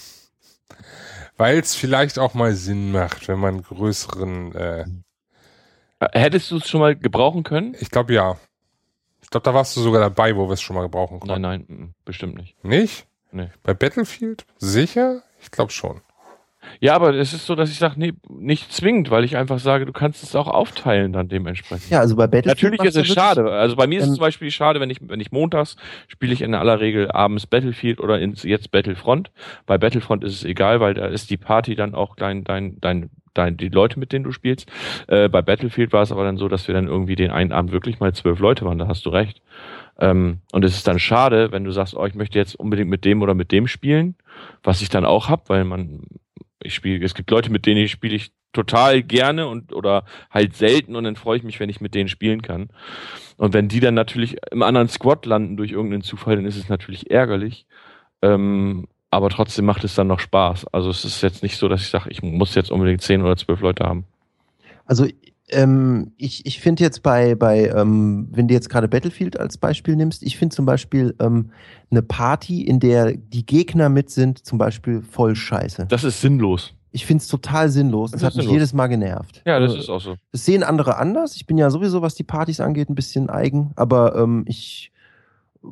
Weil es vielleicht auch mal Sinn macht, wenn man größeren, äh,
Hättest du es schon mal gebrauchen können?
ich glaube ja. Ich glaube, da warst du sogar dabei, wo wir es schon mal gebrauchen konnten.
Nein, nein, mm, bestimmt nicht.
Nicht?
Nee.
Bei Battlefield? Sicher? Ich glaube schon.
Ja, aber es ist so, dass ich sage, nee, nicht zwingend, weil ich einfach sage, du kannst es auch aufteilen dann dementsprechend.
Ja, also bei Battlefield.
Natürlich ist es schade. Also bei mir ist es zum Beispiel schade, wenn ich, wenn ich montags spiele ich in aller Regel abends Battlefield oder ins, jetzt Battlefront. Bei Battlefront ist es egal, weil da ist die Party dann auch dein, dein, dein dein, die Leute, mit denen du spielst. Äh, bei Battlefield war es aber dann so, dass wir dann irgendwie den einen Abend wirklich mal zwölf Leute waren, da hast du recht. Ähm, und es ist dann schade, wenn du sagst, oh, ich möchte jetzt unbedingt mit dem oder mit dem spielen, was ich dann auch hab, weil man, ich spiele, es gibt Leute, mit denen ich spiele ich total gerne und oder halt selten und dann freue ich mich, wenn ich mit denen spielen kann. Und wenn die dann natürlich im anderen Squad landen durch irgendeinen Zufall, dann ist es natürlich ärgerlich. Ähm, aber trotzdem macht es dann noch Spaß. Also es ist jetzt nicht so, dass ich sage, ich muss jetzt unbedingt zehn oder zwölf Leute haben.
Also ähm, ich, ich finde jetzt bei, bei ähm, wenn du jetzt gerade Battlefield als Beispiel nimmst, ich finde zum Beispiel ähm, eine Party, in der die Gegner mit sind, zum Beispiel voll scheiße.
Das ist sinnlos.
Ich finde es total sinnlos. Das, das hat mich sinnlos. jedes Mal genervt.
Ja, das also, ist auch so.
Das sehen andere anders. Ich bin ja sowieso, was die Partys angeht, ein bisschen eigen, aber ähm, ich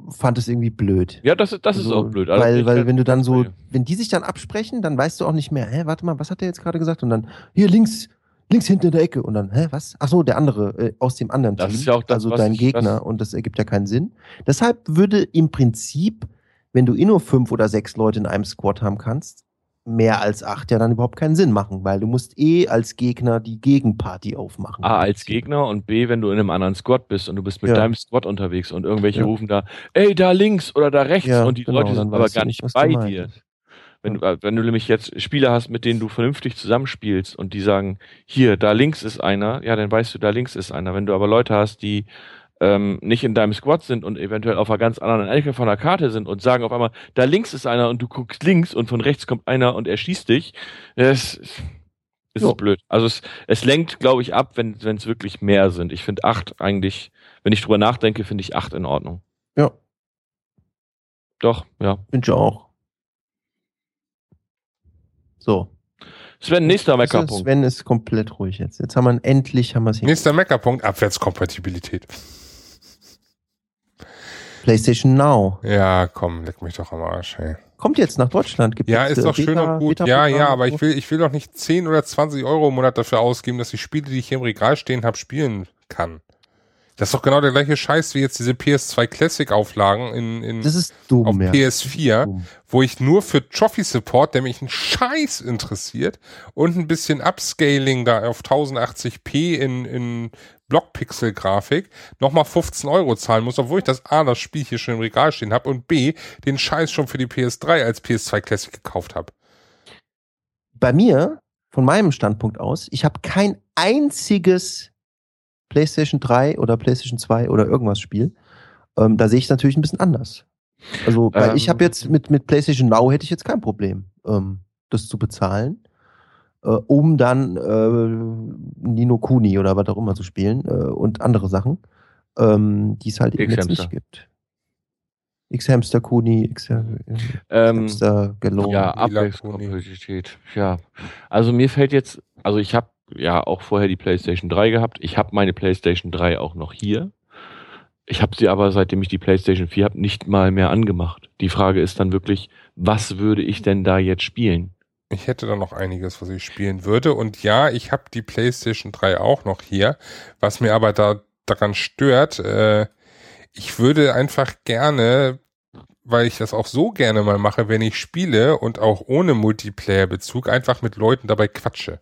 fand es irgendwie blöd.
Ja, das, das also, ist auch blöd.
Also weil, weil wenn du dann so, wenn die sich dann absprechen, dann weißt du auch nicht mehr, hä, warte mal, was hat der jetzt gerade gesagt? Und dann, hier links, links hinten in der Ecke. Und dann, hä, was? Ach so, der andere, äh, aus dem anderen
das Team. Ist ja auch das,
also dein ich, Gegner. Und das ergibt ja keinen Sinn. Deshalb würde im Prinzip, wenn du eh nur fünf oder sechs Leute in einem Squad haben kannst, mehr als acht ja dann überhaupt keinen Sinn machen, weil du musst eh als Gegner die Gegenparty aufmachen.
A, als Gegner und B, wenn du in einem anderen Squad bist und du bist mit ja. deinem Squad unterwegs und irgendwelche ja. rufen da, ey, da links oder da rechts ja, und die genau, Leute sind aber gar nicht bei dir. Wenn du, wenn du nämlich jetzt Spieler hast, mit denen du vernünftig zusammenspielst und die sagen, hier, da links ist einer, ja, dann weißt du, da links ist einer. Wenn du aber Leute hast, die ähm, nicht in deinem Squad sind und eventuell auf einer ganz anderen Ecke von der Karte sind und sagen auf einmal, da links ist einer und du guckst links und von rechts kommt einer und er schießt dich, das ist, ist blöd. Also es, es lenkt, glaube ich, ab, wenn es wirklich mehr sind. Ich finde acht eigentlich, wenn ich drüber nachdenke, finde ich acht in Ordnung.
Ja.
Doch, ja.
Finde ich auch. So.
Sven, nächster Meckerpunkt.
Sven ist komplett ruhig jetzt. Jetzt haben wir endlich haben wir es
Nächster Meckerpunkt, Abwärtskompatibilität.
PlayStation Now.
Ja, komm, leck mich doch am Arsch, hey.
Kommt jetzt nach Deutschland.
Gibt ja, ist äh, doch Beta, schön und gut. Beta ja, ja, aber ich will, ich will doch nicht 10 oder 20 Euro im Monat dafür ausgeben, dass ich Spiele, die ich hier im Regal stehen habe, spielen kann. Das ist doch genau der gleiche Scheiß wie jetzt diese PS2 Classic Auflagen in, in
das ist dumm,
auf ja. PS4, dumm. wo ich nur für Trophy Support, der mich einen Scheiß interessiert und ein bisschen Upscaling da auf 1080p in, in Blockpixel-Grafik nochmal 15 Euro zahlen muss, obwohl ich das A, das Spiel hier schon im Regal stehen habe und B, den Scheiß schon für die PS3 als PS2 Classic gekauft habe.
Bei mir, von meinem Standpunkt aus, ich habe kein einziges PlayStation 3 oder PlayStation 2 oder irgendwas Spiel. Ähm, da sehe ich es natürlich ein bisschen anders. Also, weil ähm, ich habe jetzt mit, mit PlayStation Now hätte ich jetzt kein Problem, ähm, das zu bezahlen, äh, um dann äh, Nino Kuni oder was auch immer zu spielen äh, und andere Sachen, ähm, die es halt eben jetzt nicht gibt. X-Hamster Kuni, X-Hamster
ähm, Galore. Ja, Abwärtskompatibilität. Ja, also mir fällt jetzt, also ich habe ja auch vorher die PlayStation 3 gehabt. Ich habe meine PlayStation 3 auch noch hier. Ich habe sie aber, seitdem ich die PlayStation 4 habe, nicht mal mehr angemacht. Die Frage ist dann wirklich, was würde ich denn da jetzt spielen?
Ich hätte da noch einiges, was ich spielen würde. Und ja, ich habe die PlayStation 3 auch noch hier. Was mir aber da daran stört, äh, ich würde einfach gerne, weil ich das auch so gerne mal mache, wenn ich spiele und auch ohne Multiplayer-Bezug, einfach mit Leuten dabei quatsche.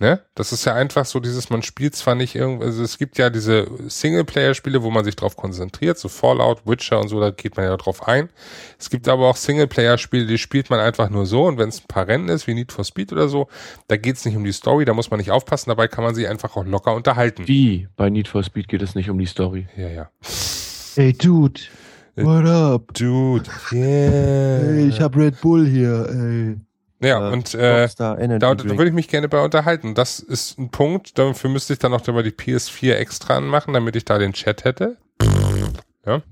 Ne? Das ist ja einfach so dieses, man spielt zwar nicht irgendwie, also es gibt ja diese Singleplayer-Spiele, wo man sich drauf konzentriert, so Fallout, Witcher und so, da geht man ja drauf ein. Es gibt aber auch Singleplayer-Spiele, die spielt man einfach nur so und wenn es ein paar Rennen ist, wie Need for Speed oder so, da geht es nicht um die Story, da muss man nicht aufpassen, dabei kann man sich einfach auch locker unterhalten.
Wie? Bei Need for Speed geht es nicht um die Story.
Ja, ja.
Hey, Dude. What up?
Dude,
yeah. Hey, ich hab Red Bull hier, ey.
Ja, äh, und äh, da, da würde ich mich gerne bei unterhalten. Das ist ein Punkt, dafür müsste ich dann noch über die PS4 extra anmachen, damit ich da den Chat hätte. Ja.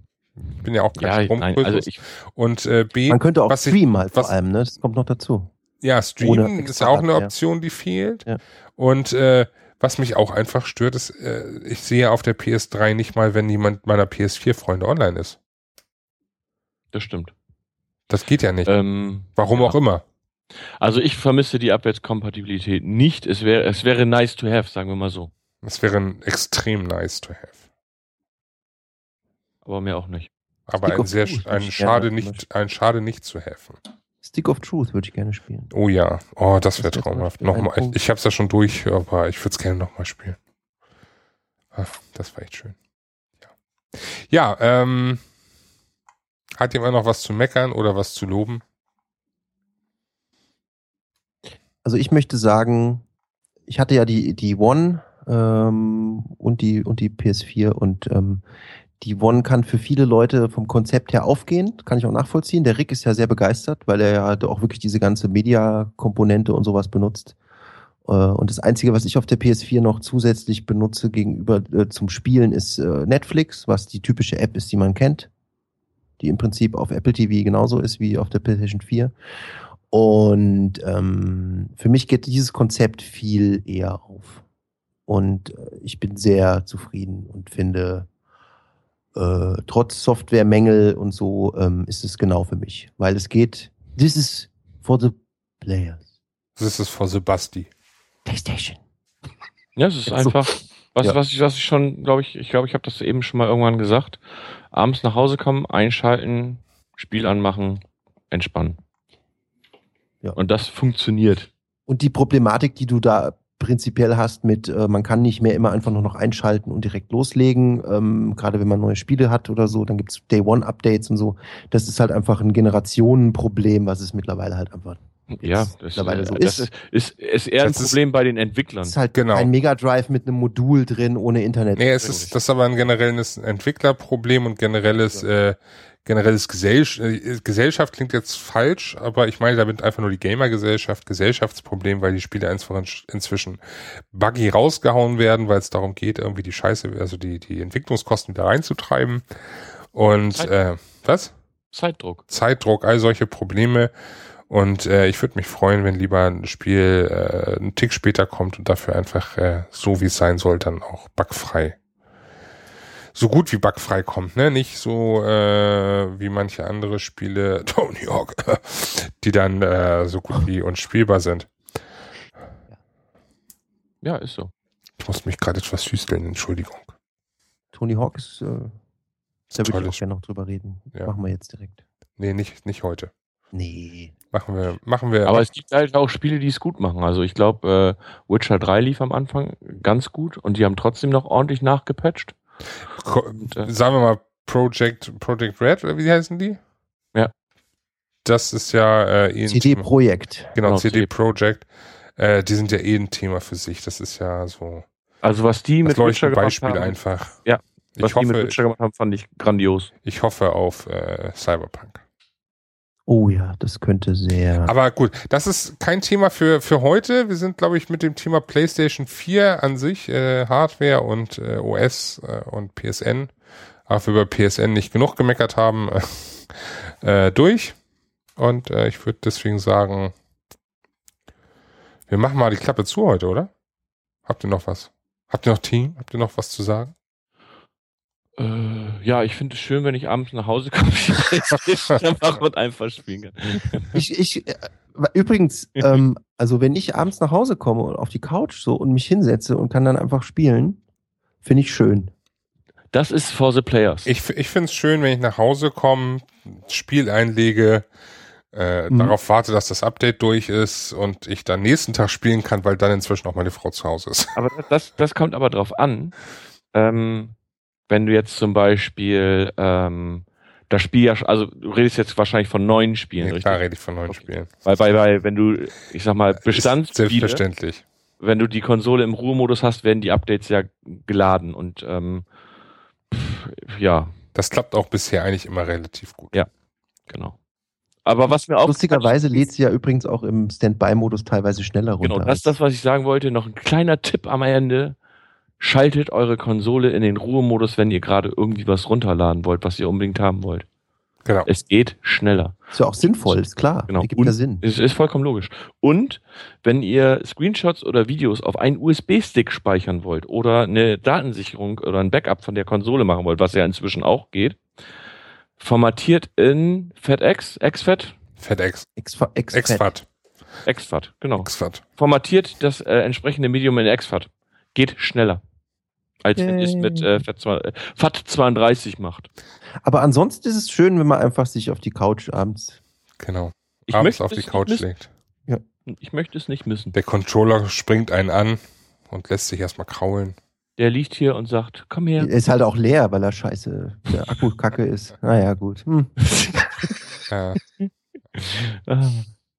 Ich bin ja auch
kein ja, nein, also ich,
Und äh, B.
Man könnte auch streamen halt was, vor allem, ne? Das kommt noch dazu.
Ja, streamen ist auch eine Option, die fehlt. Ja. Und äh, was mich auch einfach stört, ist, äh, ich sehe auf der PS3 nicht mal, wenn jemand meiner PS4-Freunde online ist.
Das stimmt.
Das geht ja nicht. Ähm, Warum ja. auch immer.
Also ich vermisse die Abwärtskompatibilität nicht. Es wäre, es wäre nice to have, sagen wir mal so.
Es wäre extrem nice to have.
Aber mir auch nicht.
Aber
Stick
ein sehr,
Truth
ein
ich
schade nicht, ein schade nicht zu have.
Stick of Truth würde ich gerne spielen.
Oh ja, oh, das wäre traumhaft.
Ein
Nochmal,
Punkt.
ich hab's ja schon durch, aber ich würde es gerne nochmal spielen. Ah, Das war echt schön. Ja, ja ähm, hat jemand noch was zu meckern oder was zu loben?
Also ich möchte sagen, ich hatte ja die, die One ähm, und, die, und die PS4 und ähm, die One kann für viele Leute vom Konzept her aufgehen, kann ich auch nachvollziehen. Der Rick ist ja sehr begeistert, weil er ja auch wirklich diese ganze Media-Komponente und sowas benutzt. Äh, Und das Einzige, was ich auf der PS4 noch zusätzlich benutze gegenüber äh, zum Spielen, ist äh, Netflix, was die typische App ist, die man kennt, die im Prinzip auf Apple TV genauso ist wie auf der PlayStation 4. Und ähm, für mich geht dieses Konzept viel eher auf. Und äh, ich bin sehr zufrieden und finde, äh, trotz Softwaremängel und so ähm, ist es genau für mich. Weil es geht, this is for the players.
Das ist for Sebasti.
PlayStation.
Ja, es ist
so-
einfach, was,
Ja.
was ich, was ich schon, glaube ich, ich glaube, ich habe das eben schon mal irgendwann gesagt. Abends nach Hause kommen, einschalten, Spiel anmachen, entspannen.
Ja.
Und das funktioniert.
Und die Problematik, die du da prinzipiell hast mit, äh, man kann nicht mehr immer einfach nur noch einschalten und direkt loslegen, ähm, gerade wenn man neue Spiele hat oder so, dann gibt's Day-One-Updates und so. Das ist halt einfach ein Generationenproblem, was es mittlerweile halt einfach
Ja, das,
mittlerweile so
das
ist.
ist, ist, ist eher ein
Das ist-
Problem bei den Entwicklern.
Es ist halt
Genau.
ein Mega Drive mit einem Modul drin ohne Internet.
Nee, es ist, das ist aber ein generelles Entwicklerproblem und generelles, äh, generelles Gesell äh, Gesellschaft klingt jetzt falsch, aber ich meine damit einfach nur die Gamer-Gesellschaft, Gesellschaftsproblem, weil die Spiele einfach in, inzwischen buggy rausgehauen werden, weil es darum geht, irgendwie die Scheiße, also die, die Entwicklungskosten wieder reinzutreiben. Und
Zeit-
äh, was?
Zeitdruck.
Zeitdruck, all solche Probleme. Und äh, ich würde mich freuen, wenn lieber ein Spiel äh, einen Tick später kommt und dafür einfach äh, so wie es sein soll, dann auch bugfrei. So gut wie bugfrei kommt, ne? Nicht so äh, wie manche andere Spiele, Tony Hawk, die dann äh, so gut wie unspielbar sind.
Ja, ist so.
Ich muss mich gerade etwas hüsteln, Entschuldigung.
Tony Hawk ist, äh, da würde ich auch gerne noch drüber reden.
Ja.
Machen wir jetzt direkt.
Nee, nicht, nicht heute.
Nee.
Machen wir, machen wir.
Aber es gibt halt auch Spiele, die es gut machen. Also ich glaube, äh, Witcher 3 lief am Anfang ganz gut und die haben trotzdem noch ordentlich nachgepatcht. Und, äh,
sagen wir mal Project, Project Red, oder wie heißen die?
Ja.
Das ist ja äh, eh ein
CD
Thema-
Projekt.
Genau,
Genau,
CD
CD.
Projekt. Äh, die sind ja eh ein Thema für sich. Das ist ja so.
Also was die mit Witcher gemacht
Beispiel
haben,
einfach.
Ja, was
Ich
die mit
hoffe,
Witcher gemacht haben, fand ich grandios.
ich hoffe auf äh, Cyberpunk.
Oh ja, das könnte sehr.
Aber gut, das ist kein Thema für, für heute. Wir sind, glaube ich, mit dem Thema PlayStation 4 an sich, äh, Hardware und äh, OS äh, und PSN, auch wir über PSN nicht genug gemeckert haben, äh, durch. Und äh, ich würde deswegen sagen, wir machen mal die Klappe zu heute, oder? Habt ihr noch was? Habt ihr noch Team? Habt ihr noch was zu sagen?
Äh, ja, ich finde es schön, wenn ich abends nach Hause komme, mache und einfach spielen kann.
Ich, ich, äh, übrigens, ähm, also wenn ich abends nach Hause komme und auf die Couch so und mich hinsetze und kann dann einfach spielen, finde ich schön.
Das ist for the players.
Ich, ich finde es schön, wenn ich nach Hause komme, Spiel einlege, äh,
Mhm.
darauf warte, dass das Update durch ist und ich dann nächsten Tag spielen kann, weil dann inzwischen auch meine Frau zu Hause ist.
Aber das, das kommt aber drauf an, ähm, wenn du jetzt zum Beispiel ähm, das Spiel ja, also du redest jetzt wahrscheinlich von neuen Spielen,
Nee,
richtig?
klar rede ich von neuen
Okay.
Spielen.
Weil, weil, weil, wenn du, ich sag mal,
Ist
Bestandsspiele,
Selbstverständlich.
wenn du die Konsole im Ruhemodus hast, werden die Updates ja geladen und ähm, pff, ja,
Das klappt auch bisher eigentlich immer relativ gut.
Ja. genau. Aber was mir auch
Lustigerweise lädt sie ja übrigens auch im Standby-Modus teilweise schneller runter.
Genau, das ist das, was ich sagen wollte. Noch ein kleiner Tipp am Ende. Schaltet eure Konsole in den Ruhemodus, wenn ihr gerade irgendwie was runterladen wollt, was ihr unbedingt haben wollt.
Genau.
Es geht schneller.
ist ja auch sinnvoll, ist klar.
Genau.
Ergibt
Und-
ja Sinn.
Es ist vollkommen logisch. Und wenn ihr Screenshots oder Videos auf einen USB-Stick speichern wollt oder eine Datensicherung oder ein Backup von der Konsole machen wollt, was ja inzwischen auch geht, formatiert in FATX, XFAT,
FedEx.
Ex, ex,
Exfat.
Exfat, genau.
Exfat.
Formatiert das äh, entsprechende Medium in Exfat. Geht schneller. Als wenn ihr es mit äh, FAT32 macht.
Aber ansonsten ist es schön, wenn man einfach sich auf die Couch abends.
Genau.
Ich
abends
möchte
auf die
es
Couch
nicht
legt.
Ich möchte es nicht missen.
Der Controller springt einen an und lässt sich erstmal kraulen.
Der liegt hier und sagt, komm her.
Er ist halt auch leer, weil er scheiße, der Akku kacke ist. Naja, gut. Hm.
Ja.
Ah,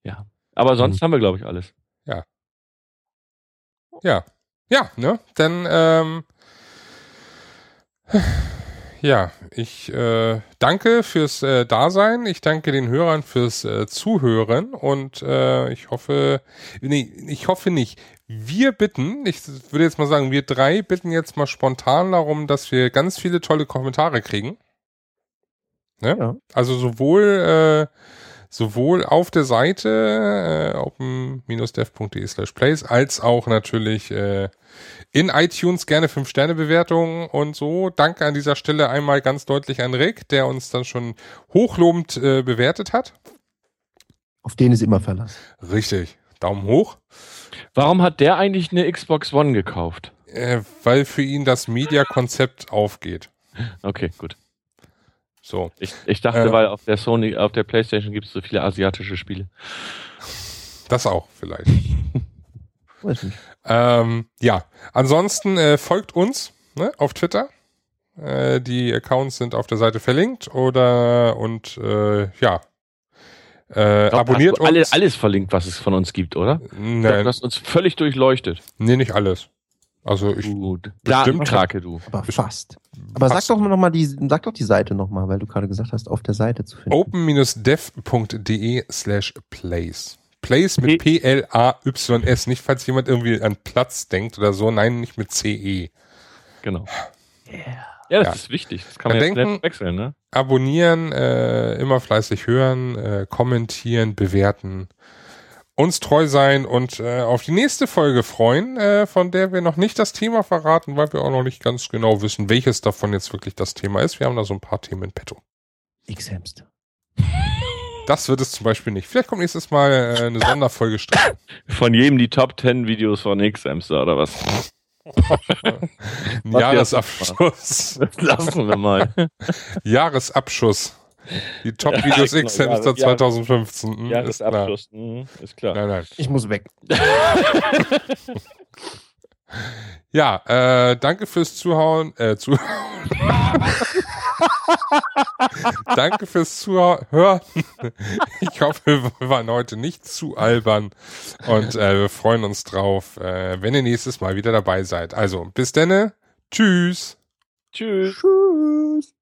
ja. Aber sonst haben wir, glaube ich, alles.
Ja. Ja, ne? Dann, ähm, ja, ich äh, danke fürs äh, Dasein. Ich danke den Hörern fürs äh, Zuhören und äh, ich hoffe, nee, ich hoffe nicht. Wir bitten, ich würde jetzt mal sagen, wir drei bitten jetzt mal spontan darum, dass wir ganz viele tolle Kommentare kriegen. Ne?
Ja.
Also sowohl äh, sowohl auf der Seite äh, open-dev.de slash plays als auch natürlich äh, in iTunes gerne 5-Sterne-Bewertungen und so. Danke an dieser Stelle einmal ganz deutlich an Rick, der uns dann schon hochlobend äh, bewertet hat.
Auf den ist immer Verlass.
Richtig. Daumen hoch.
Warum hat der eigentlich eine Xbox One gekauft?
Äh, weil für ihn das Media-Konzept aufgeht.
Okay, gut.
So.
Ich, ich dachte,
Äh.
weil auf der Sony, auf der Playstation gibt es so viele asiatische Spiele.
Das auch vielleicht. Ähm, ja, ansonsten äh, folgt uns ne, auf Twitter. Äh, die Accounts sind auf der Seite verlinkt oder und äh, ja. Äh,
glaub,
abonniert
hast du alle,
uns.
alles verlinkt, was es von uns gibt, oder? Du
Nein,
hast uns völlig durchleuchtet.
nee, nicht alles. Also ich
Gut.
bestimmt-
Datenkrake, du.
Aber fast. Aber sag
passt.
doch noch mal die, sag doch die Seite nochmal, weil du gerade gesagt hast, auf der Seite zu finden.
open-dev.de slash plays. Plays mit P-L-A-Y-S. Nicht, falls jemand irgendwie an Platz denkt oder so. Nein, nicht mit C-E.
Genau. Ja, das
Ja.
ist wichtig. Das kann man jetzt
denken-
wechseln, ne?
abonnieren, äh, immer fleißig hören, äh, kommentieren, bewerten, uns treu sein und äh, auf die nächste Folge freuen, äh, von der wir noch nicht das Thema verraten, weil wir auch noch nicht ganz genau wissen, welches davon jetzt wirklich das Thema ist. Wir haben da so ein paar Themen in petto.
X-Hamster.
Das wird es zum Beispiel nicht. Vielleicht kommt nächstes Mal äh, eine Sonderfolge Streit.
Von jedem die Top 10 Videos von X-Hamster oder was?
Ein Jahresabschluss.
Das lassen wir mal.
Jahresabschuss. Die Top-Videos
Ja, genau,
X-Hamster
Jahres-
2015. Hm, ist klar.
Jahresabschluss. Mhm, ist klar.
Nein, nein.
Ich muss weg.
Ja, äh, danke fürs Zuhauen, äh, Zuhauen. danke fürs Zuhören. Ich hoffe, wir waren heute nicht zu albern und äh, wir freuen uns drauf, äh, wenn ihr nächstes Mal wieder dabei seid. Also, bis denne. Tschüss.
Tschüss.
Tschüss.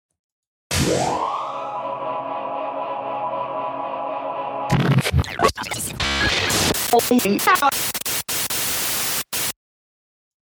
Oh,